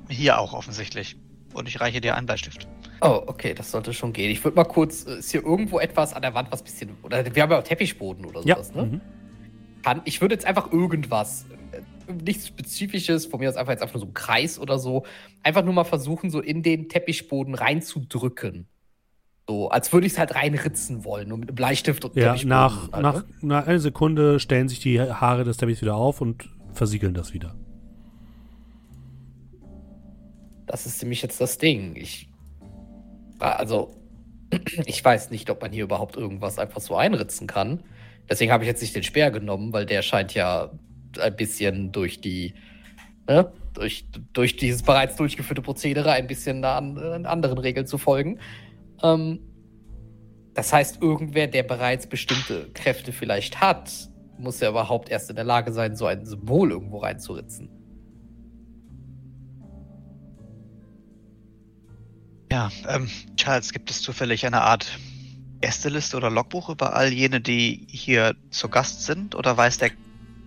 Hier auch offensichtlich. Und ich reiche dir einen Bleistift. Oh, okay, das sollte schon gehen. Ich würde mal kurz. äh, Ist hier irgendwo etwas an der Wand, was bisschen. Oder wir haben ja auch Teppichboden oder Ja. sowas, ne? Mhm. Kann, ich würde jetzt einfach irgendwas. äh, Nichts Spezifisches, von mir aus einfach jetzt einfach nur so ein Kreis oder so. Einfach nur mal versuchen, so in den Teppichboden reinzudrücken. So, als würde ich es halt reinritzen wollen, nur mit einem Bleistift und Ja, Teppichboden nach, halt, nach, ne? nach einer Sekunde stellen sich die Haare des Teppichs wieder auf und versiegeln das wieder. Das ist nämlich jetzt das Ding. Ich. Also, ich weiß nicht, ob man hier überhaupt irgendwas einfach so einritzen kann. Deswegen habe ich jetzt nicht den Speer genommen, weil der scheint ja ein bisschen durch die. Ne, durch, durch dieses bereits durchgeführte Prozedere ein bisschen an, an anderen Regeln zu folgen. Ähm, das heißt, irgendwer, der bereits bestimmte Kräfte vielleicht hat, muss ja überhaupt erst in der Lage sein, so ein Symbol irgendwo reinzuritzen. Ja, ähm, Charles, gibt es zufällig eine Art Gästeliste oder Logbuch über all jene, die hier zu Gast sind? Oder weiß der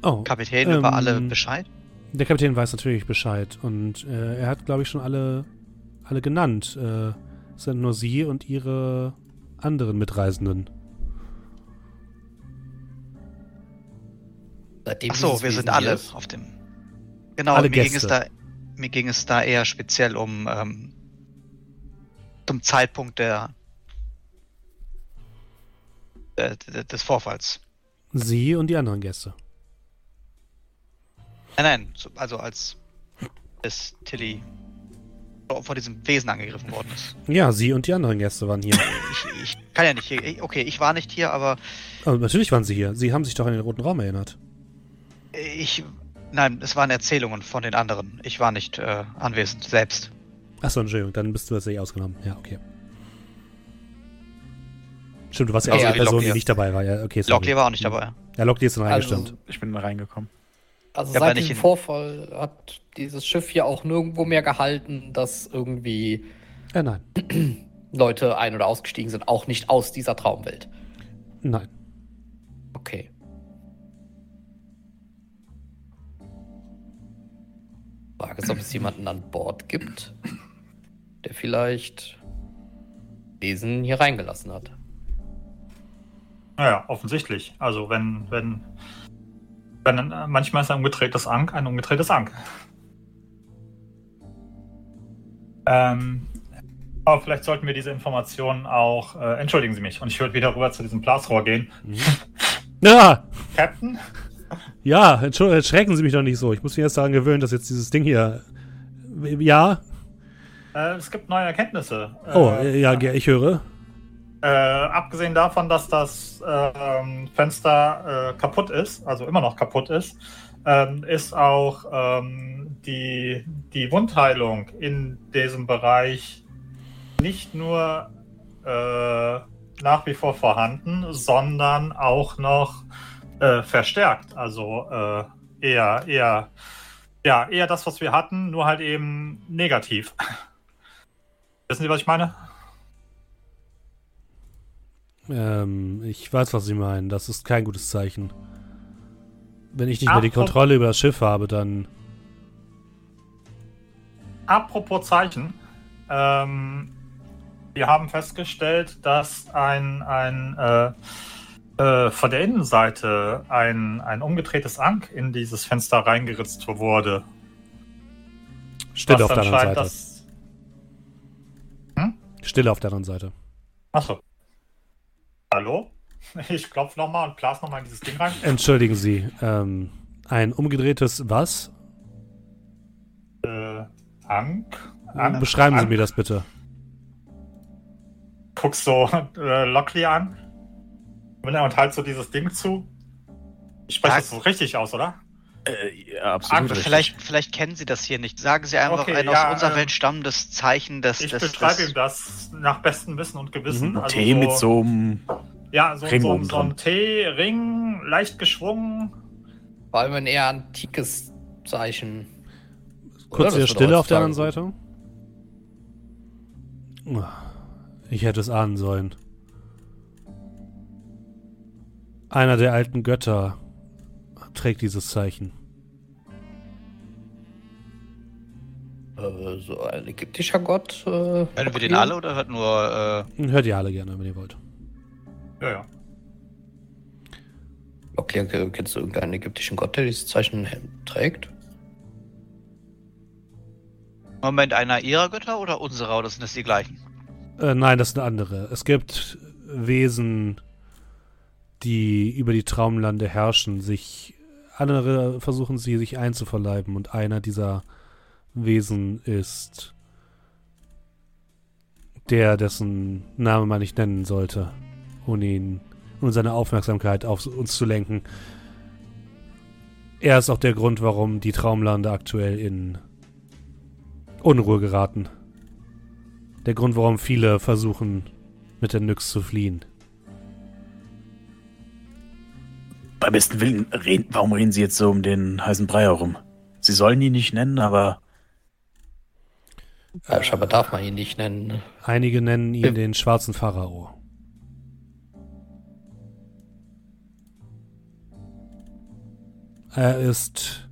Oh, Kapitän über ähm, alle Bescheid? der Kapitän weiß natürlich Bescheid und äh, er hat, glaube ich, schon alle, alle genannt. Äh, es sind nur sie und ihre anderen Mitreisenden. Seitdem Ach so, wir sind alle auf dem. Genau, Alle mir ging, es Gäste. da, mir ging es da eher speziell um ähm, zum Zeitpunkt der, der, der des Vorfalls. Sie und die anderen Gäste. Nein, nein, so- also als es Tilly von diesem Wesen angegriffen worden ist. Ja, sie und die anderen Gäste waren hier. Ich, ich kann ja nicht hier. Okay, ich war nicht hier, aber Aber natürlich waren sie hier. Sie haben sich doch an den roten Raum erinnert. ich. Nein, es waren Erzählungen von den anderen. Ich war nicht äh, anwesend selbst. Achso, Entschuldigung, dann bist du tatsächlich ausgenommen. Ja, okay. Stimmt, du warst ja Also auch die eine Person, die nicht dabei war. Ja, okay. Locklear war auch nicht dabei. Ja, Locklear ist dann Also, reingestimmt. Ich bin reingekommen. Also Ja, seit dem Vorfall hat dieses Schiff ja auch nirgendwo mehr gehalten, dass irgendwie Äh, nein. Leute ein- oder ausgestiegen sind, auch nicht aus dieser Traumwelt. Nein. Okay. Frage ist, ob es jemanden an Bord gibt, der vielleicht Wesen hier reingelassen hat. Naja, offensichtlich. Also wenn, wenn, wenn äh, manchmal ist ein umgedrehtes Ank ein umgedrehtes Ank. Ähm, aber vielleicht sollten wir diese Informationen auch, äh, entschuldigen Sie mich, und ich würde wieder rüber zu diesem Blasrohr gehen. Mhm. Ja, Captain? ja, Entschuldigung, erschrecken Sie mich doch nicht so. Ich muss mich erst daran gewöhnen, dass jetzt dieses Ding hier. Ja, Äh, es gibt neue Erkenntnisse. oh, Äh, ja, ich höre. Äh, abgesehen davon, dass das ähm, Fenster äh, kaputt ist, also immer noch kaputt ist, ähm, ist auch ähm, die, die Wundheilung in diesem Bereich nicht nur äh, nach wie vor vorhanden, sondern auch noch äh, verstärkt. Also eher, eher, ja, eher das, was wir hatten, nur halt eben negativ. Wissen Sie, was ich meine? Ähm, ich weiß, was Sie meinen. Das ist kein gutes Zeichen. Wenn ich nicht mehr die Apropos- Kontrolle über das Schiff habe, dann. Apropos Zeichen. Ähm, wir haben festgestellt, dass ein, ein äh, äh, von der Innenseite ein, ein umgedrehtes Ank in dieses Fenster reingeritzt wurde. Steht auf der anderen Seite. Das, Stille auf der anderen Seite. Achso. Hallo? Ich klopfe nochmal und blas nochmal in dieses Ding rein. Entschuldigen Sie, ähm, ein umgedrehtes was? Äh, Ank? An Beschreiben Sie Ank? mir das bitte. Guckst so äh, Lockley an. Und halt so dieses Ding zu. Ich spreche das so richtig aus, oder? Äh, ja, absolut. Richtig. Vielleicht, vielleicht kennen Sie das hier nicht. Sagen Sie einfach Okay, ein ja, aus unserer ähm, Welt stammendes Zeichen des. Ich des, beschreibe des ihm das nach bestem Wissen und Gewissen. Mhm. Also Tee mit so einem. Ja, so, Ring so, oben so ein. T-Ring, leicht geschwungen. Vor allem ein eher antikes Zeichen. Kurz das hier wird Stille auf der anderen Seite. Ich hätte es ahnen sollen. Einer der alten Götter trägt dieses Zeichen. Äh, so ein ägyptischer Gott. Äh, Hören wir den alle oder hört nur. Äh, Hört ihr alle gerne, wenn ihr wollt. Ja, ja. Äh, kennst du irgendeinen ägyptischen Gott, der dieses Zeichen trägt? Moment, einer ihrer Götter oder unserer? Oder sind das die gleichen? Äh, nein, das sind andere. Es gibt Wesen, die über die Traumlande herrschen, sich andere versuchen sie sich einzuverleiben und einer dieser Wesen ist der, dessen Name man nicht nennen sollte, ohne ihn und seine Aufmerksamkeit auf uns zu lenken. Er ist auch der Grund, warum die Traumlande aktuell in Unruhe geraten. Der Grund, warum viele versuchen, mit der Nyx zu fliehen. Beim besten Willen, reden, warum reden Sie jetzt so um den heißen Brei herum? Sie sollen ihn nicht nennen, aber Ja, scheinbar darf man ihn nicht nennen. Einige nennen ihn Ja. den schwarzen Pharao. Er ist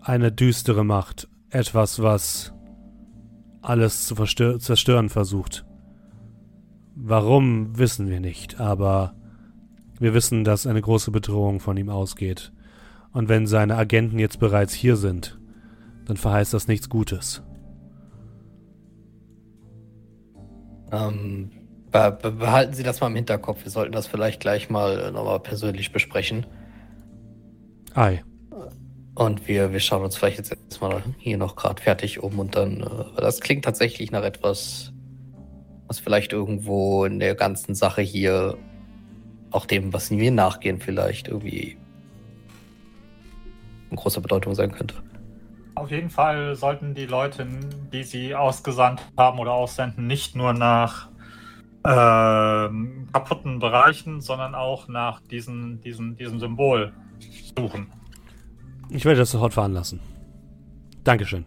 eine düstere Macht, etwas, was alles zu zerstören versucht. Warum, wissen wir nicht, aber wir wissen, dass eine große Bedrohung von ihm ausgeht. Und wenn seine Agenten jetzt bereits hier sind, dann verheißt das nichts Gutes. Ähm, be be behalten Sie das mal im Hinterkopf. Wir sollten das vielleicht gleich mal äh, nochmal persönlich besprechen. Ei. Und wir, wir schauen uns vielleicht jetzt erstmal hier noch gerade fertig um und dann, äh, das klingt tatsächlich nach etwas, was vielleicht irgendwo in der ganzen Sache hier, auch dem, was wir nachgehen, vielleicht irgendwie von großer Bedeutung sein könnte. Auf jeden Fall sollten die Leute, die sie ausgesandt haben oder aussenden, nicht nur nach ähm, kaputten Bereichen, sondern auch nach diesen, diesen, diesem Symbol suchen. Ich werde das sofort veranlassen. Dankeschön.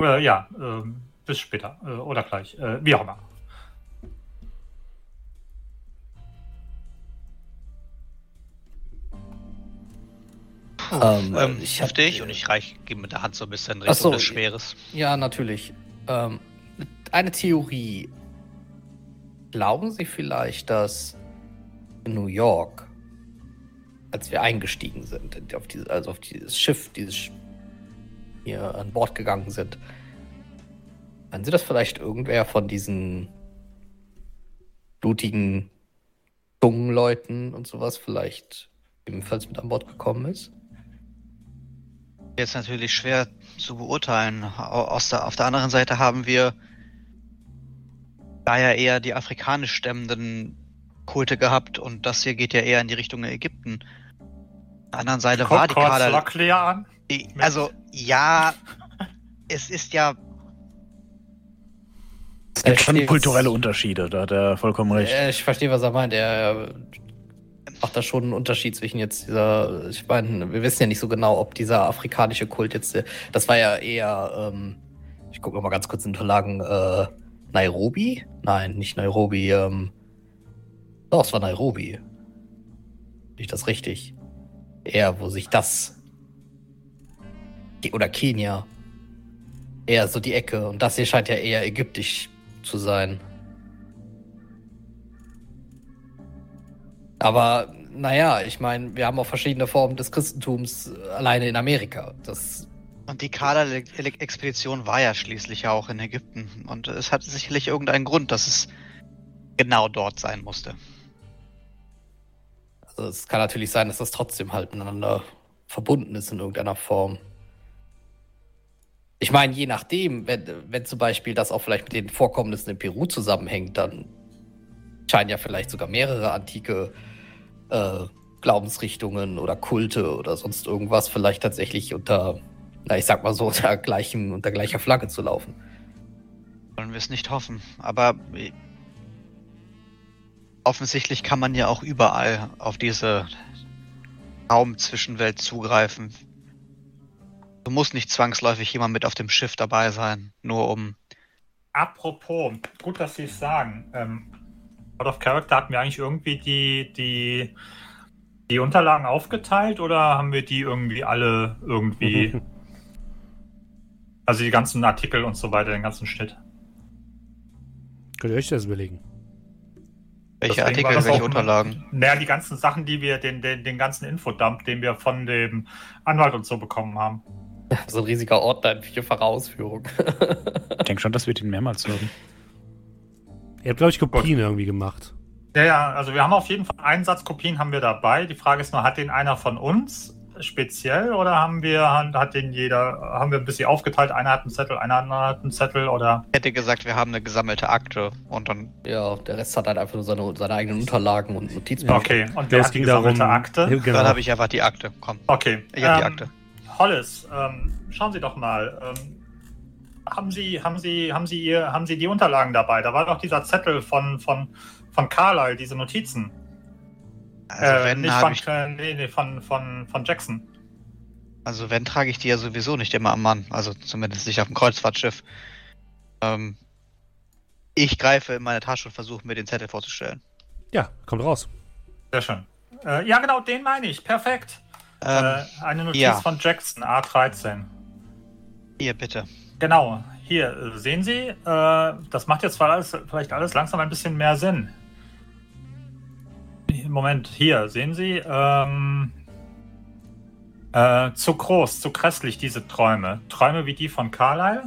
Äh, ja, ähm, bis später äh, oder gleich, äh, wie auch immer. Ähm, Ähm, ich hab- heftig und ich reich, gebe mit der Hand so ein bisschen Richtung so, des Schweres. Ja, natürlich. Ähm, eine Theorie. Glauben Sie vielleicht, dass in New York, als wir eingestiegen sind, auf diese, also auf dieses Schiff, dieses hier an Bord gegangen sind, meinen Sie, dass vielleicht irgendwer von diesen blutigen Zungenleuten und sowas vielleicht ebenfalls mit an Bord gekommen ist? Jetzt natürlich schwer zu beurteilen. Der, auf der anderen Seite haben wir da ja eher die afrikanisch stemmenden Kulte gehabt und das hier geht ja eher in die Richtung Ägypten. Auf der anderen Seite war die Kader. Lockley an. Also, ja, es ist ja. es gibt schon kulturelle Unterschiede, da hat er vollkommen recht. Ich verstehe, was er meint. Er macht da schon einen Unterschied zwischen jetzt dieser, ich meine, wir wissen ja nicht so genau, ob dieser afrikanische Kult jetzt, das war ja eher, ähm, ich gucke mal ganz kurz in Unterlagen, äh, Nairobi? Nein, nicht Nairobi, ähm, doch, es war Nairobi. Nicht das richtig? Eher, wo sich das, oder Kenia, eher so die Ecke. Und das hier scheint ja eher ägyptisch zu sein. Aber naja, ich meine, wir haben auch verschiedene Formen des Christentums äh, alleine in Amerika. Das Und die Kader-Expedition war ja schließlich ja auch in Ägypten. Und es hatte sicherlich irgendeinen Grund, dass es genau dort sein musste. Also es kann natürlich sein, dass das trotzdem halt miteinander verbunden ist in irgendeiner Form. Ich meine, je nachdem, wenn, wenn zum Beispiel das auch vielleicht mit den Vorkommnissen in Peru zusammenhängt, dann scheinen ja vielleicht sogar mehrere antike äh, Glaubensrichtungen oder Kulte oder sonst irgendwas vielleicht tatsächlich unter na, ich sag mal so, unter, gleichem, unter gleicher Flagge zu laufen. Wollen wir es nicht hoffen. Aber äh, offensichtlich kann man ja auch überall auf diese Raumzwischenwelt zugreifen. Du musst nicht zwangsläufig jemand mit auf dem Schiff dabei sein, nur um. Apropos, gut, dass Sie es sagen. Ähm, Out of Character hatten wir eigentlich irgendwie die, die, die Unterlagen aufgeteilt oder haben wir die irgendwie alle irgendwie Also die ganzen Artikel und so weiter, den ganzen Schnitt. Könnt ihr euch das überlegen? Welche Deswegen Artikel, welche auch, Unterlagen? Naja, die ganzen Sachen, die wir, den, den, den ganzen Infodump, den wir von dem Anwalt und so bekommen haben. So ein riesiger Ordner in vierfacher Ausführung. ich denke schon, dass wir den mehrmals haben. Ihr habt, glaube ich, Kopien Gut. irgendwie gemacht. Ja, ja, also wir haben auf jeden Fall einen Satz Kopien haben wir dabei. Die Frage ist nur, hat den einer von uns speziell oder haben wir, hat den jeder, haben wir ein bisschen aufgeteilt, einer hat einen Zettel, einer hat einen Zettel oder? Ich hätte gesagt, wir haben eine gesammelte Akte und dann. Ja, der Rest hat halt einfach nur seine, seine eigenen Unterlagen und Notizen. Okay, und wer hat die gesammelte darum, Akte? Genau. Dann habe ich einfach die Akte, komm. Okay. Ich habe ähm, die Akte. Hollis, ähm, schauen Sie doch mal. Ähm, haben Sie, haben Sie, haben Sie ihr, haben Sie die Unterlagen dabei? Da war doch dieser Zettel von, von, von Carlyle, diese Notizen. Also äh, wenn nicht von, ich... nee, nee, von, von, von Jackson. Also wenn trage ich die ja sowieso nicht immer am Mann, also zumindest nicht auf dem Kreuzfahrtschiff. Ähm, ich greife in meine Tasche und versuche mir den Zettel vorzustellen. Ja, kommt raus. Sehr schön. Äh, ja, genau, den meine ich. Perfekt. Ähm, äh, eine Notiz ja. von Jackson, A13. Hier, bitte. Genau, hier, sehen Sie, äh, das macht jetzt alles, vielleicht alles langsam ein bisschen mehr Sinn. Moment, hier, sehen Sie? Ähm, äh, zu groß, zu grässlich, diese Träume. Träume wie die von Carlyle?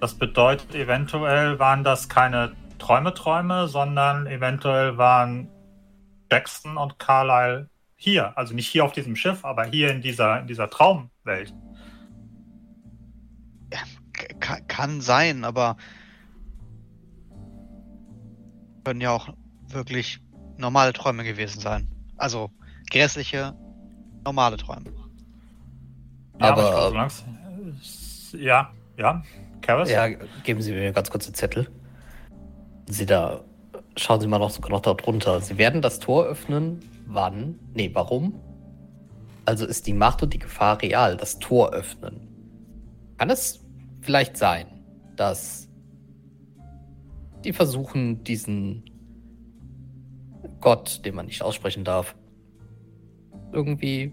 Das bedeutet, eventuell waren das keine Träume-Träume, sondern eventuell waren Jackson und Carlyle hier. Also nicht hier auf diesem Schiff, aber hier in dieser, in dieser Traumwelt. Ja, kann sein, aber können ja auch wirklich normale Träume gewesen sein. Also grässliche, normale Träume. Ja, aber, aber ja, ja, Karis? Ja, geben Sie mir ganz kurz den Zettel. Sie da, schauen Sie mal noch, noch da drunter. Sie werden das Tor öffnen. Wann? Nee, warum? Also ist die Macht und die Gefahr real, das Tor öffnen. Kann es vielleicht sein, dass die versuchen, diesen Gott, den man nicht aussprechen darf, irgendwie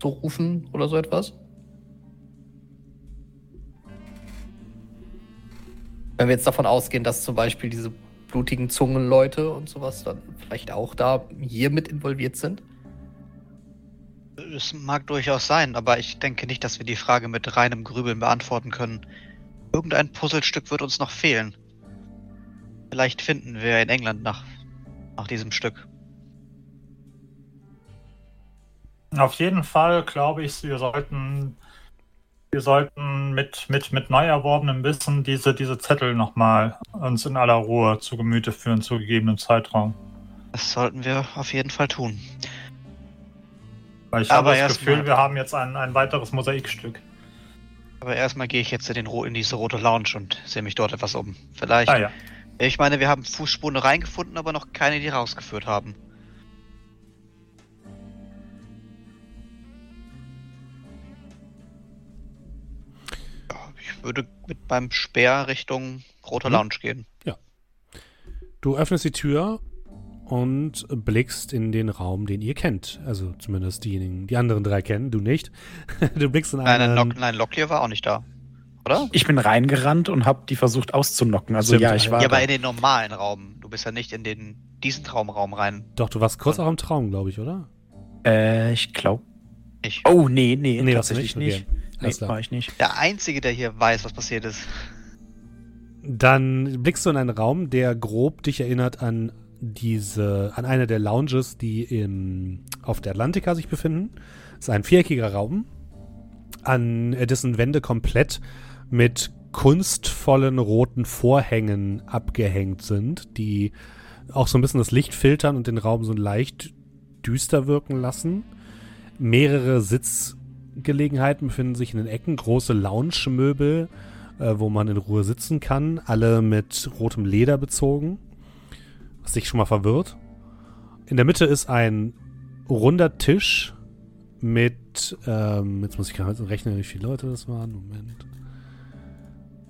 zu rufen oder so etwas? Wenn wir jetzt davon ausgehen, dass zum Beispiel diese blutigen Zungenleute und sowas dann vielleicht auch da hier mit involviert sind? Es mag durchaus sein, aber ich denke nicht, dass wir die Frage mit reinem Grübeln beantworten können. Irgendein Puzzlestück wird uns noch fehlen. Vielleicht finden wir in England nach nach diesem Stück. Auf jeden Fall glaube ich, wir sollten, wir sollten mit, mit, mit neu erworbenem Wissen diese, diese Zettel nochmal uns in aller Ruhe zu Gemüte führen, zu gegebenem Zeitraum. Das sollten wir auf jeden Fall tun. Weil ich Aber habe das Gefühl, wir haben jetzt ein, ein weiteres Mosaikstück. Aber erstmal gehe ich jetzt in, den, in diese rote Lounge und sehe mich dort etwas um. Vielleicht ah, ja. Ich meine, wir haben Fußspuren reingefunden, aber noch keine, die rausgeführt haben. Ja, ich würde mit meinem Speer Richtung Roter mhm. Lounge gehen. Ja. Du öffnest die Tür und blickst in den Raum, den ihr kennt. Also zumindest diejenigen, die anderen drei kennen, du nicht. du blickst in einen. Nein, nein, Locklear war auch nicht da oder? Ich bin reingerannt und habe die versucht auszunocken. Also Stimmt. ja, ich war. Ja, aber in den normalen Raum. Du bist ja nicht in den diesen Traumraum rein. Doch, du warst kurz auch im Traum, glaube ich, oder? Äh, ich glaube Ich. Oh, nee, nee, Nee, tatsächlich nicht? nicht. Okay. Nee, klar. war ich nicht. Der Einzige, der hier weiß, was passiert ist. Dann blickst du in einen Raum, der grob dich erinnert an diese, an eine der Lounges, die im, auf der Atlantika sich befinden. Es ist ein viereckiger Raum, an dessen Wände komplett mit kunstvollen roten Vorhängen abgehängt sind, die auch so ein bisschen das Licht filtern und den Raum so leicht düster wirken lassen. Mehrere Sitzgelegenheiten befinden sich in den Ecken, große Lounge-Möbel, äh, wo man in Ruhe sitzen kann, alle mit rotem Leder bezogen, was dich schon mal verwirrt. In der Mitte ist ein runder Tisch mit, ähm, jetzt muss ich gerade rechnen, wie viele Leute das waren. Moment.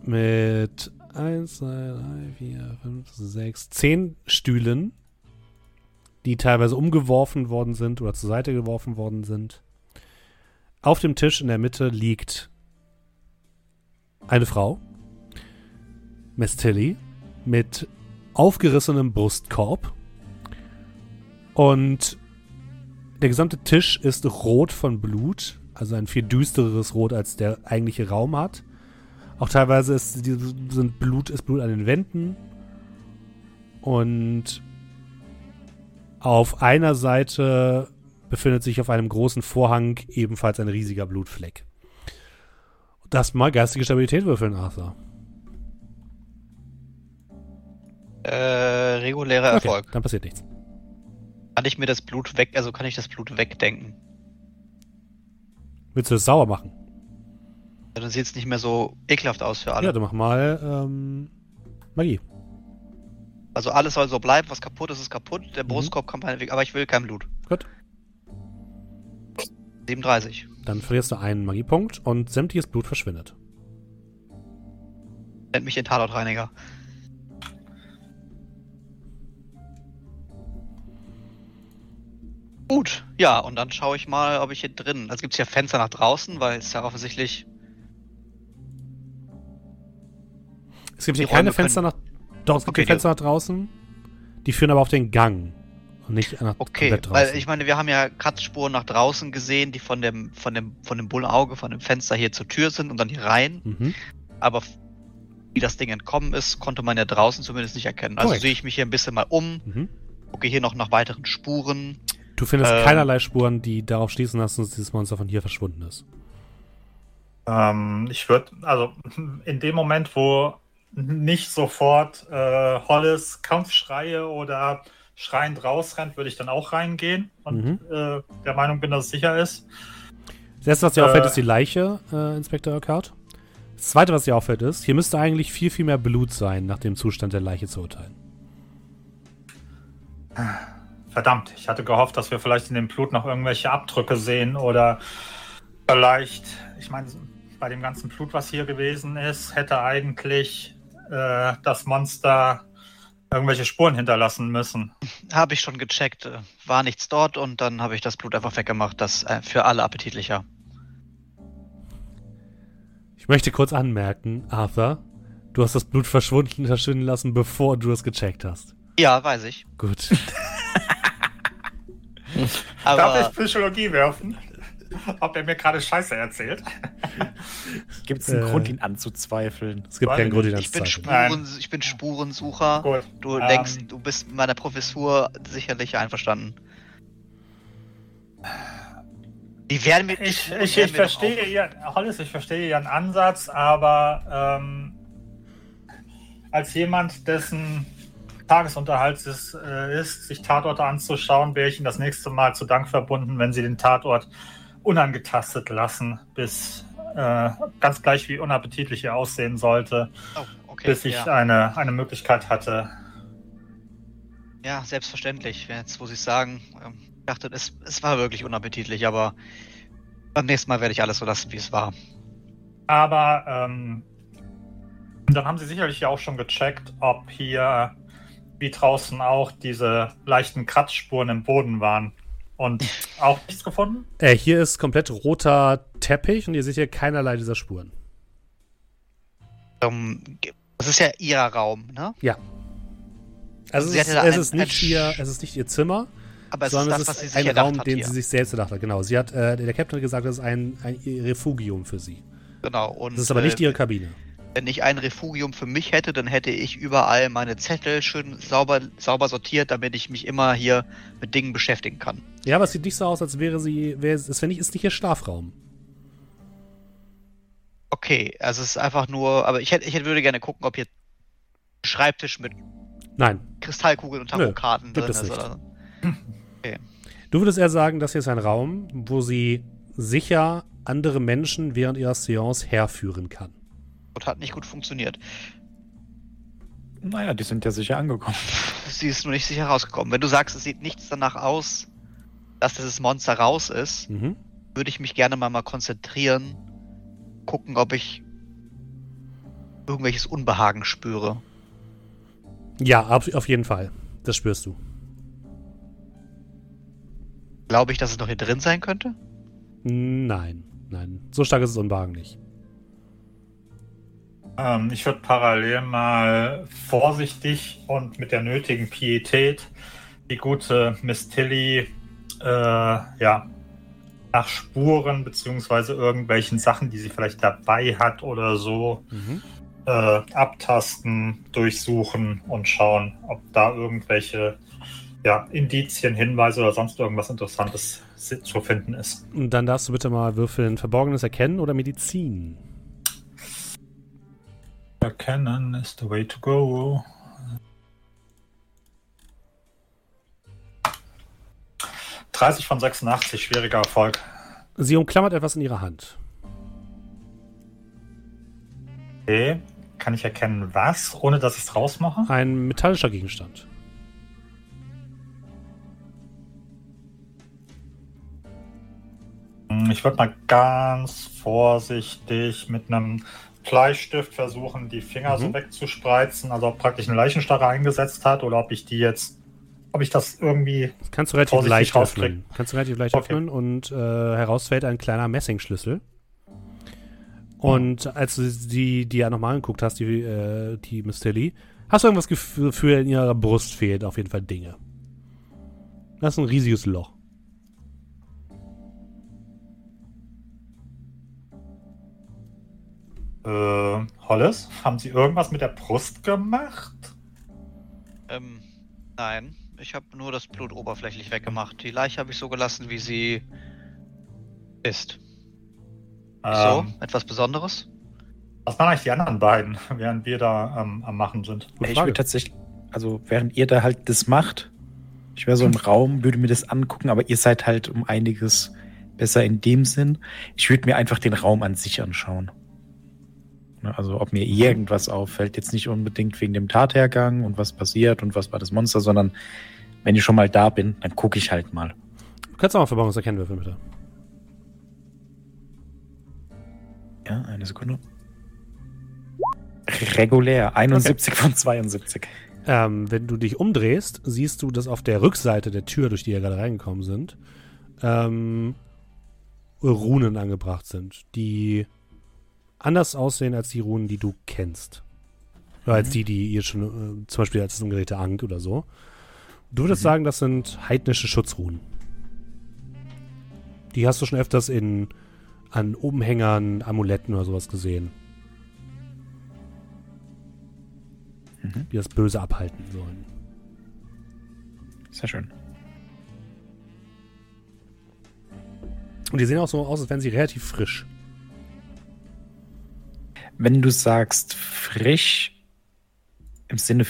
Mit 1, 2, 3, 4, 5, 6, 10 Stühlen, die teilweise umgeworfen worden sind oder zur Seite geworfen worden sind. Auf dem Tisch in der Mitte liegt eine Frau, Miss Tilly, mit aufgerissenem Brustkorb. Und der gesamte Tisch ist rot von Blut, also ein viel düstereres Rot, als der eigentliche Raum hat. Auch teilweise ist, sind Blut, ist Blut an den Wänden. Und auf einer Seite befindet sich auf einem großen Vorhang ebenfalls ein riesiger Blutfleck. Das mal geistige Stabilität würfeln, Arthur. Äh, regulärer Erfolg. Okay, dann passiert nichts. Kann ich mir das Blut weg, also kann ich das Blut wegdenken? Willst du das sauer machen? Dann sieht es nicht mehr so ekelhaft aus für alle. Ja, dann mach mal ähm, Magie. Also alles soll so bleiben, was kaputt ist, ist kaputt. Der Mhm. Brustkorb kann meinetwegen, aber ich will kein Blut. Gut. 37. Dann verlierst du einen Magiepunkt und sämtliches Blut verschwindet. Nennt mich den Tatortreiniger. Gut, ja, und dann schaue ich mal, ob ich hier drin. Also gibt es hier Fenster nach draußen, weil es ja offensichtlich. Es gibt hier keine Räume Fenster nach. Doch, es gibt Okay, hier Fenster nach draußen. Die führen aber auf den Gang. Und nicht nach Okay, weil ich meine, wir haben ja Kratzspuren nach draußen gesehen, die von dem, von dem, von dem Bullauge, von dem Fenster hier zur Tür sind und dann hier rein. mhm. Aber wie das Ding entkommen ist, konnte man ja draußen zumindest nicht erkennen. Also Korrekt. sehe ich mich hier ein bisschen mal um, Mhm. gucke hier noch nach weiteren Spuren. Du findest Ähm. keinerlei Spuren, die darauf schließen lassen, dass dieses Monster von hier verschwunden ist. Ähm, ich würde, also in dem Moment, wo nicht sofort äh, Hollis Kampfschreie oder schreiend rausrennt, würde ich dann auch reingehen und Mhm. äh, der Meinung bin, dass es sicher ist. Das erste, was dir auffällt, Äh. ist die Leiche, äh, Inspektor Urquhart. Das zweite, was dir auffällt, ist, hier müsste eigentlich viel, viel mehr Blut sein, nach dem Zustand der Leiche zu urteilen. Verdammt, ich hatte gehofft, dass wir vielleicht in dem Blut noch irgendwelche Abdrücke sehen oder vielleicht, ich meine, bei dem ganzen Blut, was hier gewesen ist, hätte eigentlich äh, das Monster irgendwelche Spuren hinterlassen müssen. Habe ich schon gecheckt, äh, war nichts dort und dann habe ich das Blut einfach weggemacht. Das äh, für alle appetitlicher. Ich möchte kurz anmerken, Arthur, du hast das Blut verschwunden, verschwinden lassen, bevor du es gecheckt hast. Ja, weiß ich. Gut. Darf Aber ich Psychologie werfen? Ob er mir gerade Scheiße erzählt? Gibt es einen Äh. Grund, ihn anzuzweifeln? Es gibt keinen ich Grund, ihn ich bin, anzuzweifeln. Spuren, ich bin Spurensucher. Gut. Du ähm, denkst, du bist mit meiner Professur sicherlich einverstanden. Die werden mit Ich, ich, werden ich verstehe Ihren, Hollis, ich verstehe Ihren Ansatz, aber ähm, als jemand, dessen Tagesunterhalt es äh, ist, sich Tatorte anzuschauen, wäre ich Ihnen das nächste Mal zu Dank verbunden, wenn Sie den Tatort unangetastet lassen, bis äh, ganz gleich wie unappetitlich er aussehen sollte, Oh, okay. bis ich ja. eine, eine Möglichkeit hatte. ja, selbstverständlich. Jetzt muss ich sagen, ähm, ich dachte, es, es war wirklich unappetitlich, aber beim nächsten Mal werde ich alles so lassen, wie es war. Aber ähm, dann haben Sie sicherlich ja auch schon gecheckt, ob hier wie draußen auch diese leichten Kratzspuren im Boden waren. Und auch nichts gefunden? Äh, hier ist komplett roter Teppich und ihr seht hier keinerlei dieser Spuren. Ähm, das ist ja ihr Raum, ne? Also Sie es ist, es ein- ist nicht ihr, es ist nicht ihr Zimmer. Aber es sondern ist das, es was sie ist ein Raum, hat den hier. sie sich selbst erdacht hat. Genau. Sie hat, äh, der Captain hat gesagt, das ist ein, ein Refugium für sie. Genau. Und, Das ist aber nicht äh, ihre Kabine. Wenn ich ein Refugium für mich hätte, dann hätte ich überall meine Zettel schön sauber, sauber sortiert, damit ich mich immer hier mit Dingen beschäftigen kann. Ja, aber es sieht nicht so aus, als wäre sie, wäre, nicht, ist nicht ihr Schlafraum. Okay, also es ist einfach nur, aber ich hätte, ich hätte würde gerne gucken, ob hier Schreibtisch mit Nein. Kristallkugeln und Tarotkarten drin ist. Oder? Du würdest eher sagen, das hier ist ein Raum, wo sie sicher andere Menschen während ihrer Seance herführen kann. Und hat nicht gut funktioniert. Naja, die sind ja sicher angekommen. Sie ist nur nicht sicher rausgekommen. Wenn du sagst, es sieht nichts danach aus, dass dieses Monster raus ist, Mhm. würde ich mich gerne mal, mal konzentrieren, gucken, ob ich irgendwelches Unbehagen spüre. Ja, auf, auf jeden Fall. Das spürst du. Glaube ich, dass es noch hier drin sein könnte? Nein, nein. So stark ist es Unbehagen nicht. Ähm, ich würde parallel mal vorsichtig und mit der nötigen Pietät die gute Miss Tilly äh, ja, nach Spuren beziehungsweise irgendwelchen Sachen, die sie vielleicht dabei hat oder so, Mhm. äh, abtasten, durchsuchen und schauen, ob da irgendwelche ja, Indizien, Hinweise oder sonst irgendwas Interessantes zu finden ist. Und dann darfst du bitte mal würfeln Verborgenes erkennen oder Medizin. Erkennen is the way to go. ...30 von 86, schwieriger Erfolg. Sie umklammert etwas in ihrer Hand. Okay. Kann ich erkennen, was, ohne dass ich es rausmache? Ein metallischer Gegenstand. Hm, Ich würde mal ganz vorsichtig mit einem Bleistift versuchen, die Finger so Mhm. wegzuspreizen. Also ob praktisch eine Leichenstarre eingesetzt hat oder ob ich die jetzt... Ob ich das irgendwie... Das kannst du relativ leicht öffnen. Kannst du relativ leicht Okay. öffnen und äh, herausfällt ein kleiner Messingschlüssel. Und als du die, die ja nochmal angeguckt hast, die, äh, die Miss Tilly, hast du irgendwas gef- Gefühl, in ihrer Brust fehlen auf jeden Fall Dinge. Das ist ein riesiges Loch. Äh, Hollis, haben Sie irgendwas mit der Brust gemacht? Ähm, nein. Ich habe nur das Blut oberflächlich weggemacht. Die Leiche habe ich so gelassen, wie sie ist. Ähm, Etwas Besonderes? was waren eigentlich die anderen beiden, während wir da ähm, am Machen sind? Gute ich Frage. würde tatsächlich, also während ihr da halt das macht, ich wäre so im Raum, würde mir das angucken, aber ihr seid halt um einiges besser in dem Sinn. Ich würde mir einfach den Raum an sich anschauen. Ne, Also ob mir irgendwas auffällt, jetzt nicht unbedingt wegen dem Tathergang und was passiert und was war das Monster, sondern wenn ich schon mal da bin, dann gucke ich halt mal. Du kannst auch mal Verborgenes erkennen würfeln, bitte. Ja, eine Sekunde. Regulär, 71 von 72. Ähm, wenn du dich umdrehst, siehst du, dass auf der Rückseite der Tür, durch die ihr gerade reingekommen sind, ähm, Runen angebracht sind, die anders aussehen als die Runen, die du kennst. Oder als die, die ihr schon, äh, zum Beispiel als das umgedrehte Ankh oder so. Du würdest sagen, das sind heidnische Schutzrunen. Die hast du schon öfters in an Umhängern, Amuletten oder sowas gesehen, Mhm. die das Böse abhalten sollen. Sehr schön. Und die sehen auch so aus, als wären sie relativ frisch. Wenn du sagst frisch, im Sinne,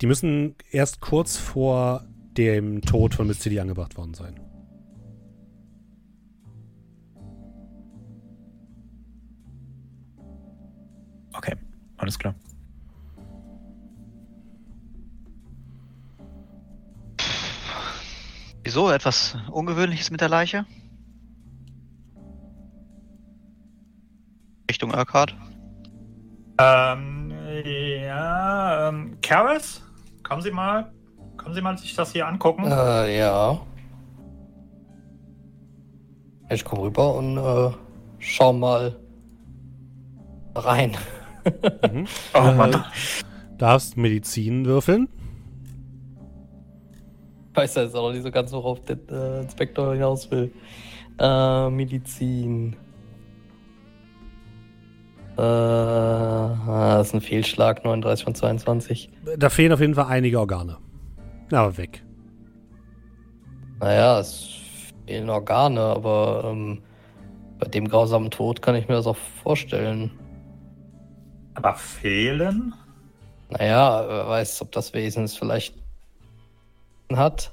Die müssen erst kurz vor dem Tod von Miss City angebracht worden sein. okay, alles klar. Wieso? Etwas Ungewöhnliches mit der Leiche? Richtung Urquhart? Ähm, ja, ähm, Karis, kommen Sie mal, kommen Sie mal sich das hier angucken. Äh, ja. Ich komm rüber und äh, schau mal rein. Mhm. oh Äh, Mann. Darfst Medizin würfeln. weiß ja jetzt auch noch nicht so ganz, worauf der äh, Inspektor hinaus will. Äh, Medizin. Äh, das ist ein Fehlschlag, 39 von 22. Da fehlen auf jeden Fall einige Organe. Aber weg. Naja, es fehlen Organe, aber ähm, bei dem grausamen Tod kann ich mir das auch vorstellen. Aber fehlen? Naja, wer weiß, ob das Wesen es vielleicht hat.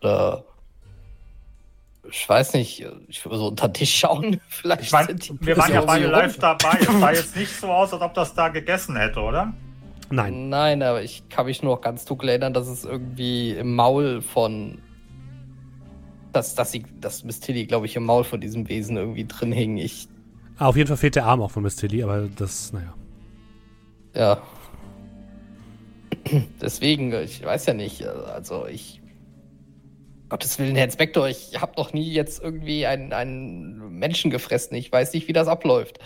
Oder ich weiß nicht, ich würde so unter den Tisch schauen. Vielleicht Ich die wir waren ja beide live dabei. Es sah jetzt nicht so aus, als ob das da gegessen hätte, oder? Nein. Nein, aber ich kann mich nur noch ganz dunkel erinnern, dass es irgendwie im Maul von. Dass, dass, sie, dass Miss Tilly, glaube ich, im Maul von diesem Wesen irgendwie drin hing. Ich. Ah, auf jeden Fall fehlt der Arm auch von Miss Tilly, aber das, naja. Ja. Deswegen, ich weiß ja nicht. Also, ich. Gottes Willen, Herr Inspektor, ich habe noch nie jetzt irgendwie einen, einen Menschen gefressen. Ich weiß nicht, wie das abläuft.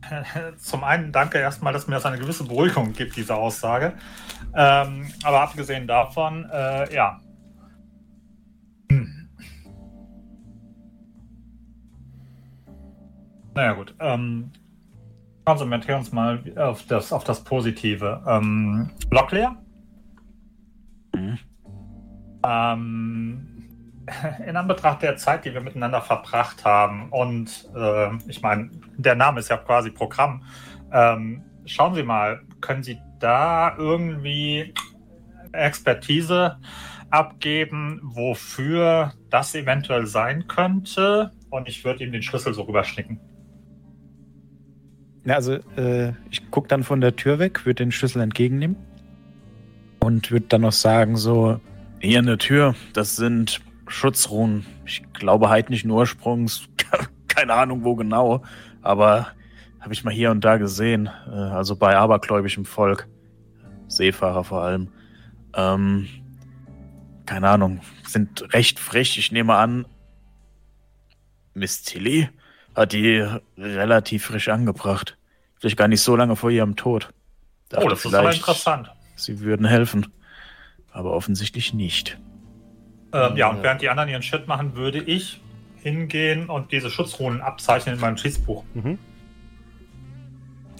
Zum einen danke erstmal, dass mir das eine gewisse Beruhigung gibt, diese Aussage. Ähm, aber abgesehen davon, äh, ja. Hm. Naja gut. Ähm, wir uns mal auf das, auf das Positive. Ähm, Locklear? Ähm, in Anbetracht der Zeit, die wir miteinander verbracht haben, und äh, ich meine, der Name ist ja quasi Programm. Ähm, schauen Sie mal, können Sie da irgendwie Expertise abgeben, wofür das eventuell sein könnte? Und ich würde ihm den Schlüssel so rüberschnicken. Ja, also äh, ich gucke dann von der Tür weg, würde den Schlüssel entgegennehmen und würde dann noch sagen so, hier an der Tür, das sind Schutzruhen. Ich glaube heidnischen Ursprungs, keine Ahnung wo genau, aber habe ich mal hier und da gesehen, äh, also bei abergläubischem Volk, Seefahrer vor allem. Ähm, keine Ahnung, sind recht frech. Ich nehme an, Miss Tilly hat die relativ frisch angebracht. Vielleicht gar nicht so lange vor ihrem Tod. Dachte oh, das ist aber interessant. Sie würden helfen. Aber offensichtlich nicht. Ähm, ja, und während die anderen ihren Shit machen, würde ich hingehen und diese Schutzruhen abzeichnen in meinem Schießbuch. Mhm.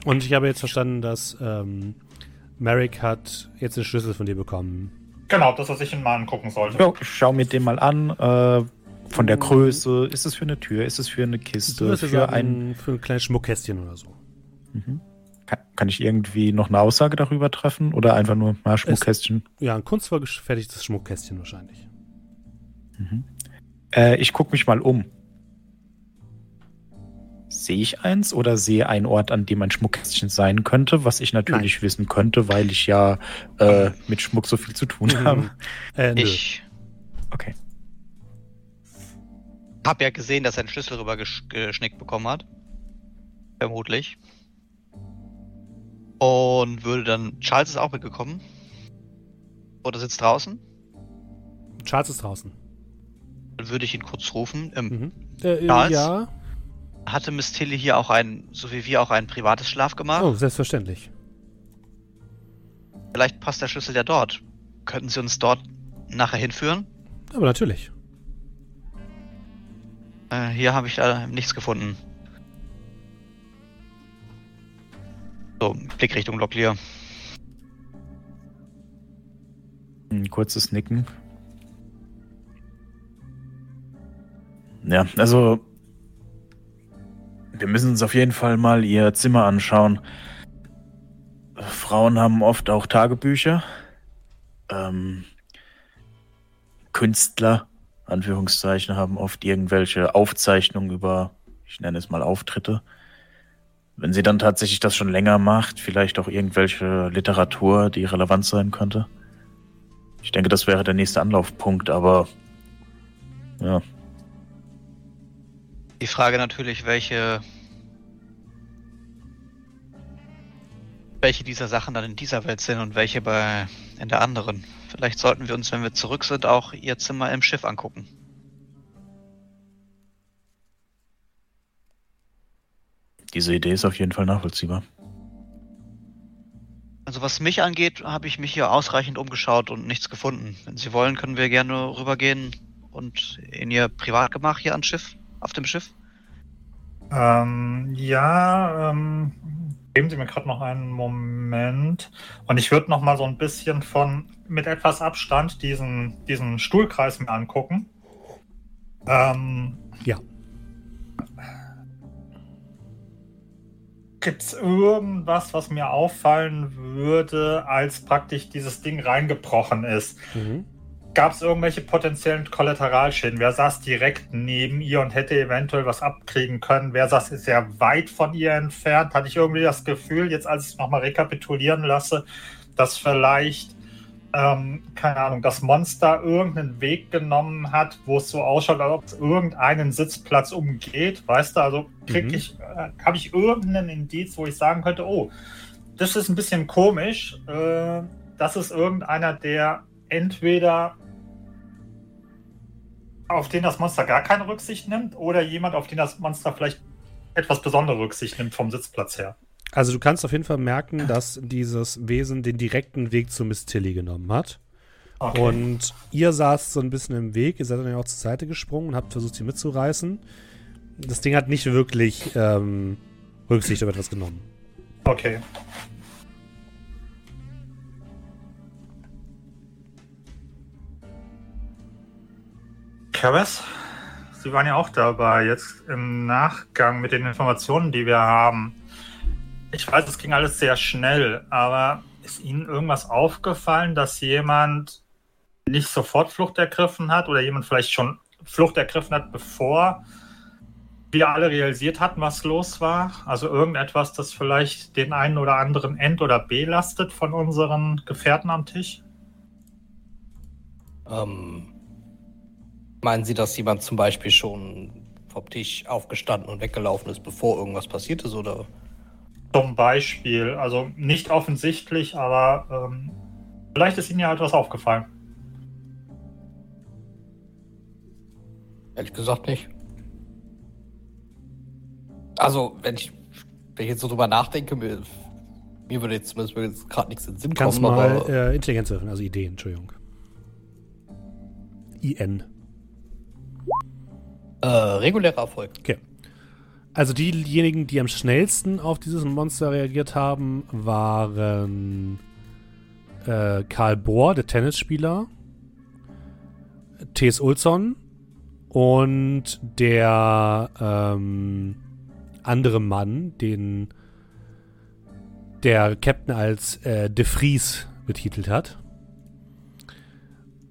Und ich habe jetzt verstanden, dass ähm, Merrick hat jetzt den Schlüssel von dir bekommen. Genau, das, was ich ihn mal angucken sollte. Ja, ich schau mir den mal an. Äh, von der Mhm. Größe. Ist es für eine Tür? Ist es für eine Kiste? Für ein. sagen, für ein kleines Schmuckkästchen oder so. Mhm. Kann, kann ich irgendwie noch eine Aussage darüber treffen? Oder einfach nur mal Schmuckkästchen? Ja, ein kunstvoll gefertigtes Schmuckkästchen wahrscheinlich. Mhm. Äh, ich gucke mich mal um. Sehe ich eins oder sehe einen Ort, an dem ein Schmuckkästchen sein könnte, was ich natürlich wissen könnte, weil ich ja äh, mit Schmuck so viel zu tun habe. Äh. Ich Okay. habe ja gesehen, dass er einen Schlüssel rüber gesch geschnickt bekommen hat. Vermutlich. Und würde dann. Charles ist auch mitgekommen. Oder sitzt draußen. Charles ist draußen. Dann würde ich ihn kurz rufen. Ähm, Mhm. Äh, Charles? ja. Hatte Miss Tilly hier auch ein, so wie wir, auch ein privates Schlafgemach? Oh, selbstverständlich. Vielleicht passt der Schlüssel ja dort. Könnten Sie uns dort nachher hinführen? Aber natürlich. Äh, hier habe ich leider nichts gefunden. So, Blick Richtung Locklear. Ein kurzes Nicken. Ja, also wir müssen uns auf jeden Fall mal ihr Zimmer anschauen. Frauen haben oft auch Tagebücher. Ähm, Künstler, Anführungszeichen, haben oft irgendwelche Aufzeichnungen über, ich nenne es mal Auftritte. Wenn sie dann tatsächlich das schon länger macht, vielleicht auch irgendwelche Literatur, die relevant sein könnte. Ich denke, das wäre der nächste Anlaufpunkt, aber ja, Die Frage natürlich, welche welche dieser Sachen dann in dieser Welt sind und welche bei in der anderen. Vielleicht sollten wir uns, wenn wir zurück sind, auch ihr Zimmer im Schiff angucken. Diese Idee ist auf jeden Fall nachvollziehbar. Also was mich angeht, habe ich mich hier ausreichend umgeschaut und nichts gefunden. Wenn Sie wollen, können wir gerne rübergehen und in Ihr Privatgemach hier ans Schiff, auf dem Schiff. Ähm, ja, ähm, geben Sie mir gerade noch einen Moment. Und ich würde noch mal so ein bisschen von mit etwas Abstand diesen, diesen Stuhlkreis mir angucken. Ähm, Ja. Gibt es irgendwas, was mir auffallen würde, als praktisch dieses Ding reingebrochen ist? Mhm. Gab es irgendwelche potenziellen Kollateralschäden? Wer saß direkt neben ihr und hätte eventuell was abkriegen können? Wer saß sehr weit von ihr entfernt? Hatte ich irgendwie das Gefühl, jetzt als ich es nochmal rekapitulieren lasse, dass vielleicht, ähm, keine Ahnung, das Monster irgendeinen Weg genommen hat, wo es so ausschaut, als ob es irgendeinen Sitzplatz umgeht? Weißt du, also krieg Mhm. ich, äh, habe ich irgendeinen Indiz, wo ich sagen könnte, oh, das ist ein bisschen komisch. Äh, das ist irgendeiner, der entweder auf den das Monster gar keine Rücksicht nimmt oder jemand, auf den das Monster vielleicht etwas besondere Rücksicht nimmt vom Sitzplatz her. Also du kannst auf jeden Fall merken, dass dieses Wesen den direkten Weg zu Miss Tilly genommen hat. Okay. Und ihr saßt so ein bisschen im Weg, ihr seid dann ja auch zur Seite gesprungen und habt versucht, sie mitzureißen. Das Ding hat nicht wirklich ähm, Rücksicht auf etwas genommen. okay. Karas, Sie waren ja auch dabei, jetzt im Nachgang mit den Informationen, die wir haben. Ich weiß, es ging alles sehr schnell, aber ist Ihnen irgendwas aufgefallen, dass jemand nicht sofort Flucht ergriffen hat oder jemand vielleicht schon Flucht ergriffen hat, bevor wir alle realisiert hatten, was los war? Also irgendetwas, das vielleicht den einen oder anderen ent- oder belastet von unseren Gefährten am Tisch? Ähm, meinen Sie, dass jemand zum Beispiel schon vom Tisch aufgestanden und weggelaufen ist, bevor irgendwas passiert ist, oder? Zum Beispiel, also nicht offensichtlich, aber ähm, vielleicht ist Ihnen ja etwas aufgefallen. Ehrlich gesagt nicht. Also, wenn ich, wenn ich jetzt so drüber nachdenke, mir, mir würde jetzt zumindest jetzt gerade nichts in den Sinn Kannst kommen, mal aber äh, Intelligenz würfeln, also Ideen, Entschuldigung. IN. äh, regulärer Erfolg. Okay. Also diejenigen, die am schnellsten auf dieses Monster reagiert haben, waren äh, Karl Bohr, der Tennisspieler, T.S. Olsson und der ähm, andere Mann, den der Captain als äh, De Vries betitelt hat.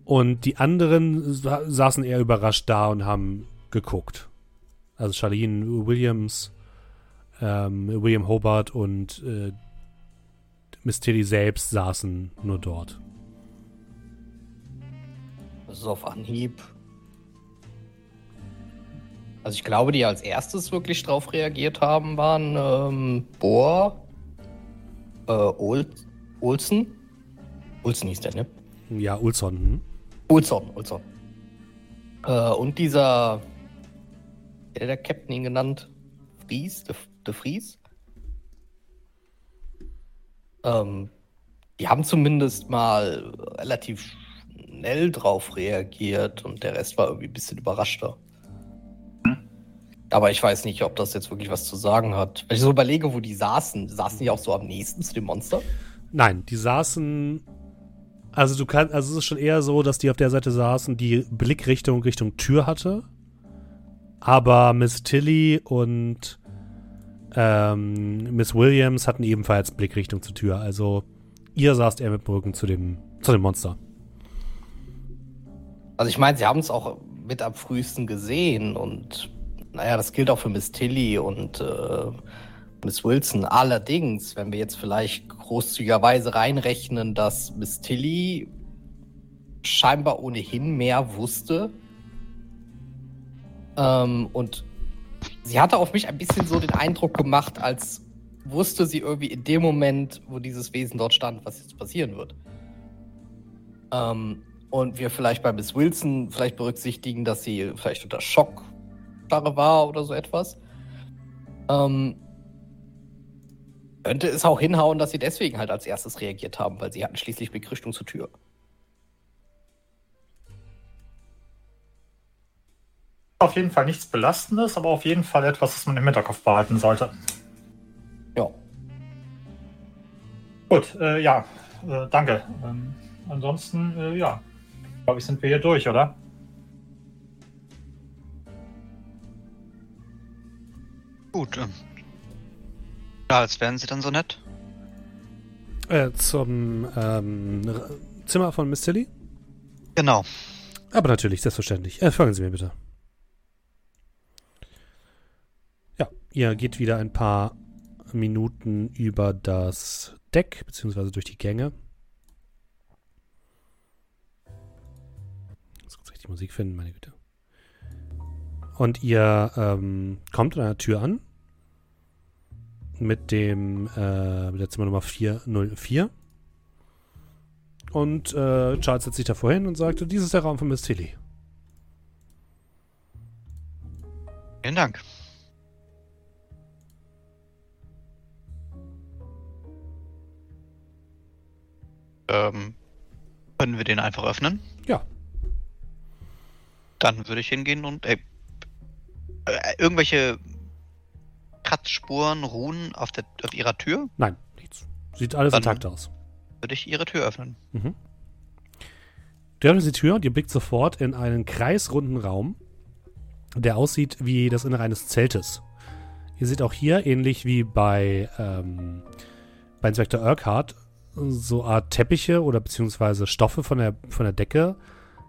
Und die anderen sa saßen eher überrascht da und haben geguckt. Also Charlene Williams, ähm, William Hobart und äh, Miss Tilly selbst saßen nur dort. Das ist auf Anhieb. Also ich glaube, die als erstes wirklich drauf reagiert haben, waren ähm, Bohr, äh, Ol Olsen. Olsen hieß der, ne? Ja, Ulson. Hm? Olson, Olson. Äh, und dieser, wie hat der Captain ihn genannt? Fries, de, de Vries. Ähm, die haben zumindest mal relativ schnell drauf reagiert und der Rest war irgendwie ein bisschen überraschter. Aber ich weiß nicht, ob das jetzt wirklich was zu sagen hat. Wenn ich so überlege, wo die saßen, saßen die auch so am nächsten zu dem Monster? Nein, die saßen. Also du kannst, also es ist schon eher so, dass die auf der Seite saßen, die Blickrichtung Richtung Tür hatte. Aber Miss Tilly und ähm, Miss Williams hatten ebenfalls Blickrichtung zur Tür. Also ihr saßt eher mit dem Rücken zu dem, zu dem Monster. Also ich meine, sie haben es auch mit am frühesten gesehen und naja, das gilt auch für Miss Tilly und äh, Miss Wilson. Allerdings, wenn wir jetzt vielleicht großzügigerweise reinrechnen, dass Miss Tilly scheinbar ohnehin mehr wusste ähm, und sie hatte auf mich ein bisschen so den Eindruck gemacht, als wusste sie irgendwie in dem Moment, wo dieses Wesen dort stand, was jetzt passieren wird. Ähm, und wir vielleicht bei Miss Wilson vielleicht berücksichtigen, dass sie vielleicht unter Schockstarre war oder so etwas. Ähm, Könnte es auch hinhauen, dass sie deswegen halt als erstes reagiert haben, weil sie hatten schließlich Blickrichtung zur Tür. Auf jeden Fall nichts Belastendes, aber auf jeden Fall etwas, das man im Hinterkopf behalten sollte. Ja. Gut, äh, ja, äh, danke. Ähm, ansonsten, äh, ja, glaube ich, sind wir hier durch, oder? Gut. Ähm. Ja, als wären Sie dann so nett. Äh, zum ähm, Zimmer von Miss Tilly? Genau. Aber natürlich, selbstverständlich. Äh, folgen Sie mir bitte. Ja, ihr geht wieder ein paar Minuten über das Deck, beziehungsweise durch die Gänge. Jetzt muss ich die Musik finden, meine Güte. Und ihr ähm, kommt an der Tür an. Mit dem, äh, mit der Zimmernummer 404. Und äh, Charles setzt sich davor hin und sagte, dies ist der Raum von Miss Tilly. Vielen Dank. Ähm, können wir den einfach öffnen? Ja. Dann würde ich hingehen und ey, äh, irgendwelche Kratzspuren, Ruhen auf, der, auf ihrer Tür? Nein, nichts. Sieht alles Dann- intakt aus. Würde ich ihre Tür öffnen. Mhm. Du öffnest die Tür und ihr blickt sofort in einen kreisrunden Raum, der aussieht wie das Innere eines Zeltes. Ihr seht auch hier, ähnlich wie bei, ähm, bei Inspektor Urquhart, so Art Teppiche oder beziehungsweise Stoffe von der, von der Decke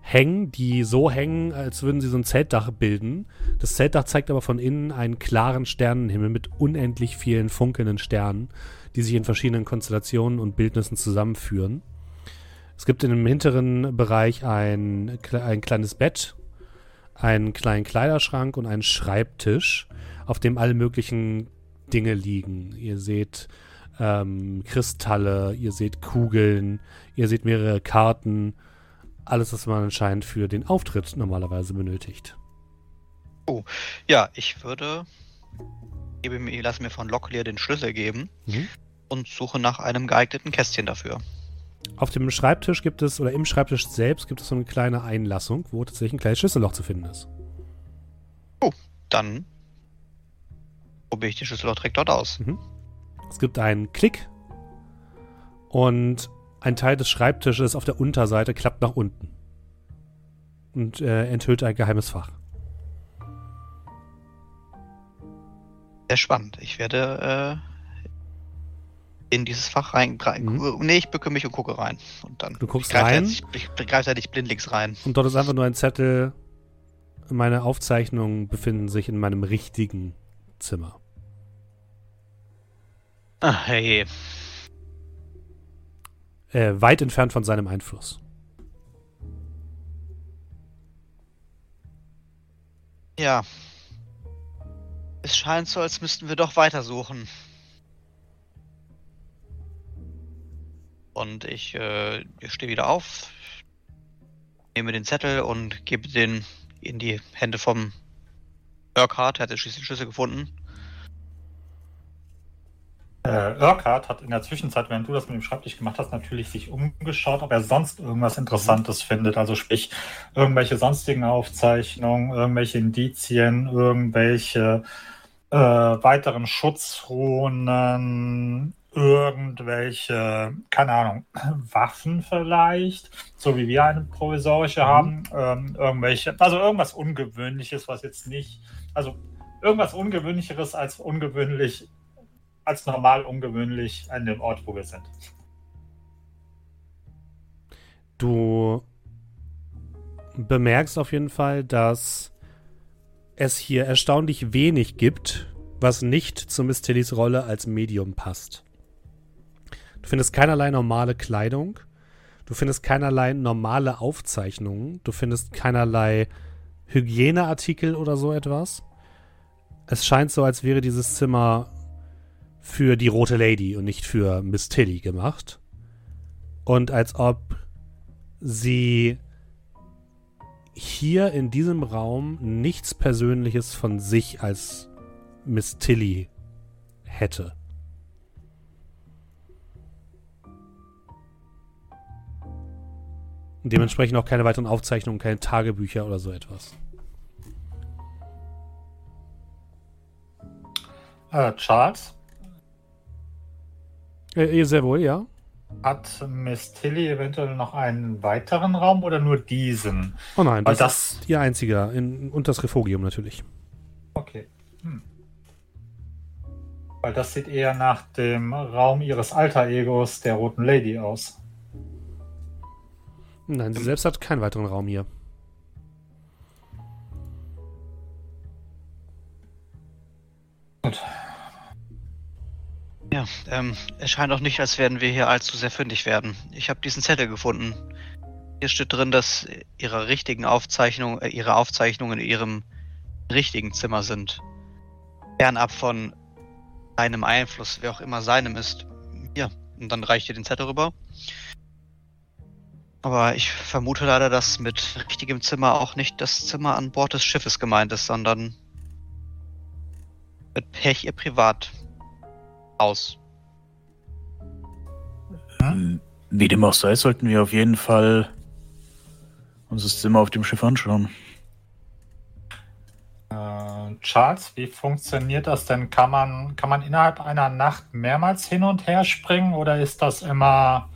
hängen, die so hängen, als würden sie so ein Zeltdach bilden. Das Zeltdach zeigt aber von innen einen klaren Sternenhimmel mit unendlich vielen funkelnden Sternen, die sich in verschiedenen Konstellationen und Bildnissen zusammenführen. Es gibt in dem hinteren Bereich ein, ein kleines Bett, einen kleinen Kleiderschrank und einen Schreibtisch, auf dem alle möglichen Dinge liegen. Ihr seht ähm, Kristalle, ihr seht Kugeln, ihr seht mehrere Karten. Alles, was man anscheinend für den Auftritt normalerweise benötigt. Ja, ich würde. Gebe mir, lass mir von Locklear den Schlüssel geben Mhm. und suche nach einem geeigneten Kästchen dafür. Auf dem Schreibtisch gibt es, oder im Schreibtisch selbst gibt es so eine kleine Einlassung, wo tatsächlich ein kleines Schlüsselloch zu finden ist. Dann probiere ich den Schlüssel auch direkt dort aus. Es gibt einen Klick und ein Teil des Schreibtisches auf der Unterseite klappt nach unten und äh, enthüllt ein geheimes Fach. Sehr spannend. Ich werde äh, in dieses Fach rein. Mhm. Nee, ich bücke mich und gucke rein. Und dann Du guckst ich rein? Jetzt, ich greife ja nicht blindlings rein. Und dort ist einfach nur ein Zettel. Meine Aufzeichnungen befinden sich in meinem richtigen Zimmer. Ah, hey. Äh, weit entfernt von seinem Einfluss. Ja. Es scheint so, als müssten wir doch weitersuchen. Und ich, äh, ich stehe wieder auf, nehme den Zettel und gebe den in die Hände vom Urquhart. Er hat schließlich den Schlüssel gefunden. Äh, Urquhart hat in der Zwischenzeit, während du das mit dem Schreibtisch gemacht hast, natürlich sich umgeschaut, ob er sonst irgendwas Interessantes findet. Also sprich, irgendwelche sonstigen Aufzeichnungen, irgendwelche Indizien, irgendwelche äh, weiteren Schutzrunen, irgendwelche, keine Ahnung, Waffen vielleicht, so wie wir eine provisorische Mhm. haben, ähm, irgendwelche, also irgendwas Ungewöhnliches, was jetzt nicht, also irgendwas Ungewöhnlicheres als ungewöhnlich als normal ungewöhnlich an dem Ort, wo wir sind. Du bemerkst auf jeden Fall, dass es hier erstaunlich wenig gibt, was nicht zu Miss Tillys Rolle als Medium passt. Du findest keinerlei normale Kleidung, du findest keinerlei normale Aufzeichnungen, du findest keinerlei Hygieneartikel oder so etwas. Es scheint so, als wäre dieses Zimmer für die Rote Lady und nicht für Miss Tilly gemacht. Und als ob sie hier in diesem Raum nichts Persönliches von sich als Miss Tilly hätte. Dementsprechend auch keine weiteren Aufzeichnungen, keine Tagebücher oder so etwas. Äh, Charles? Äh, sehr wohl, ja. Hat Miss Tilly eventuell noch einen weiteren Raum oder nur diesen? Oh nein, das, das ist ihr einziger. In, und das Refugium natürlich. Okay. Hm. Weil das sieht eher nach dem Raum ihres Alter-Egos, der Roten Lady, aus. Nein, sie selbst hat keinen weiteren Raum hier. Ja, ähm, es scheint auch nicht, als werden wir hier allzu sehr fündig werden. Ich habe diesen Zettel gefunden. Hier steht drin, dass ihre richtigen Aufzeichnungen, äh, ihre Aufzeichnungen in ihrem richtigen Zimmer sind. Fernab von seinem Einfluss, wer auch immer seinem ist. Ja, und dann reicht ihr den Zettel rüber. Aber ich vermute leider, dass mit richtigem Zimmer auch nicht das Zimmer an Bord des Schiffes gemeint ist, sondern mit Pech ihr Privathaus. Hm, Wie dem auch sei, sollten wir auf jeden Fall uns das Zimmer auf dem Schiff anschauen. Äh, Charles, wie funktioniert das denn? Kann man, kann man innerhalb einer Nacht mehrmals hin und her springen oder ist das immer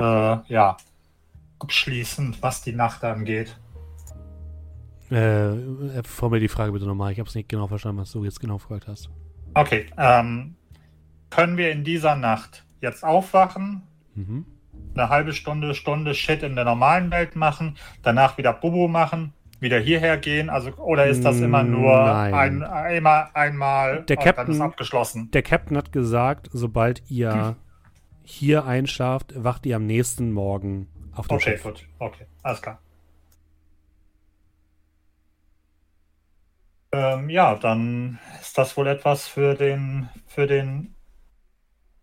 äh, ja, abschließend, was die Nacht angeht? Äh, formel die Frage bitte nochmal. Ich habe es nicht genau verstanden, was du jetzt genau gefragt hast. Okay. Ähm, können wir in dieser Nacht jetzt aufwachen, Mhm. eine halbe Stunde, Stunde Shit in der normalen Welt machen, danach wieder Bubu machen, wieder hierher gehen? Also, oder ist das immer nur ein, immer einmal Der Captain- ist abgeschlossen? Der Captain hat gesagt, sobald ihr hier einschlaft, wacht ihr am nächsten Morgen auf dem Okay, Schiff. gut. Okay, alles klar. Ähm, ja, dann ist das wohl etwas für den, für den,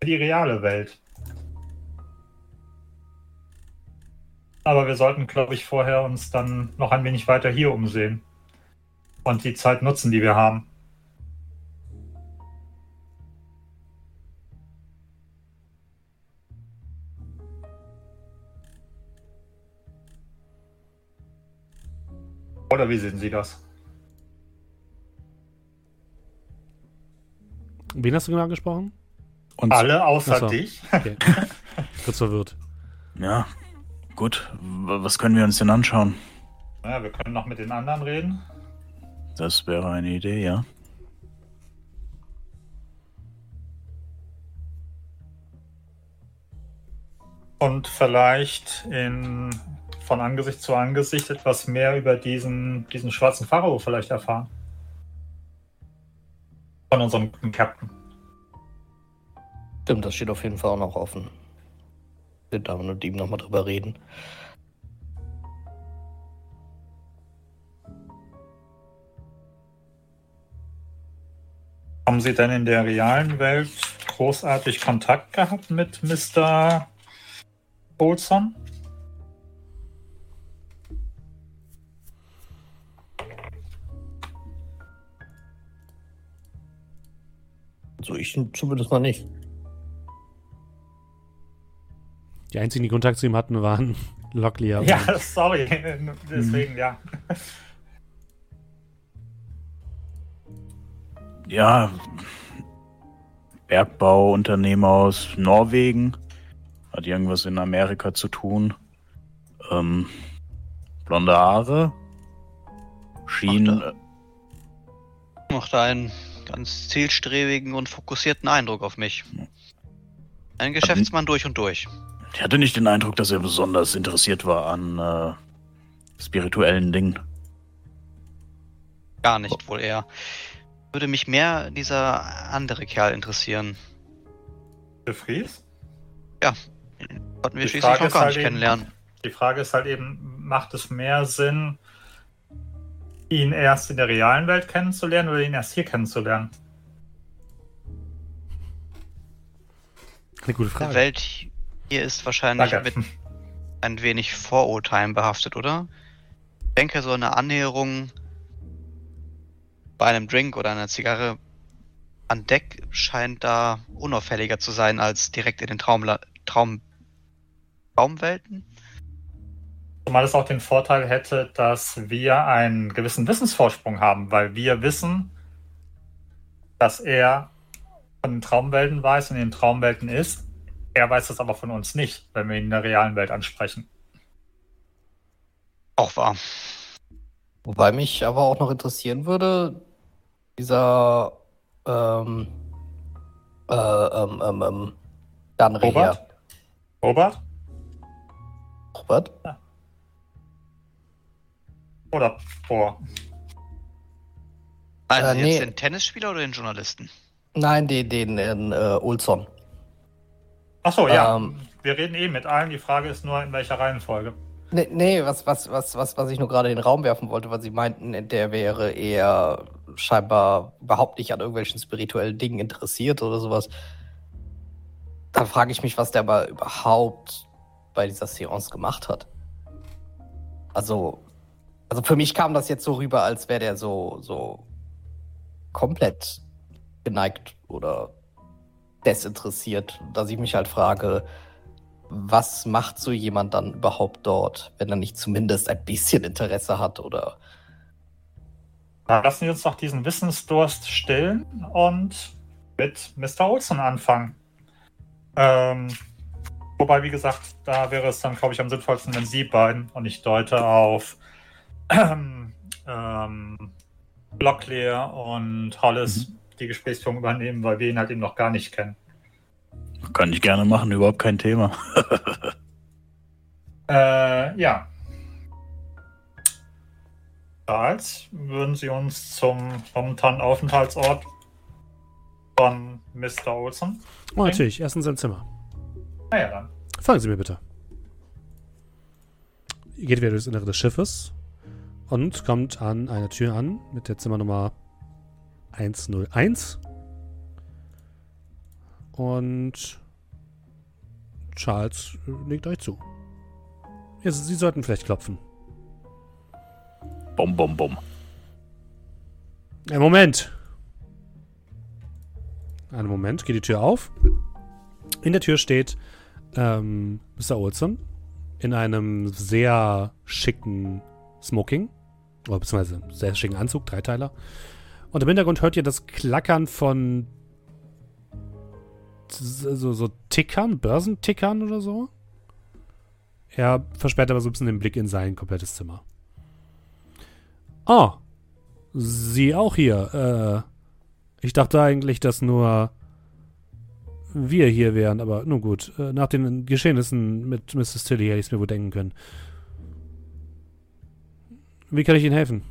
die reale Welt. Aber wir sollten, glaube ich, vorher uns dann noch ein wenig weiter hier umsehen und die Zeit nutzen, die wir haben. Oder wie sehen Sie das? Wen hast du genau angesprochen? Und Alle außer so. dich? Okay. Kurz verwirrt. ja, gut. Was können wir uns denn anschauen? Ja, wir können noch mit den anderen reden. Das wäre eine Idee, ja. Und vielleicht in, von Angesicht zu Angesicht etwas mehr über diesen, diesen schwarzen Pharao vielleicht erfahren. Von unserem guten Captain. Stimmt, das steht auf jeden Fall auch noch offen. Wir da mit ihm nochmal drüber reden. Haben Sie denn in der realen Welt großartig Kontakt gehabt mit Mr. Olson? So, ich zumindest mal nicht. Die einzigen, die Kontakt zu ihm hatten, waren Locklear. Ja, sorry. Deswegen, ja. Ja, Bergbauunternehmer aus Norwegen. Hat irgendwas in Amerika zu tun. Ähm, blonde Haare. Schien. Macht er- Machte einen ganz zielstrebigen und fokussierten Eindruck auf mich. Ein Geschäftsmann durch und durch. Ich hatte nicht den Eindruck, dass er besonders interessiert war an äh, spirituellen Dingen. Gar nicht wohl eher. Würde mich mehr dieser andere Kerl interessieren. De Vries? Sollten wir Die schließlich Frage noch gar halt nicht eben- kennenlernen. Die Frage ist halt eben, macht es mehr Sinn, ihn erst in der realen Welt kennenzulernen oder ihn erst hier kennenzulernen? Eine gute Die Frage. Welt hier ist wahrscheinlich Danke. mit ein wenig Vorurteilen behaftet, oder? Ich denke, so eine Annäherung bei einem Drink oder einer Zigarre an Deck scheint da unauffälliger zu sein als direkt in den Traumla Traum Traumwelten. Zumal es auch den Vorteil hätte, dass wir einen gewissen Wissensvorsprung haben, weil wir wissen, dass er von den Traumwelten weiß und in den Traumwelten ist. Er weiß das aber von uns nicht, wenn wir ihn in der realen Welt ansprechen. Auch wahr. Wobei mich aber auch noch interessieren würde, dieser ähm, äh, ähm, ähm, ähm, Danre Robert? hier. Robert? Robert? Oder Bohr? Also Äh, jetzt nee. den Tennisspieler oder den Journalisten? Nein, den, den in äh, Olson. Achso, ja. Ähm. wir reden eh mit allen. Die Frage ist nur, in welcher Reihenfolge. Nee, nee was, was, was, was, was ich nur gerade in den Raum werfen wollte, weil sie meinten, der wäre eher scheinbar überhaupt nicht an irgendwelchen spirituellen Dingen interessiert oder sowas. Dann frage ich mich, was der aber überhaupt bei dieser Seance gemacht hat. Also, also für mich kam das jetzt so rüber, als wäre der so, so komplett geneigt oder desinteressiert, dass ich mich halt frage, was macht so jemand dann überhaupt dort, wenn er nicht zumindest ein bisschen Interesse hat oder Dann lassen wir uns doch diesen Wissensdurst stillen und mit Mr. Olson anfangen. Ähm, wobei, wie gesagt, da wäre es dann, glaube ich, am sinnvollsten, wenn Sie beiden und ich deute auf ähm, ähm, Locklear und Hollis die Gesprächsführung übernehmen, weil wir ihn halt eben noch gar nicht kennen. Kann ich gerne machen, überhaupt kein Thema. Äh, ja. Charles, würden Sie uns zum momentanen Aufenthaltsort von Mr. Olson? Oh, natürlich. Erst in seinem Zimmer. Naja, dann. Folgen Sie mir bitte. Ihr geht wieder durchs Innere des Schiffes und kommt an einer Tür an mit der Zimmernummer 101. Und Charles legt euch zu. Ja, Sie Sie sollten vielleicht klopfen. Bom, bom, bom. Ein Moment. Einen Moment, geht die Tür auf. In der Tür steht ähm, Mr. Olson in einem sehr schicken Smoking. Oder beziehungsweise sehr schicken Anzug, Dreiteiler. Und im Hintergrund hört ihr das Klackern von so, so Tickern, Börsentickern oder so. Er versperrt aber so ein bisschen den Blick in sein komplettes Zimmer. Ah, Sie auch hier. Äh, ich dachte eigentlich, dass nur wir hier wären, aber nun gut. Äh, nach den Geschehnissen mit Mrs. Tilly hätte ich es mir wohl denken können. Wie kann ich Ihnen helfen?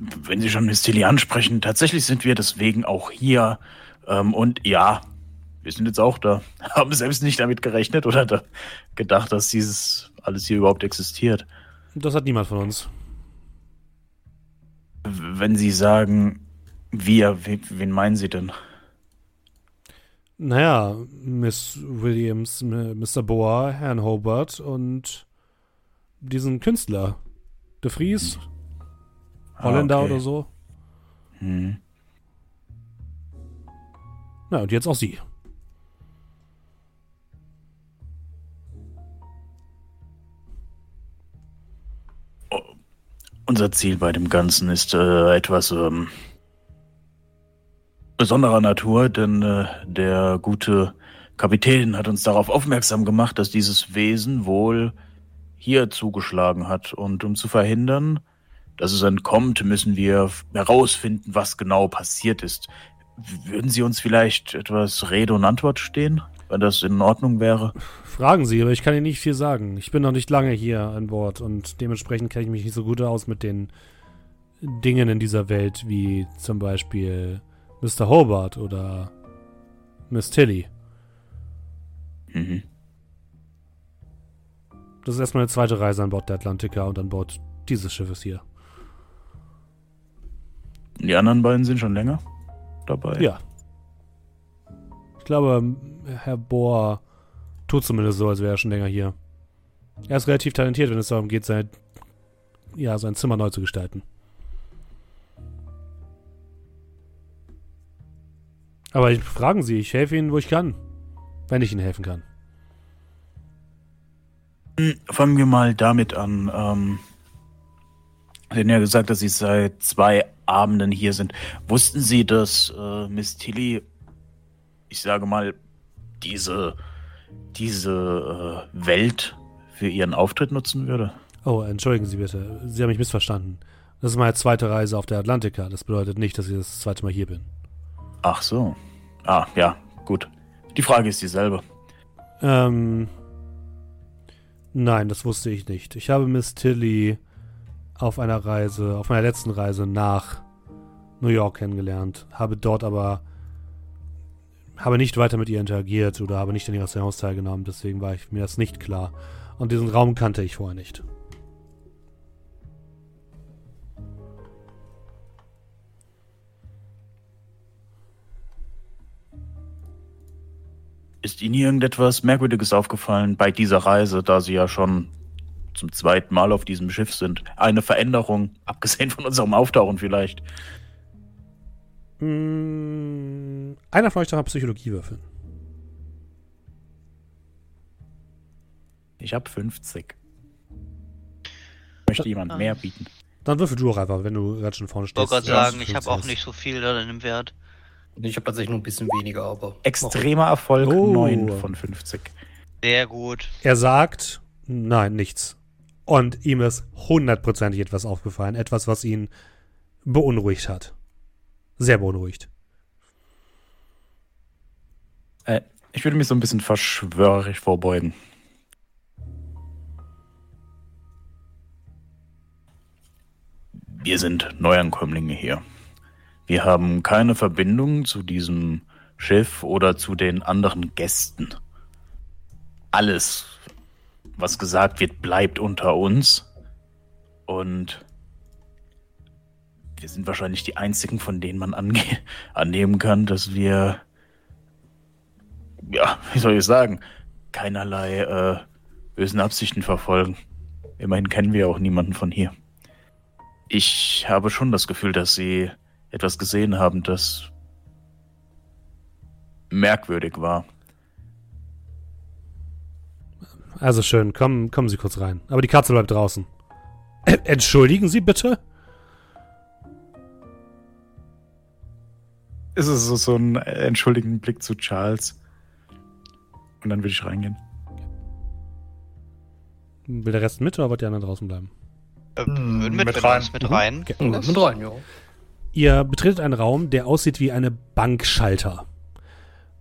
Wenn Sie schon Miss Tilly ansprechen, tatsächlich sind wir deswegen auch hier. Ähm, und ja, wir sind jetzt auch da. Haben selbst nicht damit gerechnet oder da gedacht, dass dieses alles hier überhaupt existiert. Das hat niemand von uns. Wenn Sie sagen, wir, wen, meinen Sie denn? Naja, Miss Williams, Mr. Boa, Herrn Hobart und diesen Künstler. De Vries, Holländer Ah, okay. oder so. Hm. Na, und jetzt auch Sie. Unser Ziel bei dem Ganzen ist äh, etwas ähm, besonderer Natur, denn äh, der gute Kapitän hat uns darauf aufmerksam gemacht, dass dieses Wesen wohl hier zugeschlagen hat. Und um zu verhindern, dass es entkommt, müssen wir herausfinden, was genau passiert ist. Würden Sie uns vielleicht etwas Rede und Antwort stehen, wenn das in Ordnung wäre? Fragen Sie, aber ich kann Ihnen nicht viel sagen. Ich bin noch nicht lange hier an Bord und dementsprechend kenne ich mich nicht so gut aus mit den Dingen in dieser Welt, wie zum Beispiel Mr. Hobart oder Miss Tilly. Mhm. Das ist erstmal eine zweite Reise an Bord der Atlantica und an Bord dieses Schiffes hier. Die anderen beiden sind schon länger dabei. Ja. Ich glaube, Herr Bohr tut zumindest so, als wäre er schon länger hier. Er ist relativ talentiert, wenn es darum geht, sein, ja, sein Zimmer neu zu gestalten. Aber ich, fragen Sie, ich helfe Ihnen, wo ich kann. Wenn ich Ihnen helfen kann. Hm, fangen wir mal damit an. Ähm, Sie haben ja gesagt, dass Sie seit zwei Abenden hier sind. Wussten Sie, dass äh, Miss Tilly, ich sage mal, diese, diese äh, Welt für ihren Auftritt nutzen würde? Oh, entschuldigen Sie bitte. Sie haben mich missverstanden. Das ist meine zweite Reise auf der Atlantika. Das bedeutet nicht, dass ich das zweite Mal hier bin. Ach so. Ah, ja, gut. Die Frage ist dieselbe. Ähm. Nein, das wusste ich nicht. Ich habe Miss Tilly auf einer Reise, auf meiner letzten Reise nach New York kennengelernt. Habe dort aber habe nicht weiter mit ihr interagiert oder habe nicht an ihrer Haus teilgenommen, deswegen war ich mir das nicht klar. Und diesen Raum kannte ich vorher nicht. Ist Ihnen irgendetwas Merkwürdiges aufgefallen bei dieser Reise, da Sie ja schon zum zweiten Mal auf diesem Schiff sind? Eine Veränderung, abgesehen von unserem Auftauchen vielleicht? Mm, einer von euch darf Psychologie würfeln. Ich habe 50. Möchte jemand mehr bieten? Dann würfel du auch einfach, wenn du gerade schon vorne Ich wollte stehst. gerade sagen, ich habe auch nicht so viel da im Wert. Ich habe tatsächlich nur ein bisschen weniger, aber. Extremer Erfolg, Oh. 9 von 50. Sehr gut. Er sagt, nein, nichts. Und ihm ist hundertprozentig etwas aufgefallen. Etwas, was ihn beunruhigt hat. Sehr beunruhigt. Äh, ich würde mich so ein bisschen verschwörerisch vorbeugen. Wir sind Neuankömmlinge hier. Wir haben keine Verbindung zu diesem Schiff oder zu den anderen Gästen. Alles, was gesagt wird, bleibt unter uns. Und wir sind wahrscheinlich die einzigen, von denen man annehmen kann, dass wir, ja, wie soll ich sagen, keinerlei äh, bösen Absichten verfolgen. Immerhin kennen wir auch niemanden von hier. Ich habe schon das Gefühl, dass Sie etwas gesehen haben, das merkwürdig war. Also schön, kommen, kommen Sie kurz rein. Aber die Katze bleibt draußen. Äh, entschuldigen Sie bitte? Es ist so, so ein äh, entschuldigenden Blick zu Charles. Und dann würde ich reingehen. Will der Rest mit oder wollt ihr anderen draußen bleiben? Äh, Hm, würden mit, mit wir rein. mit Mhm. rein. Okay. Ja, mit rein, ja. Ihr betretet einen Raum, der aussieht wie eine Bankschalter.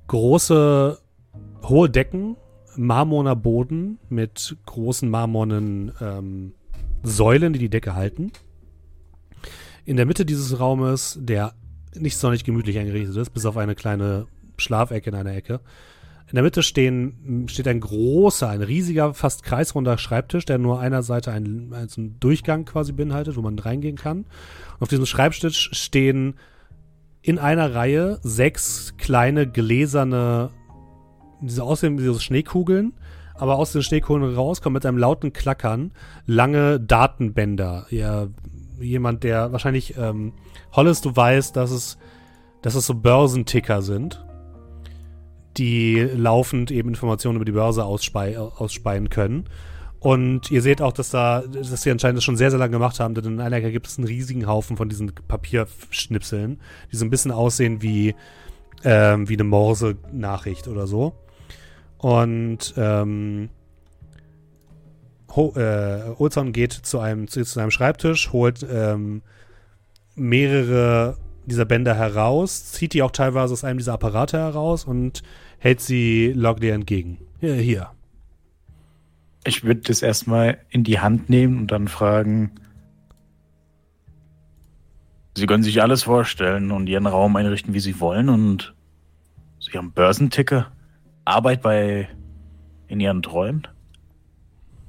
Große, hohe Decken, marmorner Boden mit großen marmornen ähm, Säulen, die die Decke halten. In der Mitte dieses Raumes, der nicht sonderlich gemütlich eingerichtet ist, bis auf eine kleine Schlafecke in einer Ecke. In der Mitte stehen, steht ein großer, ein riesiger, fast kreisrunder Schreibtisch, der nur einer Seite einen, einen Durchgang quasi beinhaltet, wo man reingehen kann. Und auf diesem Schreibtisch stehen in einer Reihe sechs kleine gläserne, diese aussehen wie so Schneekugeln, aber aus den Schneekugeln raus kommen mit einem lauten Klackern lange Datenbänder. Ja, jemand, der wahrscheinlich, ähm, Hollis, du weißt, dass es, dass es so Börsenticker sind, die laufend eben Informationen über die Börse ausspei ausspeien können. Und ihr seht auch, dass da, dass sie anscheinend das schon sehr, sehr lange gemacht haben, denn in einer Ecke gibt es einen riesigen Haufen von diesen Papierschnipseln, die so ein bisschen aussehen wie, ähm, wie eine Morse-Nachricht oder so. Und ähm, äh, Olson geht zu einem, zu, zu seinem Schreibtisch, holt ähm, mehrere dieser Bänder heraus, zieht die auch teilweise aus einem dieser Apparate heraus und hält sie Loglia entgegen. Hier, hier. Ich würde das erstmal in die Hand nehmen und dann fragen. Sie können sich alles vorstellen und Ihren Raum einrichten, wie Sie wollen und Sie haben Börsenticker, Arbeit bei in Ihren Träumen.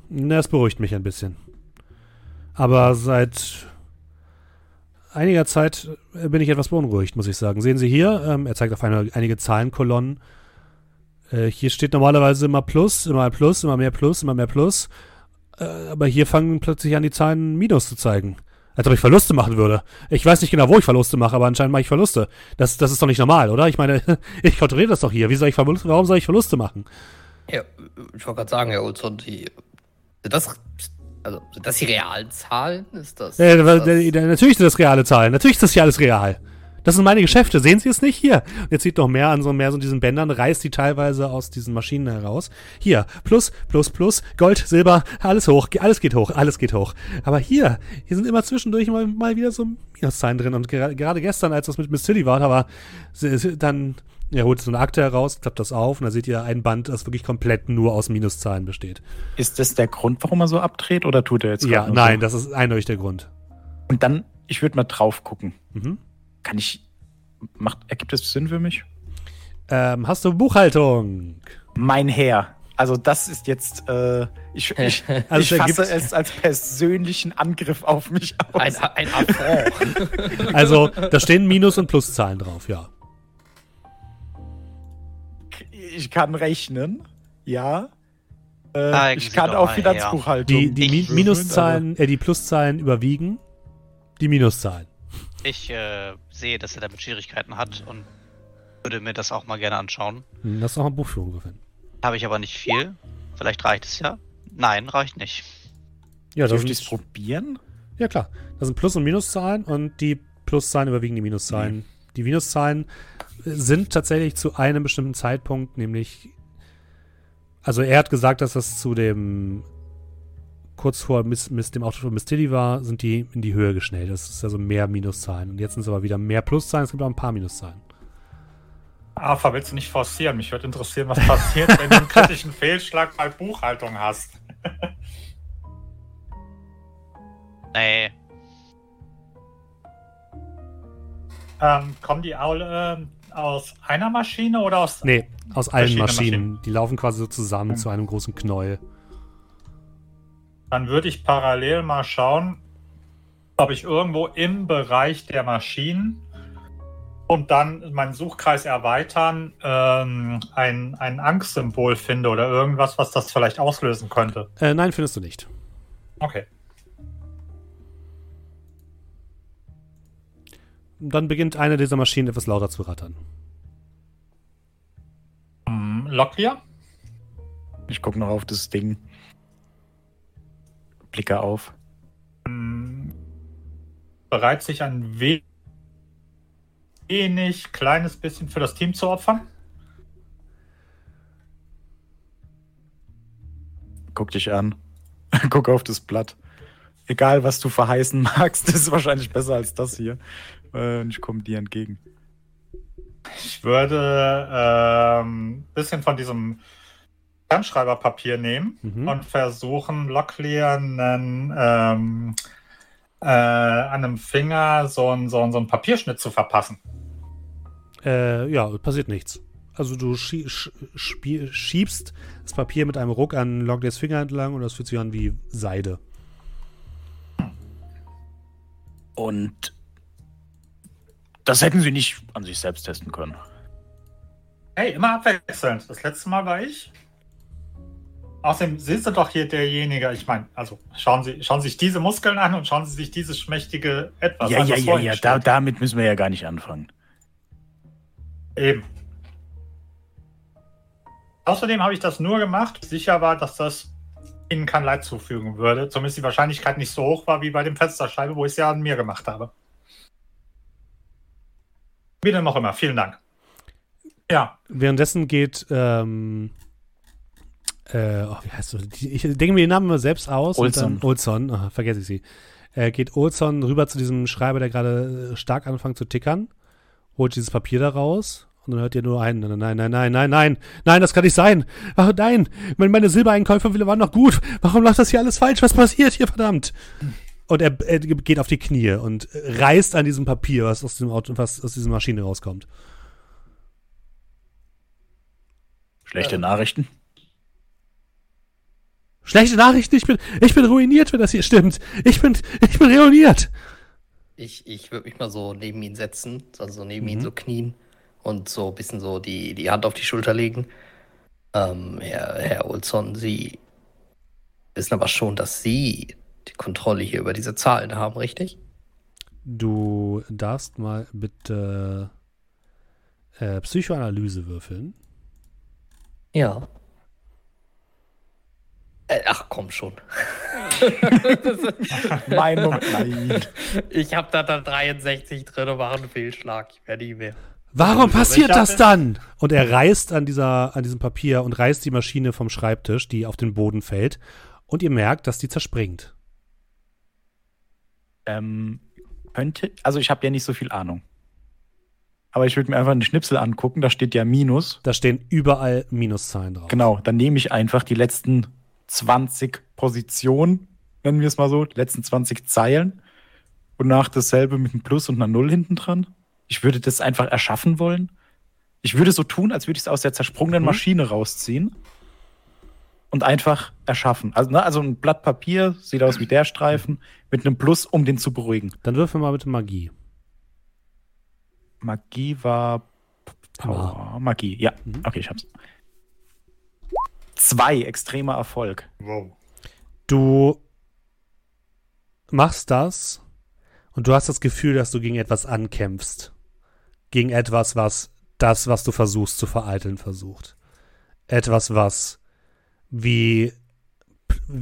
Na, Das beruhigt mich ein bisschen. Aber seit einiger Zeit äh, bin ich etwas beunruhigt, muss ich sagen. Sehen Sie hier, ähm, er zeigt auf eine, einige Zahlenkolonnen. Äh, hier steht normalerweise immer Plus, immer Plus, immer mehr Plus, immer mehr Plus. Äh, aber hier fangen plötzlich an, die Zahlen Minus zu zeigen. Als ob ich Verluste machen würde. Ich weiß nicht genau, wo ich Verluste mache, aber anscheinend mache ich Verluste. Das, das ist doch nicht normal, oder? Ich meine, ich kontrolliere das doch hier. Wie soll ich Verluste, warum soll ich Verluste machen? Ja, ich wollte gerade sagen, Herr Olson, die Sind das, also, sind das die realen Zahlen? Ist das, Äh, ist da- das da- natürlich sind das reale Zahlen. Natürlich ist das hier alles real. Das sind meine Geschäfte. Sehen Sie es nicht? Hier. Jetzt sieht noch mehr an so mehr so diesen Bändern, reißt die teilweise aus diesen Maschinen heraus. Hier. Plus, plus, plus. Gold, Silber, alles hoch. Alles geht hoch. Alles geht hoch. Aber hier, hier sind immer zwischendurch mal, mal wieder so Minuszahlen drin. Und gera- gerade gestern, als das mit Miss Tilly war, da war dann, er holt so eine Akte heraus, klappt das auf und da seht ihr ein Band, das wirklich komplett nur aus Minuszahlen besteht. Ist das der Grund, warum er so abdreht oder tut er jetzt Ja, nein, So? das ist eindeutig der Grund. Und dann, ich würde mal drauf gucken. Mhm. Kann ich. Macht, ergibt das Sinn für mich? Ähm, hast du Buchhaltung? Mein Herr. Also das ist jetzt, äh, ich, ich, Also ich es fasse es als persönlichen Angriff auf mich aus. ein, ein Affront. Also, da stehen Minus- und Pluszahlen drauf, ja. ich kann rechnen, ja. Äh, Zeigen ich kann auch Finanzbuchhaltung. Die, die Mi Minuszahlen, äh, die Pluszahlen überwiegen die Minuszahlen. Ich äh, sehe, dass er damit Schwierigkeiten hat und würde mir das auch mal gerne anschauen. Hm, Das ist noch eine Buchführung drin. Habe ich aber nicht viel. Vielleicht reicht es ja. Nein, reicht nicht. Ja, das Dürfte ich es probieren? ja klar. Das sind Plus- und Minuszahlen und die Pluszahlen überwiegen die Minuszahlen. Die Minuszahlen sind tatsächlich zu einem bestimmten Zeitpunkt, nämlich also er hat gesagt, dass das zu dem kurz vor Miss, Miss, dem Auto von Miss Tilly war, sind die in die Höhe geschnellt. Das ist also mehr Minuszahlen. Und jetzt sind es aber wieder mehr Pluszahlen, es gibt auch ein paar Minuszahlen. Alpha willst du nicht forcieren? Mich würde interessieren, was passiert, wenn du einen kritischen Fehlschlag bei Buchhaltung hast. Nee, Ähm, kommen die alle äh, aus einer Maschine oder aus. Nee, aus allen Verschiedene Maschinen. Die laufen quasi so zusammen Hm. zu einem großen Knäuel. Dann würde ich parallel mal schauen, ob ich irgendwo im Bereich der Maschinen und dann meinen Suchkreis erweitern, ähm, ein, ein Angstsymbol finde oder irgendwas, was das vielleicht auslösen könnte. Äh, nein, findest du nicht. Okay. Dann beginnt eine dieser Maschinen etwas lauter zu rattern. Hm, Locklear? Ich gucke noch auf das Ding. Blicke auf. Bereit, sich ein we wenig, kleines bisschen für das Team zu opfern? Guck dich an. Guck auf das Blatt. Egal, was du verheißen magst, ist wahrscheinlich besser als das hier. Äh, und ich komme dir entgegen. Ich würde ein ähm, bisschen von diesem Fernschreiberpapier nehmen Mhm. und versuchen, Locklear einen, ähm, äh, an einem Finger so einen, so, einen, so einen Papierschnitt zu verpassen. Äh, ja, passiert nichts. Also du schie sch spie- schiebst das Papier mit einem Ruck an Logdays Finger entlang und das fühlt sich an wie Seide. Und das hätten sie nicht an sich selbst testen können. Hey, immer abwechselnd. Das letzte Mal war ich. Außerdem sind Sie doch hier derjenige, ich meine, also schauen Sie, schauen Sie sich diese Muskeln an und schauen Sie sich dieses schmächtige Etwas ja, an. ja, ja, ja. Da, damit müssen wir ja gar nicht anfangen. Eben. Außerdem habe ich das nur gemacht, sicher war, dass das Ihnen kein Leid zufügen würde. Zumindest die Wahrscheinlichkeit nicht so hoch war wie bei dem Fensterscheibe, wo ich es ja an mir gemacht habe. Wie dem auch immer. Vielen Dank. Ja, Währenddessen geht, ähm, äh, oh, wie heißt du? Ich denke mir den Namen immer selbst aus. und Olson. dann- Olson, aha, vergesse ich sie. Äh, geht Olson rüber zu diesem Schreiber, der gerade äh, stark anfängt zu tickern, holt dieses Papier da raus und dann hört ihr nur ein, nein, nein, nein, nein, nein, nein, nein, das kann nicht sein. Ach, nein, meine, meine Silbereinkäufer waren noch gut. Warum läuft das hier alles falsch? Was passiert hier, verdammt? Und er, er geht auf die Knie und reißt an diesem Papier, was aus diesem Auto, was aus dieser Maschine rauskommt. Schlechte Ja. Nachrichten. Schlechte Nachrichten, ich bin, ich bin ruiniert, wenn das hier stimmt. Ich bin, ich bin ruiniert. Ich, ich würde mich mal so neben ihn setzen, also neben ihn Mhm. so knien und so ein bisschen so die, die Hand auf die Schulter legen. Ähm, Herr, Herr Olson, Sie wissen aber schon, dass Sie die Kontrolle hier über diese Zahlen haben, richtig? Du darfst mal bitte äh, Psychoanalyse würfeln. Ja. Äh, ach, komm schon. Meinung, nein. Ich habe da dann 63 drin und mache einen Fehlschlag. Ich werde nie mehr. Warum passiert das dann? Und er reißt an, dieser, an diesem Papier und reißt die Maschine vom Schreibtisch, die auf den Boden fällt. Und ihr merkt, dass die zerspringt. Ähm, könnte, also ich habe ja nicht so viel Ahnung. Aber ich würde mir einfach einen Schnipsel angucken, da steht ja Minus. Da stehen überall Minuszahlen drauf. Genau, dann nehme ich einfach die letzten 20 Positionen, nennen wir es mal so, die letzten 20 Zeilen und nach dasselbe mit einem Plus und einer Null hinten dran. Ich würde das einfach erschaffen wollen. Ich würde so tun, als würde ich es aus der zersprungenen Mhm. Maschine rausziehen und einfach erschaffen. Also, ne, also ein Blatt Papier, sieht aus wie der Streifen, mit einem Plus, um den zu beruhigen. Dann würfel mal bitte Magie. Magie war Power. Magie, ja. Mhm. Okay, ich hab's. Zwei, extremer Erfolg. Wow. Du machst das und du hast das Gefühl, dass du gegen etwas ankämpfst. Gegen etwas, was das, was du versuchst zu vereiteln, versucht. Etwas, was wie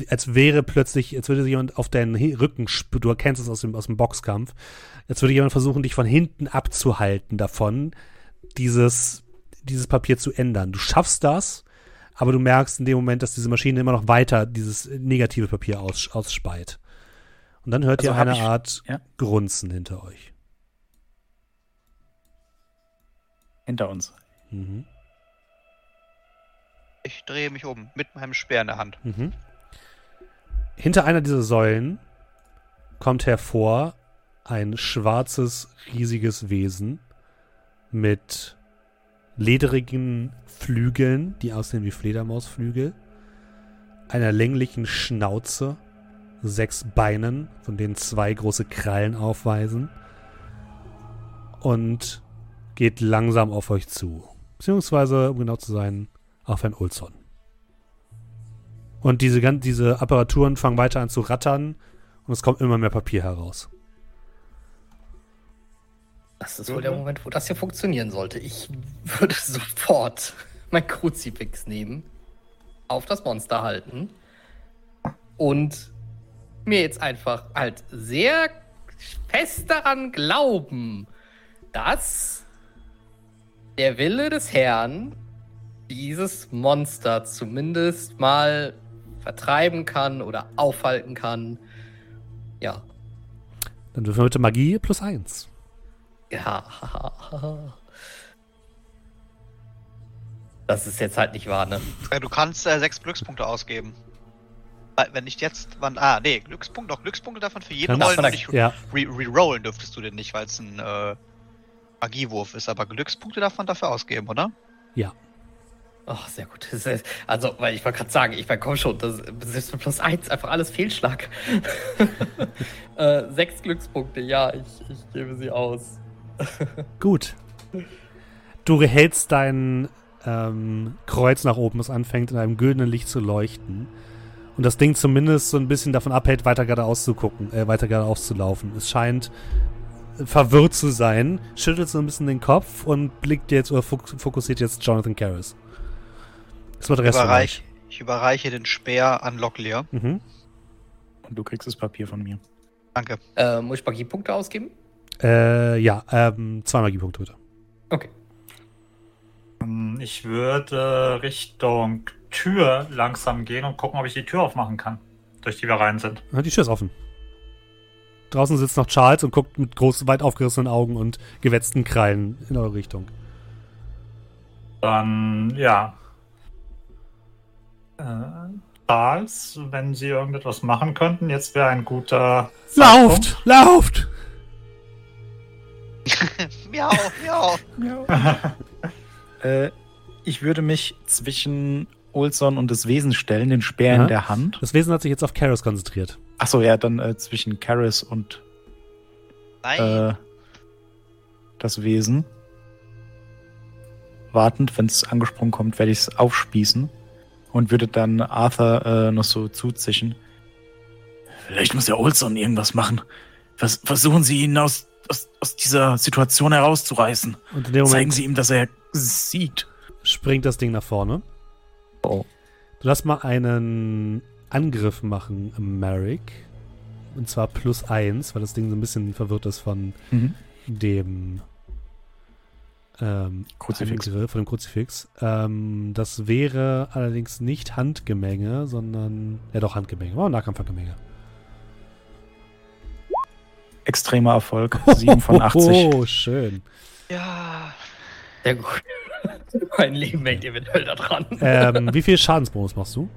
als wäre plötzlich, als würde jemand auf deinen Rücken, du erkennst es aus dem, aus dem Boxkampf, als würde jemand versuchen, dich von hinten abzuhalten davon, dieses, dieses Papier zu ändern. Du schaffst das, aber du merkst in dem Moment, dass diese Maschine immer noch weiter dieses negative Papier aus, ausspeit. Und dann hört Also ihr eine ich- Art ja. Grunzen hinter euch. Hinter uns. Mhm. Ich drehe mich um mit meinem Speer in der Hand. Mhm. Hinter einer dieser Säulen kommt hervor ein schwarzes, riesiges Wesen mit lederigen Flügeln, die aussehen wie Fledermausflügel, einer länglichen Schnauze, sechs Beinen, von denen zwei große Krallen aufweisen und geht langsam auf euch zu. Beziehungsweise, um genau zu sein, auf ein Ulzon. Und diese, diese Apparaturen fangen weiter an zu rattern und es kommt immer mehr Papier heraus. Das ist wohl der Moment, wo das hier funktionieren sollte. Ich würde sofort mein Kruzifix nehmen, auf das Monster halten und mir jetzt einfach halt sehr fest daran glauben, dass der Wille des Herrn dieses Monster zumindest mal vertreiben kann oder aufhalten kann. Ja. Dann dürfen wir bitte Magie plus eins. Ja. Das ist jetzt halt nicht wahr, ne? Äh, Du kannst äh, sechs Glückspunkte ausgeben. Wenn nicht jetzt, wann. Ah, nee, Glückspunkte, doch Glückspunkte davon für jeden Rollen. Und nicht Ja, re- rerollen dürftest du den nicht, weil es ein äh, Magiewurf ist. Aber Glückspunkte darf man dafür ausgeben, oder? ja. Ach, sehr gut. Ist, also, weil ich wollte gerade sagen, ich meine, komm schon, das ist mit plus eins einfach alles Fehlschlag. äh, sechs Glückspunkte, ja, ich, ich gebe sie aus. Gut. Du hältst dein ähm, Kreuz nach oben, es anfängt in einem güldenen Licht zu leuchten. Und das Ding zumindest so ein bisschen davon abhält, weiter geradeaus zu gucken, äh, weiter geradeaus zu laufen. Es scheint verwirrt zu sein, schüttelt so ein bisschen den Kopf und blickt jetzt oder fok fokussiert jetzt Jonathan Karras. Das war der Rest Überreich, ich überreiche den Speer an Locklear. Mhm. Und du kriegst das Papier von mir. Danke. Äh, muss ich Magiepunkte ausgeben? Äh, ja, ähm, zwei Magiepunkte bitte. Okay. Ähm, Ich würde Richtung Tür langsam gehen und gucken, ob ich die Tür aufmachen kann, durch die wir rein sind. Ah, Die Tür ist offen. Draußen sitzt noch Charles und guckt mit groß, weit aufgerissenen Augen und gewetzten Krallen in eure Richtung. Dann, ja. Äh, Charles, wenn Sie irgendetwas machen könnten, jetzt wäre ein guter. Lauft! Lauft! miau, miau. Äh, ich würde mich zwischen Olson und das Wesen stellen, den Speer Aha. in der Hand. Das Wesen hat sich jetzt auf Karis konzentriert. Achso, ja, dann äh, zwischen Karis und äh, das Wesen. Wartend, wenn es angesprungen kommt, werde ich es aufspießen und würde dann Arthur äh, noch so zuzischen. Vielleicht muss der Olson irgendwas machen. Vers versuchen Sie ihn aus, aus, aus dieser Situation herauszureißen. Und in dem Zeigen Sie ihm, dass er siegt. springt das Ding nach vorne. Oh. Du lass mal einen Angriff machen, Merrick. Und zwar plus eins, weil das Ding so ein bisschen verwirrt ist von Mhm. dem ähm, Kruzifix. Angriff, von dem Kruzifix. Ähm, das wäre allerdings nicht Handgemenge, sondern ja doch Handgemenge. Oh, Nahkampfhandgemenge. Extremer Erfolg. 7 von 80. Oh, schön. Ja. Sehr gut. mein Leben hängt eventuell da dran. Ähm, wie viel Schadensbonus machst du?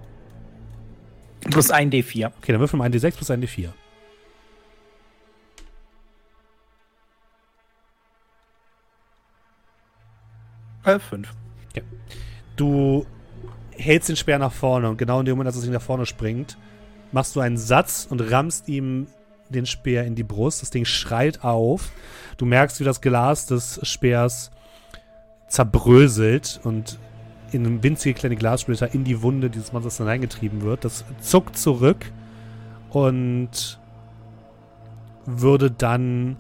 Plus 1 D4. Okay, dann würfel mal ein D6 plus ein D4. Äh, 5. Du hältst den Speer nach vorne und genau in dem Moment, als Ding nach vorne springt, machst du einen Satz und rammst ihm den Speer in die Brust. Das Ding schreit auf. Du merkst, wie das Glas des Speers zerbröselt und in einem winzige kleine Glassplitter in die Wunde dieses Monsters hineingetrieben wird. Das zuckt zurück und würde dann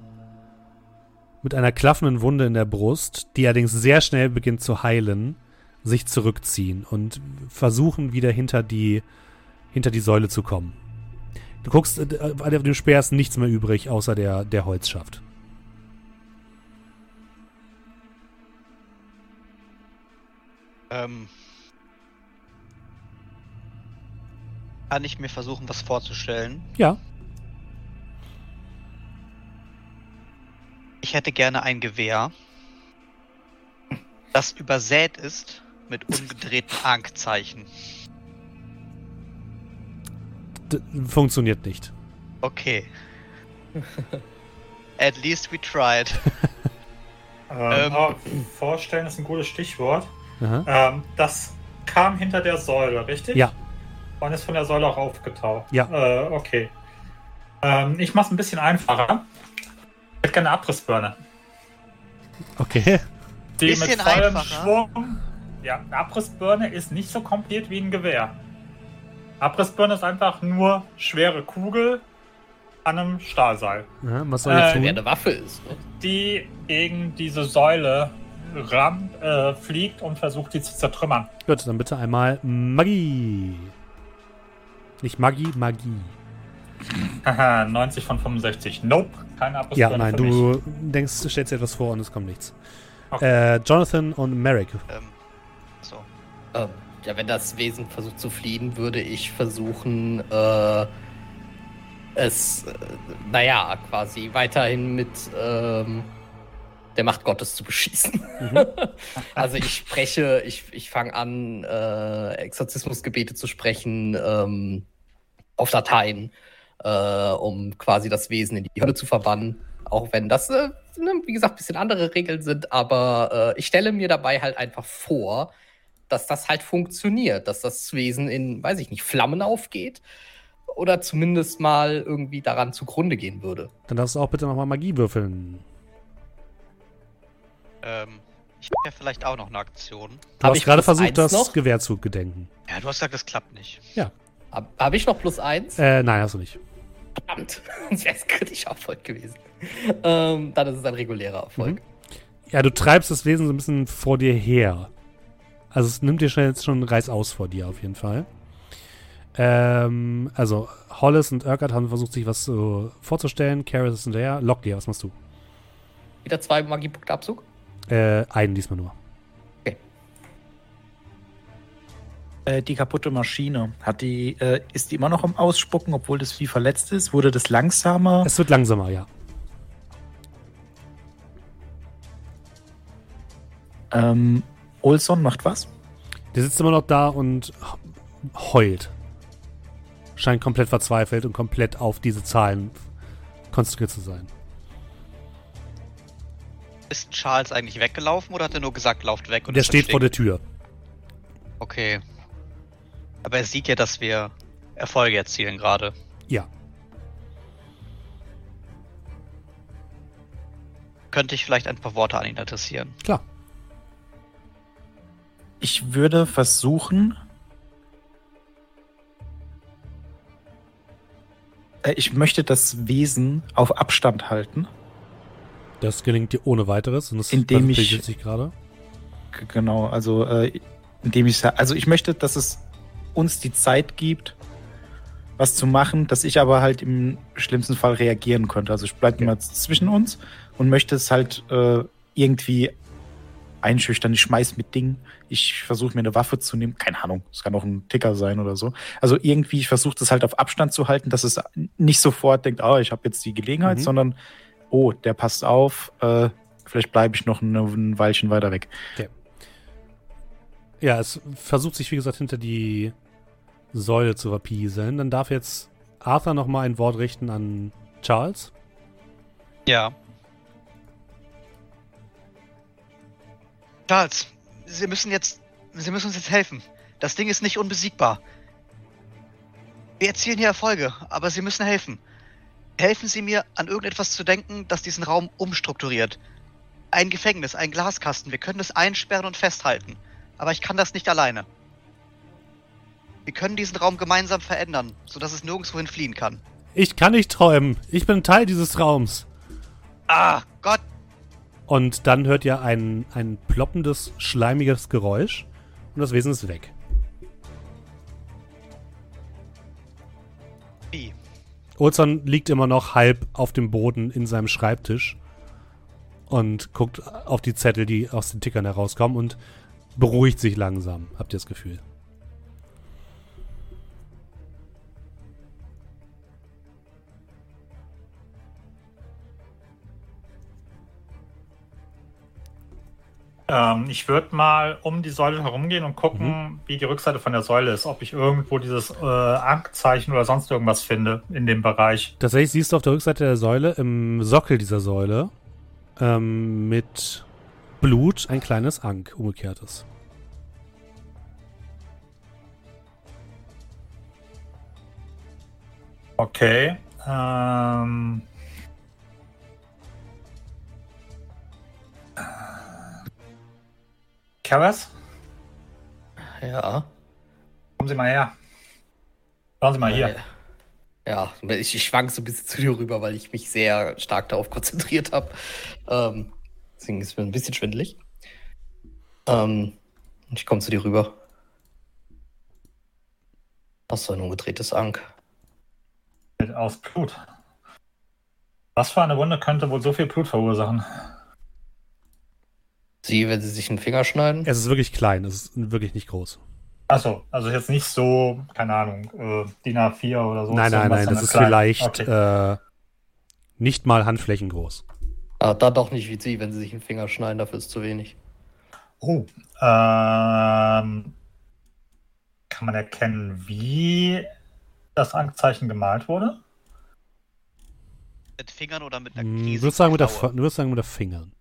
mit einer klaffenden Wunde in der Brust, die allerdings sehr schnell beginnt zu heilen, sich zurückziehen und versuchen wieder hinter die hinter die Säule zu kommen. Du guckst, äh, auf dem Speer ist nichts mehr übrig, außer der, der Holzschaft. Ähm, kann ich mir versuchen, was vorzustellen? Ja, Ich hätte gerne ein Gewehr, das übersät ist mit umgedrehten Ankzeichen. Funktioniert nicht. Okay. At least we tried. Ähm, Ähm. aber vorstellen ist ein gutes Stichwort. Ähm, das kam hinter der Säule, richtig? Ja. Und ist von der Säule auch aufgetaucht. Ja. Äh, okay. Ähm, ich mach's ein bisschen einfacher. Ich hätte gerne eine Abrissbirne. Okay. Die Bisschen mit vollem einfacher. Schwung. Ja, eine Abrissbirne ist nicht so kompliziert wie ein Gewehr. Abrissbirne ist einfach nur schwere Kugel an einem Stahlseil, Aha, was soll Äh, Wer tun? eine Waffe ist. Ne? die gegen diese Säule rammt, äh, fliegt und versucht, die zu zertrümmern. Gut, dann bitte einmal Magie. Nicht Magie, Magie. Haha, 90 von 65. Nope, keine Ja, Abrissbirne. nein, für mich. du denkst, du stellst dir etwas vor und es kommt nichts. Okay. Äh, Jonathan und Merrick. Ähm, so. Ähm, ja, wenn das Wesen versucht zu fliehen, würde ich versuchen, äh, es, äh, naja, quasi weiterhin mit ähm, der Macht Gottes zu beschießen. Mhm. also ich spreche, ich, ich fange an, äh, Exorzismusgebete zu sprechen ähm, auf Dateien, äh, um quasi das Wesen in die Hölle zu verbannen. Auch wenn das, äh, ne, wie gesagt, ein bisschen andere Regeln sind, aber äh, ich stelle mir dabei halt einfach vor, dass das halt funktioniert, dass das Wesen in, weiß ich nicht, Flammen aufgeht oder zumindest mal irgendwie daran zugrunde gehen würde. Dann darfst du auch bitte nochmal Magie würfeln. Ähm, ich habe ja vielleicht auch noch eine Aktion. Du Hab hast ich gerade versucht, das noch? Gewehr zu gedenken. Ja, du hast gesagt, das klappt nicht. Habe hab ich noch plus eins? Äh, nein, hast du nicht. Verdammt, sonst wäre es kritischer Erfolg gewesen. ähm, dann ist es ein regulärer Erfolg. Ja, du treibst das Wesen so ein bisschen vor dir her. Also es nimmt dir schon jetzt schon Reiß aus vor dir auf jeden Fall. Ähm, also Hollis und Urquhart haben versucht, sich was so vorzustellen. Karis ist hinterher. Locklear, was machst du? Wieder zwei Magiepunkte Abzug. Äh, einen diesmal nur. Äh, die kaputte Maschine, hat die, äh, ist die immer noch am Ausspucken, obwohl das Vieh verletzt ist? Wurde das langsamer? Es wird langsamer, ja. Ähm, Olson macht was? Der sitzt immer noch da und heult. Scheint komplett verzweifelt und komplett auf diese Zahlen konzentriert zu sein. Ist Charles eigentlich weggelaufen oder hat er nur gesagt, lauft weg? Und Der steht vor der? Tür. Okay. Aber er sieht ja, dass wir Erfolge erzielen gerade. Ja. Könnte ich vielleicht ein paar Worte an ihn adressieren? Klar. Ich würde versuchen. Äh, ich möchte das Wesen auf Abstand halten. Das gelingt dir ohne weiteres. Und das Indem ich- sich gerade. Genau, also äh, indem ich also ich möchte, dass es uns die Zeit gibt, was zu machen, dass ich aber halt im schlimmsten Fall reagieren könnte. Also ich bleibe Okay. immer zwischen uns und möchte es halt äh, irgendwie einschüchtern. Ich schmeiß mit Dingen. Ich versuche mir eine Waffe zu nehmen. Keine Ahnung, es kann auch ein Ticker sein oder so. Also irgendwie, ich versuche das halt auf Abstand zu halten, dass es nicht sofort denkt, oh, ich habe jetzt die Gelegenheit, Mhm. sondern oh, der passt auf, äh, vielleicht bleibe ich noch ein, ein Weilchen weiter weg. Ja, es versucht sich, wie gesagt, hinter die Säule zu verpieseln. Dann darf jetzt Arthur nochmal ein Wort richten an Charles. Ja. Charles, Sie müssen jetzt. Sie müssen uns jetzt helfen. Das Ding ist nicht unbesiegbar. Wir erzielen hier Erfolge, aber Sie müssen helfen. Helfen Sie mir, an irgendetwas zu denken, das diesen Raum umstrukturiert. Ein Gefängnis, ein Glaskasten. Wir können es einsperren und festhalten. Aber ich kann das nicht alleine. Wir können diesen Raum gemeinsam verändern, sodass es nirgendwohin fliehen kann. Ich kann nicht träumen. Ich bin Teil dieses Raums. Ah, Gott! Und dann hört ihr ein, ein ploppendes, schleimiges Geräusch und das Wesen ist weg. Wie? Olson liegt immer noch halb auf dem Boden in seinem Schreibtisch und guckt auf die Zettel, die aus den Tickern herauskommen und beruhigt sich langsam, habt ihr das Gefühl. Ähm, ich würde mal um die Säule herumgehen und gucken, wie die Rückseite von der Säule ist. Ob ich irgendwo dieses äh, Ankzeichen oder sonst irgendwas finde in dem Bereich. Tatsächlich siehst du auf der Rückseite der Säule, im Sockel dieser Säule, ähm, mit Blut ein kleines Ank, umgekehrtes. Okay. Ähm, Karas, Ja. kommen Sie mal her. Schauen Sie mal hier. Ja, ich, ich schwank so ein bisschen zu dir rüber, weil ich mich sehr stark darauf konzentriert habe. Ähm, deswegen ist mir ein bisschen schwindelig. Ähm, ich komme zu dir rüber. Hast du ein umgedrehtes Ank? Aus Blut. Was für eine Wunde könnte wohl so viel Blut verursachen? Sie, wenn sie sich einen Finger schneiden? Es ist wirklich klein, es ist wirklich nicht groß. Achso, also jetzt nicht so, keine Ahnung, äh, DIN A4 oder so. nein, nein, nein, das ist klein. vielleicht Okay. äh, nicht mal Handflächen groß. Ah, dann doch nicht wie sie, wenn sie sich einen Finger schneiden, dafür ist zu wenig. Oh, ähm, kann man erkennen, wie das Ankzeichen gemalt wurde? Mit Fingern oder mit einer Hm, riesigen Du würdest sagen, mit der, du würdest sagen mit der Fingern.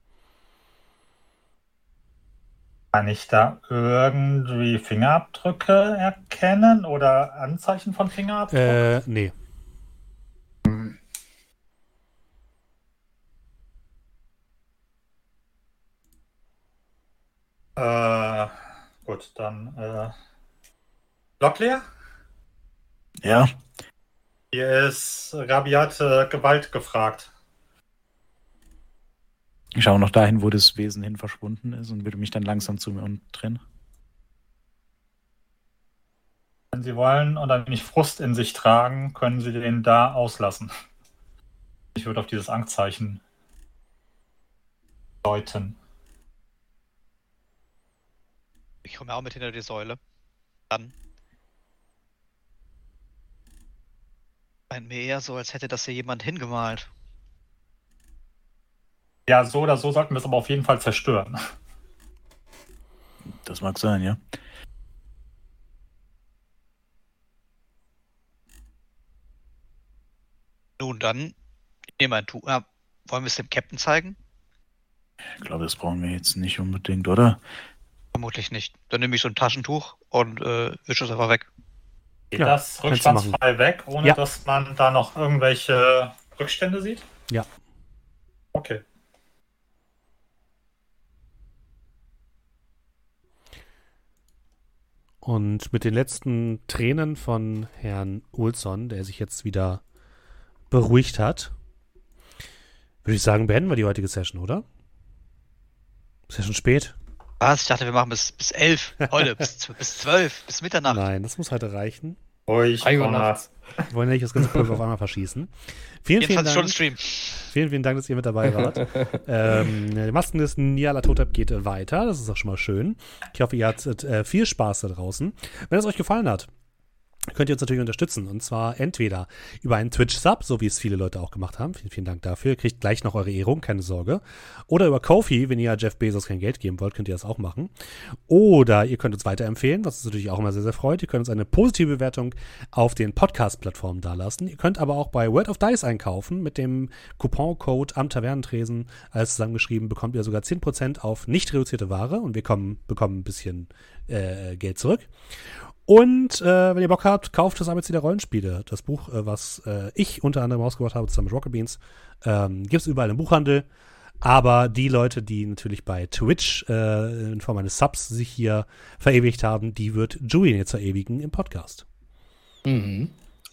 Kann ich da irgendwie Fingerabdrücke erkennen oder Anzeichen von Fingerabdrücken? Äh, nee. Äh, gut, dann äh, Locklear? Ja, Hier ist rabiate Gewalt gefragt. Ich schaue noch dahin, wo das Wesen hin verschwunden ist und würde mich dann langsam zu mir und trennen. Wenn Sie wollen und ein wenig Frust in sich tragen, können Sie den da auslassen. Ich würde auf dieses Ankzeichen deuten. Ich komme auch mit hinter die Säule. Dann. Scheint mir eher so, als hätte das hier jemand hingemalt. Ja, so oder so sollten wir es aber auf jeden Fall zerstören. Das mag sein, ja. Nun dann, ich nehme ein Tuch. Ja, wollen wir es dem Captain zeigen? Ich glaube, das brauchen wir jetzt nicht unbedingt, oder? Vermutlich nicht. Dann nehme ich so ein Taschentuch und äh, wische es einfach weg. Geht Ja, das rückstandsfrei weg, ohne Ja. dass man da noch irgendwelche Rückstände sieht? Ja. Okay. Und mit den letzten Tränen von Herrn Olsson, der sich jetzt wieder beruhigt hat, würde ich sagen, beenden wir die heutige Session, oder? Ist ja schon spät. Was? Ich dachte, wir machen bis, bis elf. Heute, bis, bis zwölf, bis Mitternacht. Nein, das muss heute reichen. Drei Uhr nachts. Wir wollen nicht das ganze Pulver auf einmal verschießen. Vielen, vielen Dank. schon Stream. Vielen, vielen Dank, dass ihr mit dabei wart. ähm, die Maskenlisten Niala Totep geht weiter. Das ist auch schon mal schön. Ich hoffe, ihr hattet äh, viel Spaß da draußen. Wenn es euch gefallen hat, könnt ihr uns natürlich unterstützen. Und zwar entweder über einen Twitch-Sub, so wie es viele Leute auch gemacht haben. Vielen, vielen Dank dafür. Ihr kriegt gleich noch eure Ehrung, keine Sorge. Oder über Kofi, wenn ihr Jeff Bezos kein Geld geben wollt, könnt ihr das auch machen. Oder ihr könnt uns weiterempfehlen, was uns natürlich auch immer sehr, sehr freut. Ihr könnt uns eine positive Bewertung auf den Podcast-Plattformen dalassen. Ihr könnt aber auch bei World of Dice einkaufen. Mit dem Couponcode am Tavernentresen alles zusammengeschrieben bekommt ihr sogar 10% auf nicht reduzierte Ware und wir kommen, bekommen ein bisschen äh, Geld zurück. Und äh, wenn ihr Bock habt, kauft das Arbeitstier der Rollenspiele. Das Buch, äh, was äh, ich unter anderem rausgebracht habe, zusammen mit Rocket Beans, ähm, gibt es überall im Buchhandel. Aber die Leute, die natürlich bei Twitch äh, in Form eines Subs sich hier verewigt haben, die wird Julian jetzt verewigen im Podcast. Mhm.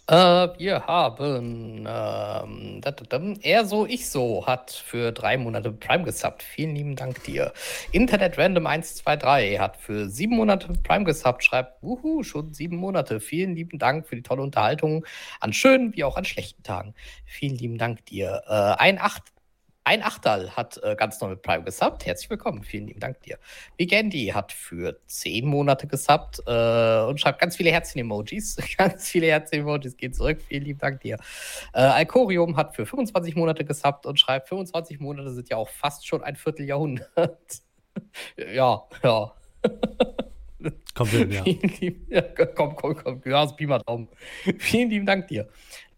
Äh, wir haben ähm, er so, ich so hat für drei Monate Prime gesubbt. Vielen lieben Dank dir. Internet Random 123 hat für sieben Monate Prime gesubbt. Schreibt, wuhu, schon sieben Monate. Vielen lieben Dank für die tolle Unterhaltung an schönen wie auch an schlechten Tagen. Vielen lieben Dank dir. Äh, ein acht ein Achtal hat äh, ganz neu mit Prime gesubbt. Herzlich willkommen. Vielen lieben Dank dir. Vigendi hat für zehn Monate gesubbt äh, und schreibt ganz viele Herzchen-Emojis. ganz viele Herzchen-Emojis gehen zurück. Vielen lieben Dank dir. Äh, Alcorium hat für 25 Monate gesubbt und schreibt, 25 Monate sind ja auch fast schon ein Vierteljahrhundert. ja, ja. Kommt hin, ja. ja. Komm, komm, komm. Ja, Daumen. Vielen lieben Dank dir.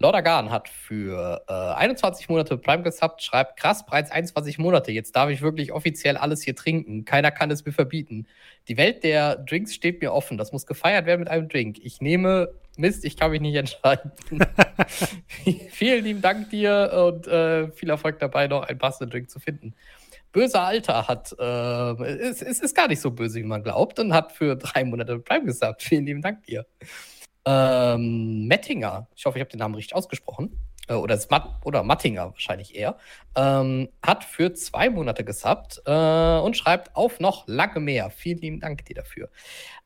Lord Agan hat für äh, 21 Monate Prime gesubbt, schreibt krass, bereits 21 Monate. Jetzt darf ich wirklich offiziell alles hier trinken. Keiner kann es mir verbieten. Die Welt der Drinks steht mir offen. Das muss gefeiert werden mit einem Drink. Ich nehme Mist, ich kann mich nicht entscheiden. Vielen lieben Dank dir und äh, viel Erfolg dabei, noch einen passenden Drink zu finden. Böser Alter hat, äh, es, es, ist gar nicht so böse, wie man glaubt, und hat für drei Monate Prime gesagt. Vielen lieben Dank dir. Ähm, Mettinger, ich hoffe, ich habe den Namen richtig ausgesprochen, äh, oder, Matt, oder Mattinger wahrscheinlich eher, ähm, hat für zwei Monate gesubbt äh, und schreibt auf noch lange mehr. Vielen lieben Dank dir dafür.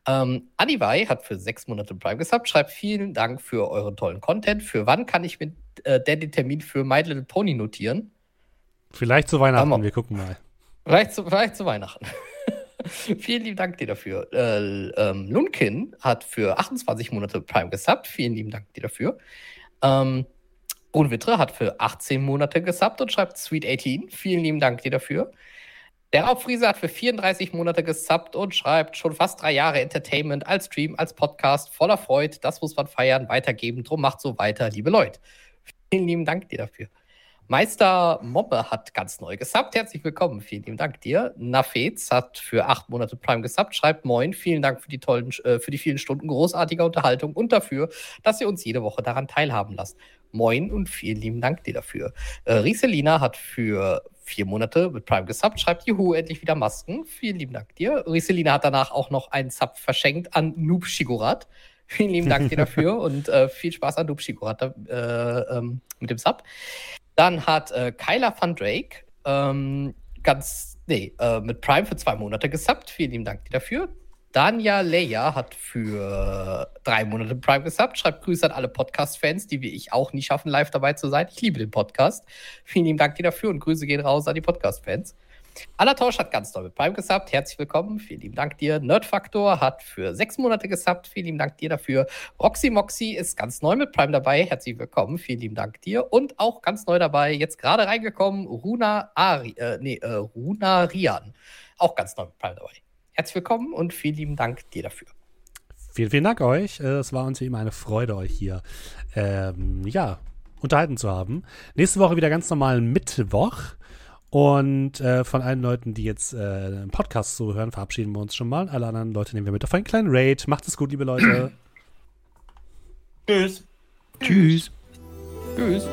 Ähm, Anivai hat für sechs Monate Prime gesubbt, schreibt vielen Dank für euren tollen Content. Für wann kann ich mit äh, den Termin für My Little Pony notieren? Vielleicht zu Weihnachten, wir, wir gucken mal. Vielleicht zu, vielleicht zu Weihnachten. Vielen lieben Dank dir dafür. Äh, ähm, Lunkin hat für 28 Monate Prime gesubbt. Vielen lieben Dank dir dafür. Ähm, Unwittre hat für 18 Monate gesubbt und schreibt Sweet 18. Vielen lieben Dank dir dafür. Der Raubfriese hat für 34 Monate gesubbt und schreibt schon fast drei Jahre Entertainment als Stream, als Podcast, voller Freude. Das muss man feiern, weitergeben. Drum macht so weiter, liebe Leute. Vielen lieben Dank dir dafür. Meister Mobbe hat ganz neu gesubbt. Herzlich willkommen. Vielen lieben Dank dir. Nafez hat für acht Monate Prime gesubbt. Schreibt Moin. Vielen Dank für die tollen, äh, für die vielen Stunden großartiger Unterhaltung und dafür, dass ihr uns jede Woche daran teilhaben lasst. Moin und vielen lieben Dank dir dafür. Äh, Rieselina hat für vier Monate mit Prime gesubbt. Schreibt Juhu, endlich wieder Masken. Vielen lieben Dank dir. Rieselina hat danach auch noch einen Sub verschenkt an Noob Shigurat. Vielen lieben Dank dir dafür und äh, viel Spaß an Noob Shigurat äh, ähm, mit dem Sub. Dann hat äh, Kyla van Drake ähm, ganz, nee, äh, mit Prime für zwei Monate gesubbt. Vielen lieben Dank dir dafür. Dania Leia hat für drei Monate Prime gesubbt. Schreibt Grüße an alle Podcast-Fans, die wie ich auch nie schaffen, live dabei zu sein. Ich liebe den Podcast. Vielen lieben Dank dir dafür und Grüße gehen raus an die Podcast-Fans. Alatosh hat ganz doll mit Prime gesubbt. Herzlich willkommen. Vielen lieben Dank dir. Nerdfaktor hat für sechs Monate gesubbt. Vielen lieben Dank dir dafür. Roxy Moxy ist ganz neu mit Prime dabei. Herzlich willkommen. Vielen lieben Dank dir. Und auch ganz neu dabei, jetzt gerade reingekommen, Runa Ari, äh, nee, äh, Runa Rian. Auch ganz neu mit Prime dabei. Herzlich willkommen und vielen lieben Dank dir dafür. Vielen, vielen Dank euch. Äh, es war uns wie immer eine Freude, euch hier ähm, ja, unterhalten zu haben. Nächste Woche wieder ganz normal Mittwoch. Und äh, von allen Leuten, die jetzt äh, im Podcast zuhören, verabschieden wir uns schon mal. Alle anderen Leute nehmen wir mit auf einen kleinen Raid. Macht es gut, liebe Leute. Tschüss. Tschüss. Tschüss.